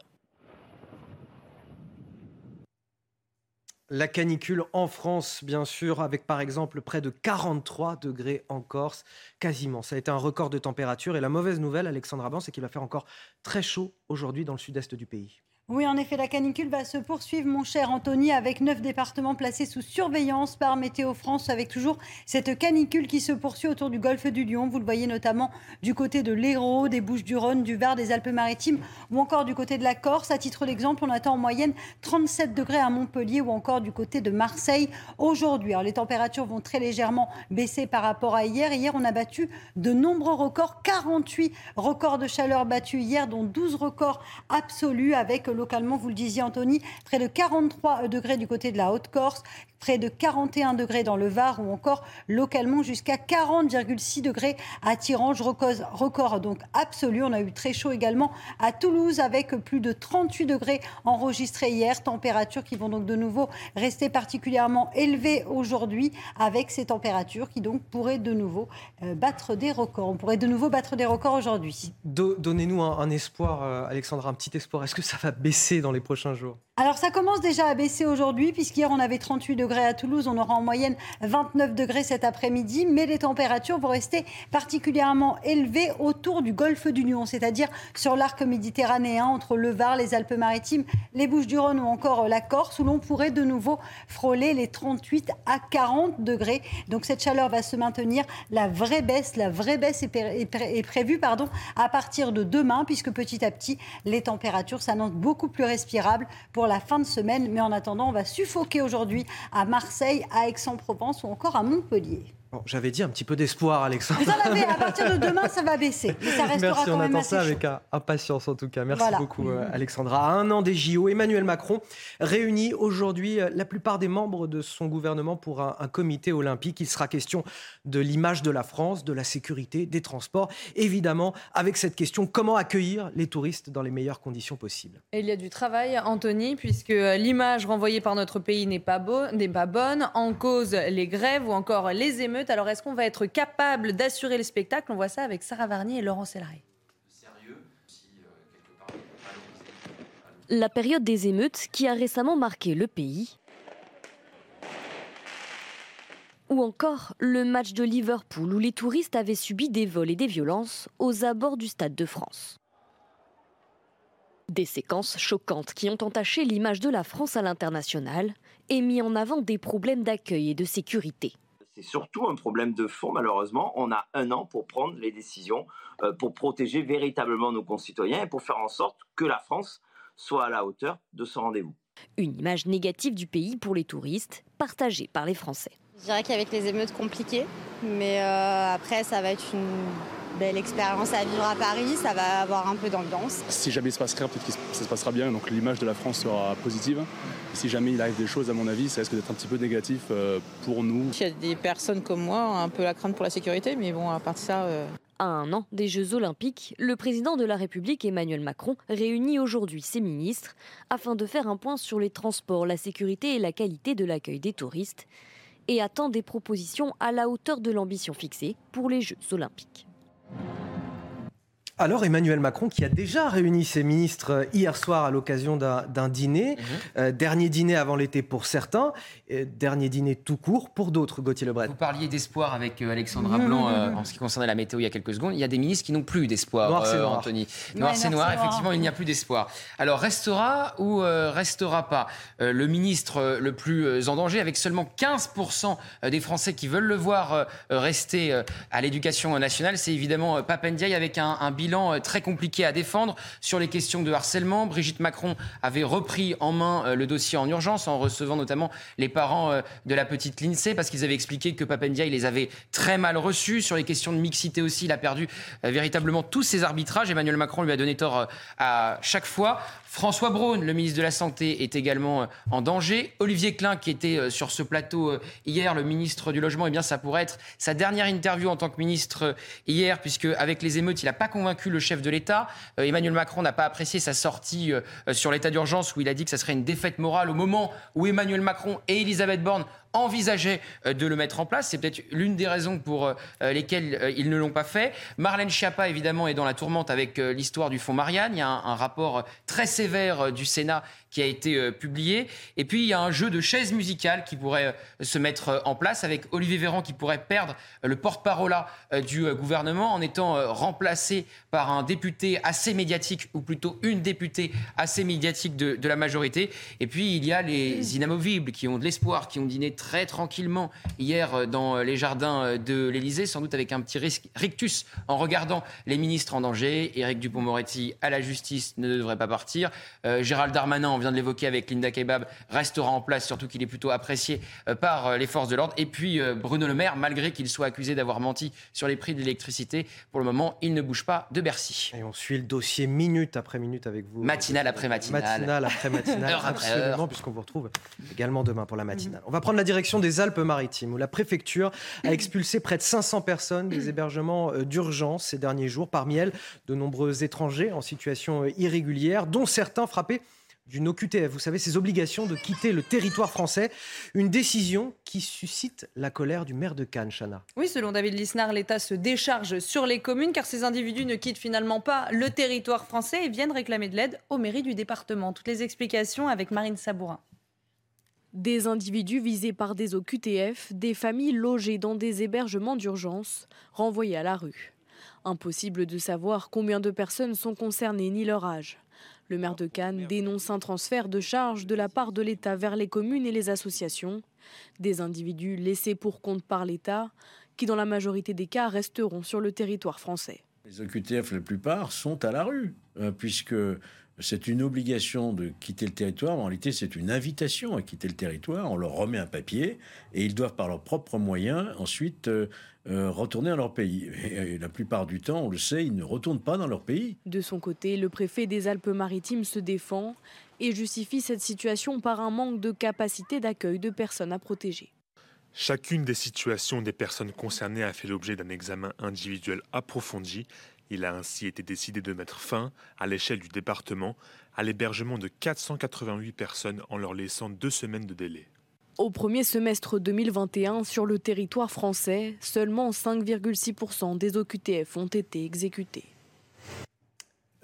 La canicule en France, bien sûr, avec par exemple près de 43 degrés en Corse, quasiment. Ça a été un record de température. Et la mauvaise nouvelle, Alexandra Ban, c'est qu'il va faire encore très chaud aujourd'hui dans le sud-est du pays. Oui, en effet, la canicule va se poursuivre, mon cher Anthony, avec neuf départements placés sous surveillance par Météo France, avec toujours cette canicule qui se poursuit autour du golfe du Lion. Vous le voyez notamment du côté de l'Hérault, des Bouches-du-Rhône, du Var, des Alpes-Maritimes ou encore du côté de la Corse. À titre d'exemple, on attend en moyenne 37 degrés à Montpellier ou encore du côté de Marseille aujourd'hui. Alors, les températures vont très légèrement baisser par rapport à hier. Hier, on a battu de nombreux records, 48 records de chaleur battus hier, dont 12 records absolus avec localement, vous le disiez Anthony, près de 43 degrés du côté de la Haute-Corse, près de 41 degrés dans le Var ou encore localement jusqu'à 40,6 degrés à Tirange, record, donc absolu. On a eu très chaud également à Toulouse avec plus de 38 degrés enregistrés hier, températures qui vont donc de nouveau rester particulièrement élevées aujourd'hui avec ces températures qui donc pourraient de nouveau euh, battre des records. On pourrait de nouveau battre des records aujourd'hui. Do- Donnez-nous un, un espoir, euh, Alexandra, un petit espoir. Est-ce que ça va baisser dans les prochains jours? Alors ça commence déjà à baisser aujourd'hui, puisqu'hier on avait 38 degrés à Toulouse, on aura en moyenne 29 degrés cet après-midi, mais les températures vont rester particulièrement élevées autour du golfe du Lion, c'est-à-dire sur l'arc méditerranéen, entre le Var, les Alpes-Maritimes, les Bouches-du-Rhône ou encore la Corse, où l'on pourrait de nouveau frôler les 38 à 40 degrés. Donc cette chaleur va se maintenir. La vraie baisse, la vraie baisse est, est prévue pardon, à partir de demain, puisque petit à petit, les températures s'annoncent beaucoup plus respirables pour la fin de semaine. Mais en attendant, on va suffoquer aujourd'hui à Marseille, à Aix-en-Provence ou encore à Montpellier. Bon, J'avais dit un petit peu d'espoir, Alexandre. Vous en avez, à partir de demain, ça va baisser. Mais ça restera Merci, quand on même attend assez ça chaud. avec euh, impatience en tout cas. Merci Voilà. beaucoup euh, Alexandra. À un an des JO, Emmanuel Macron réunit aujourd'hui euh, la plupart des membres de son gouvernement pour un, un comité olympique. Il sera question de l'image de la France, de la sécurité, des transports. Évidemment, avec cette question, comment accueillir les touristes dans les meilleures conditions possibles? Et il y a du travail, Anthony, puisque l'image renvoyée par notre pays n'est pas, beau- n'est pas bonne. En cause, les grèves ou encore les émeutes. Alors, est-ce qu'on va être capable d'assurer le spectacle? On voit ça avec Sarah Varnier et Laurent Sélarié. La période des émeutes qui a récemment marqué le pays. Ou encore le match de Liverpool où les touristes avaient subi des vols et des violences aux abords du Stade de France. Des séquences choquantes qui ont entaché l'image de la France à l'international et mis en avant des problèmes d'accueil et de sécurité. C'est surtout un problème de fond, malheureusement. On a un an pour prendre les décisions, euh, pour protéger véritablement nos concitoyens et pour faire en sorte que la France soit à la hauteur de ce rendez-vous. Une image négative du pays pour les touristes, partagée par les Français. Je dirais qu'avec les émeutes compliquées, mais euh, après ça va être une belle expérience à vivre à Paris, ça va avoir un peu d'ambiance. Si jamais il se passe rien, peut-être que ça se passera bien, donc l'image de la France sera positive. Et si jamais il arrive des choses, à mon avis, ça risque d'être un petit peu négatif euh, pour nous. Il y a des personnes comme moi, un peu la crainte pour la sécurité, mais bon, à part ça. euh, À un an des Jeux Olympiques, le président de la République Emmanuel Macron réunit aujourd'hui ses ministres afin de faire un point sur les transports, la sécurité et la qualité de l'accueil des touristes et attend des propositions à la hauteur de l'ambition fixée pour les Jeux Olympiques. Thank you. Alors Emmanuel Macron qui a déjà réuni ses ministres euh, hier soir à l'occasion d'un dîner, Euh, dernier dîner avant l'été pour certains, euh, dernier dîner tout court pour d'autres, Gauthier Lebret. Vous parliez d'espoir avec euh, Alexandra Blanc euh, en ce qui concernait la météo il y a quelques secondes. Il y a des ministres qui n'ont plus d'espoir, Noir, c'est euh, noir. Anthony. Ouais, Noir, c'est noir. Effectivement, il n'y a plus d'espoir. Alors, restera ou euh, restera pas Euh, Le ministre euh, le plus euh, en danger, avec seulement 15% des Français qui veulent le voir euh, rester euh, à l'éducation nationale, c'est évidemment euh, Papendiaï avec un, un bilan euh, très compliqué à défendre sur les questions de harcèlement. Brigitte Macron avait repris en main euh, le dossier en urgence en recevant notamment les parents euh, de la petite Lindsay parce qu'ils avaient expliqué que Papendiaï les avait très mal reçus. Sur les questions de mixité aussi, il a perdu véritablement tous ses arbitrages. Emmanuel Macron lui a donné tort à chaque fois. François Braun, le ministre de la Santé, est également en danger. Olivier Klein, qui était sur ce plateau hier, le ministre du Logement, eh bien, ça pourrait être sa dernière interview en tant que ministre hier, puisque avec les émeutes, il n'a pas convaincu le chef de l'État. Euh, Emmanuel Macron n'a pas apprécié sa sortie euh, sur l'état d'urgence, où il a dit que ça serait une défaite morale au moment où Emmanuel Macron et Elisabeth Borne envisageaient euh, de le mettre en place. C'est peut-être l'une des raisons pour euh, lesquelles euh, ils ne l'ont pas fait. Marlène Schiappa, évidemment, est dans la tourmente avec l'histoire du fonds Marianne. Il y a un, rapport très sévère du Sénat qui a été publié. Et puis, il y a un jeu de chaises musicales qui pourrait se mettre en place avec Olivier Véran qui pourrait perdre le porte-parole du gouvernement en étant remplacé par un député assez médiatique, ou plutôt une députée assez médiatique de, de la majorité. Et puis, il y a les inamovibles qui ont de l'espoir, qui ont dîné très tranquillement hier euh, dans les jardins euh, de l'Élysée, sans doute avec un petit risque, rictus en regardant les ministres en danger. Éric Dupont-Moretti à la justice ne devrait pas partir. Euh, Gérald Darmanin, on vient de l'évoquer avec Linda Kebab, restera en place, surtout qu'il est plutôt apprécié euh, par euh, les forces de l'ordre. Et puis euh, Bruno Le Maire, malgré qu'il soit accusé d'avoir menti sur les prix de l'électricité, pour le moment, il ne bouge pas de Bercy. Et on suit le dossier minute après minute avec vous. Matinale après matinale. Matinale après matinale. Heure après absolument, heure. puisqu'on vous retrouve également demain pour la matinale. On va prendre la direction des Alpes-Maritimes, où la préfecture a expulsé près de 500 personnes des hébergements euh, d'urgence ces derniers jours. Parmi elles, de nombreux étrangers en situation euh, irrégulière, dont certains frappés d'une OQTF, vous savez, ces obligations de quitter le territoire français. Une décision qui suscite la colère du maire de Cannes, Chana. Oui, selon David Lisnard, l'État se décharge sur les communes car ces individus ne quittent finalement pas le territoire français et viennent réclamer de l'aide aux mairies du département. Toutes les explications avec Marine Sabourin. Des individus visés par des OQTF, des familles logées dans des hébergements d'urgence, renvoyées à la rue. Impossible de savoir combien de personnes sont concernées ni leur âge. Le maire de Cannes dénonce un transfert de charges de la part de l'État vers les communes et les associations. Des individus laissés pour compte par l'État, qui dans la majorité des cas resteront sur le territoire français. Les OQTF, la plupart, sont à la rue, euh, puisque c'est une obligation de quitter le territoire, mais en réalité c'est une invitation à quitter le territoire. On leur remet un papier et ils doivent par leurs propres moyens ensuite euh, euh, retourner dans leur pays. Et, la plupart du temps, on le sait, ils ne retournent pas dans leur pays. De son côté, le préfet des Alpes-Maritimes se défend et justifie cette situation par un manque de capacité d'accueil de personnes à protéger. Chacune des situations des personnes concernées a fait l'objet d'un examen individuel approfondi il a ainsi été décidé de mettre fin, à l'échelle du département, à l'hébergement de 488 personnes en leur laissant deux semaines de délai. Au premier semestre 2021, sur le territoire français, seulement 5,6% des OQTF ont été exécutés.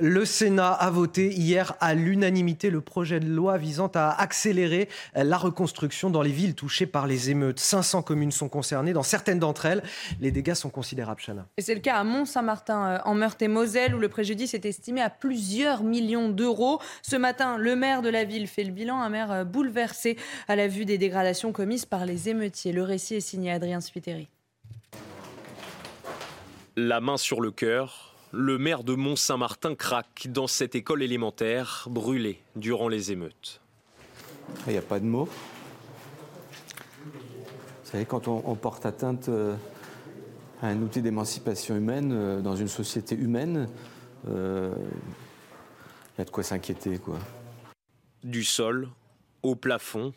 Le Sénat a voté hier à l'unanimité le projet de loi visant à accélérer la reconstruction dans les villes touchées par les émeutes. 500 communes sont concernées. Dans certaines d'entre elles, les dégâts sont considérables, Chana. Et c'est le cas à Mont-Saint-Martin, euh, en Meurthe-et-Moselle, où le préjudice est estimé à plusieurs millions d'euros. Ce matin, le maire de la ville fait le bilan, un maire euh, bouleversé à la vue des dégradations commises par les émeutiers. Le récit est signé Adrien Spiteri. La main sur le cœur, le maire de Mont-Saint-Martin craque dans cette école élémentaire brûlée durant les émeutes. Il n'y a pas de mots. Vous savez, quand on, porte atteinte euh, à un outil d'émancipation humaine euh, dans une société humaine, euh, il y a de quoi s'inquiéter. quoi. Du sol au plafond,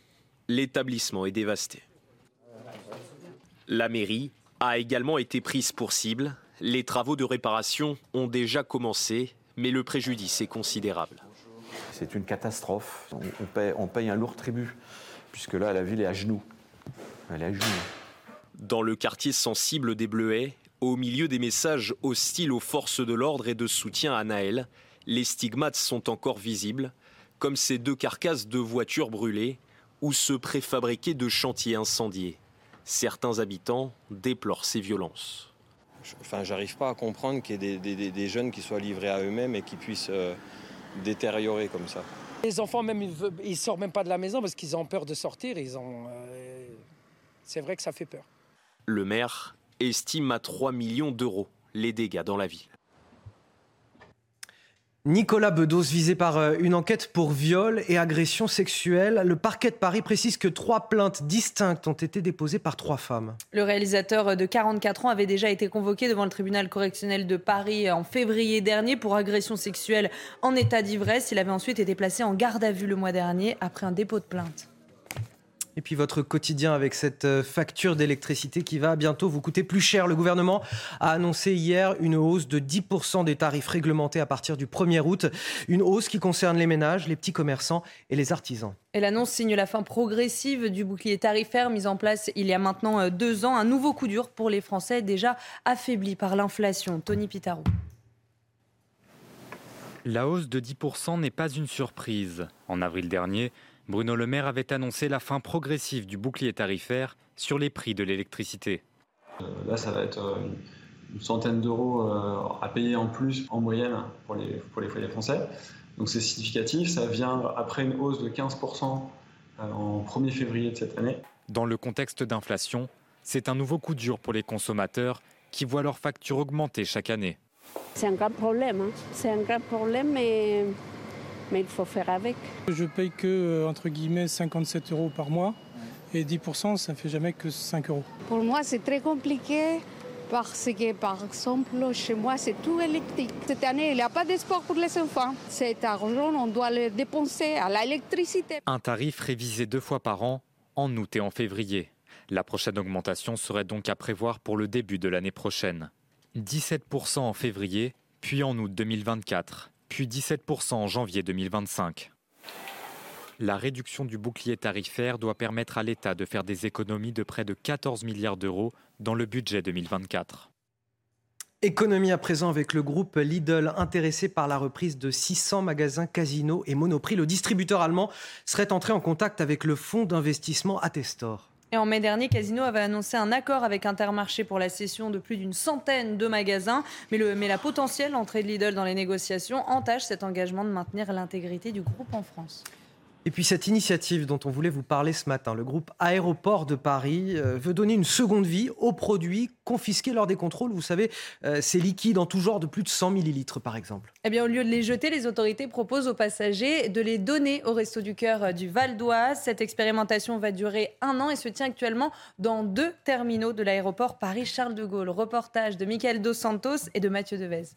l'établissement est dévasté. La mairie a également été prise pour cible les travaux de réparation ont déjà commencé, mais le préjudice est considérable. C'est une catastrophe. On, paye, un lourd tribut, puisque là, la ville est à genoux. Elle est à genoux. Dans le quartier sensible des Bleuets, au milieu des messages hostiles aux forces de l'ordre et de soutien à Naël, les stigmates sont encore visibles, comme ces deux carcasses de voitures brûlées ou ce préfabriqué de chantiers incendiés. Certains habitants déplorent ces violences. Enfin, j'arrive pas à comprendre qu'il y ait des, jeunes qui soient livrés à eux-mêmes et qui puissent euh, détériorer comme ça. Les enfants, même, ils ne sortent même pas de la maison parce qu'ils ont peur de sortir. Ils ont, euh, c'est vrai que ça fait peur. Le maire estime à 3 millions d'euros les dégâts dans la ville. Nicolas Bedos visé par euh, une enquête pour viol et agression sexuelle. Le parquet de Paris précise que trois plaintes distinctes ont été déposées par trois femmes. Le réalisateur de 44 ans avait déjà été convoqué devant le tribunal correctionnel de Paris en février dernier pour agression sexuelle en état d'ivresse. Il avait ensuite été placé en garde à vue le mois dernier après un dépôt de plainte. Et puis votre quotidien avec cette euh, facture d'électricité qui va bientôt vous coûter plus cher. Le gouvernement a annoncé hier une hausse de 10% des tarifs réglementés à partir du 1er août. Une hausse qui concerne les ménages, les petits commerçants et les artisans. Et l'annonce signe la fin progressive du bouclier tarifaire mis en place il y a maintenant euh, deux ans. Un nouveau coup dur pour les Français déjà affaiblis par l'inflation. Tony Pitaro. La hausse de 10% n'est pas une surprise. En avril dernier, Bruno Le Maire avait annoncé la fin progressive du bouclier tarifaire sur les prix de l'électricité. Euh, là, ça va être euh, une centaine d'euros euh, à payer en plus en moyenne pour les, pour les foyers français. Donc c'est significatif, ça vient après une hausse de 15% en 1er février de cette année. Dans le contexte d'inflation, c'est un nouveau coup dur pour les consommateurs qui voient leurs factures augmenter chaque année. C'est un grand problème, hein. c'est un grand problème, mais mais il faut faire avec. Je paye que euh, entre guillemets 57 euros par mois et 10%, ça ne fait jamais que 5 euros. Pour moi, c'est très compliqué parce que, par exemple, chez moi, c'est tout électrique. Cette année, il n'y a pas de sport pour les enfants. Cet argent, on doit le dépenser à l'électricité. Un tarif révisé deux fois par an, en août et en février. La prochaine augmentation serait donc à prévoir pour le début de l'année prochaine. 17% en février, puis en août 2024 puis 17% en janvier 2025. La réduction du bouclier tarifaire doit permettre à l'État de faire des économies de près de 14 milliards d'euros dans le budget 2024. Économie à présent avec le groupe Lidl intéressé par la reprise de 600 magasins Casino et Monoprix. Le distributeur allemand serait entré en contact avec le fonds d'investissement Attestor en mai dernier, Casino avait annoncé un accord avec Intermarché pour la cession de plus d'une centaine de magasins. Mais, mais la potentielle entrée de Lidl dans les négociations entache cet engagement de maintenir l'intégrité du groupe en France. Et puis cette initiative dont on voulait vous parler ce matin, le groupe Aéroport de Paris euh, veut donner une seconde vie aux produits confisqués lors des contrôles. Vous savez, euh, ces liquides en tout genre de plus de 100 millilitres par exemple. Eh bien, au lieu de les jeter, les autorités proposent aux passagers de les donner au Resto du Cœur du Val d'Oise. Cette expérimentation va durer un an et se tient actuellement dans deux terminaux de l'aéroport Paris-Charles de Gaulle. Reportage de Michael Dos Santos et de Mathieu Devez.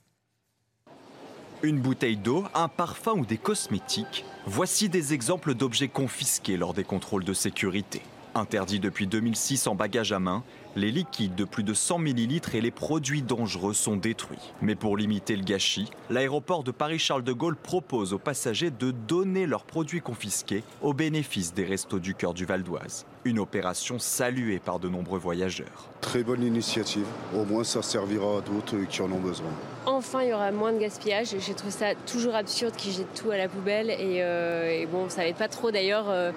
Une bouteille d'eau, un parfum ou des cosmétiques, voici des exemples d'objets confisqués lors des contrôles de sécurité. Interdits depuis 2006 en bagage à main, les liquides de plus de 100 ml et les produits dangereux sont détruits. Mais pour limiter le gâchis, l'aéroport de Paris-Charles de Gaulle propose aux passagers de donner leurs produits confisqués au bénéfice des restos du cœur du Val d'Oise. Une opération saluée par de nombreux voyageurs. Très bonne initiative. Au moins, ça servira à d'autres qui en ont besoin. Enfin, il y aura moins de gaspillage. J'ai trouvé ça toujours absurde qu'ils jettent tout à la poubelle. Et, euh, et bon, ça n'avait pas trop d'ailleurs. Euh,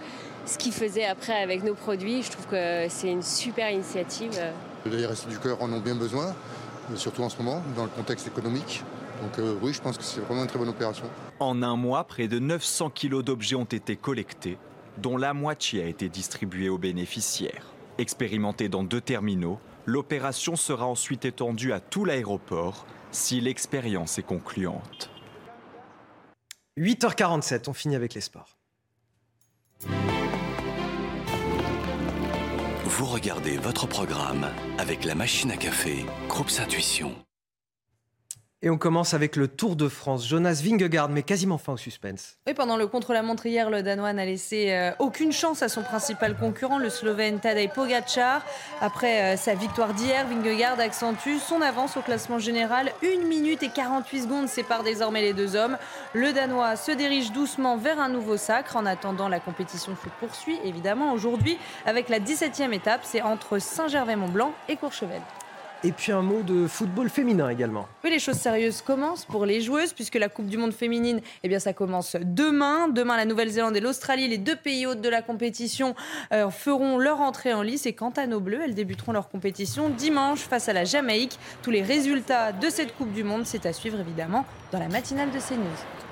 ce qu'ils faisaient après avec nos produits. Je trouve que c'est une super initiative. Les Restos du Cœur en ont bien besoin, surtout en ce moment, dans le contexte économique. Donc euh, oui, je pense que c'est vraiment une très bonne opération. En un mois, près de 900 kilos d'objets ont été collectés, dont la moitié a été distribuée aux bénéficiaires. Expérimentée dans deux terminaux, l'opération sera ensuite étendue à tout l'aéroport si l'expérience est concluante. 8h47, on finit avec les sports. Vous regardez votre programme avec la machine à café, Groupe Intuition. Et on commence avec le Tour de France. Jonas Vingegaard met quasiment fin au suspense. Oui, pendant le contre-la-montre hier, le Danois n'a laissé euh, aucune chance à son principal concurrent, le Slovène Tadej Pogacar. Après euh, sa victoire d'hier, Vingegaard accentue son avance au classement général. 1 minute et 48 secondes séparent désormais les deux hommes. Le Danois se dirige doucement vers un nouveau sacre. En attendant, la compétition se poursuit évidemment aujourd'hui avec la 17e étape. C'est entre Saint-Gervais-Mont-Blanc et Courchevel. Et puis un mot de football féminin également. Oui, les choses sérieuses commencent pour les joueuses, puisque la Coupe du Monde féminine, eh bien, ça commence demain. Demain, la Nouvelle-Zélande et l'Australie, les deux pays hôtes de la compétition, euh, feront leur entrée en lice. Et quant à nos Bleus, elles débuteront leur compétition dimanche face à la Jamaïque. Tous les résultats de cette Coupe du Monde, c'est à suivre évidemment dans la matinale de CNews.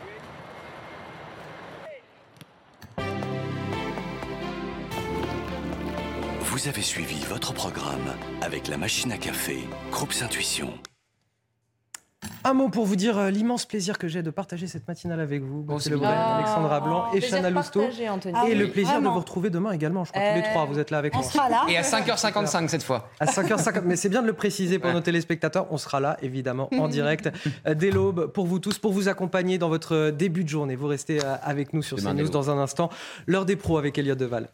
Vous avez suivi votre programme avec la machine à café, Groupe Intuition. Un mot pour vous dire euh, l'immense plaisir que j'ai de partager cette matinale avec vous, Gauthier Ah, Alexandra Blanc et Chana Lousteau. et Ah le plaisir de vous retrouver demain également. Je crois que tous les Euh, trois, vous êtes là avec on moi. sera là. Et à 5h55 cette fois. À 5h50, mais c'est bien de le préciser pour nos téléspectateurs. On sera là, évidemment, en direct euh, dès l'aube pour vous tous, pour vous accompagner dans votre début de journée. Vous restez avec nous sur Demain, CNews dans un instant. L'heure des pros avec Elliot Deval.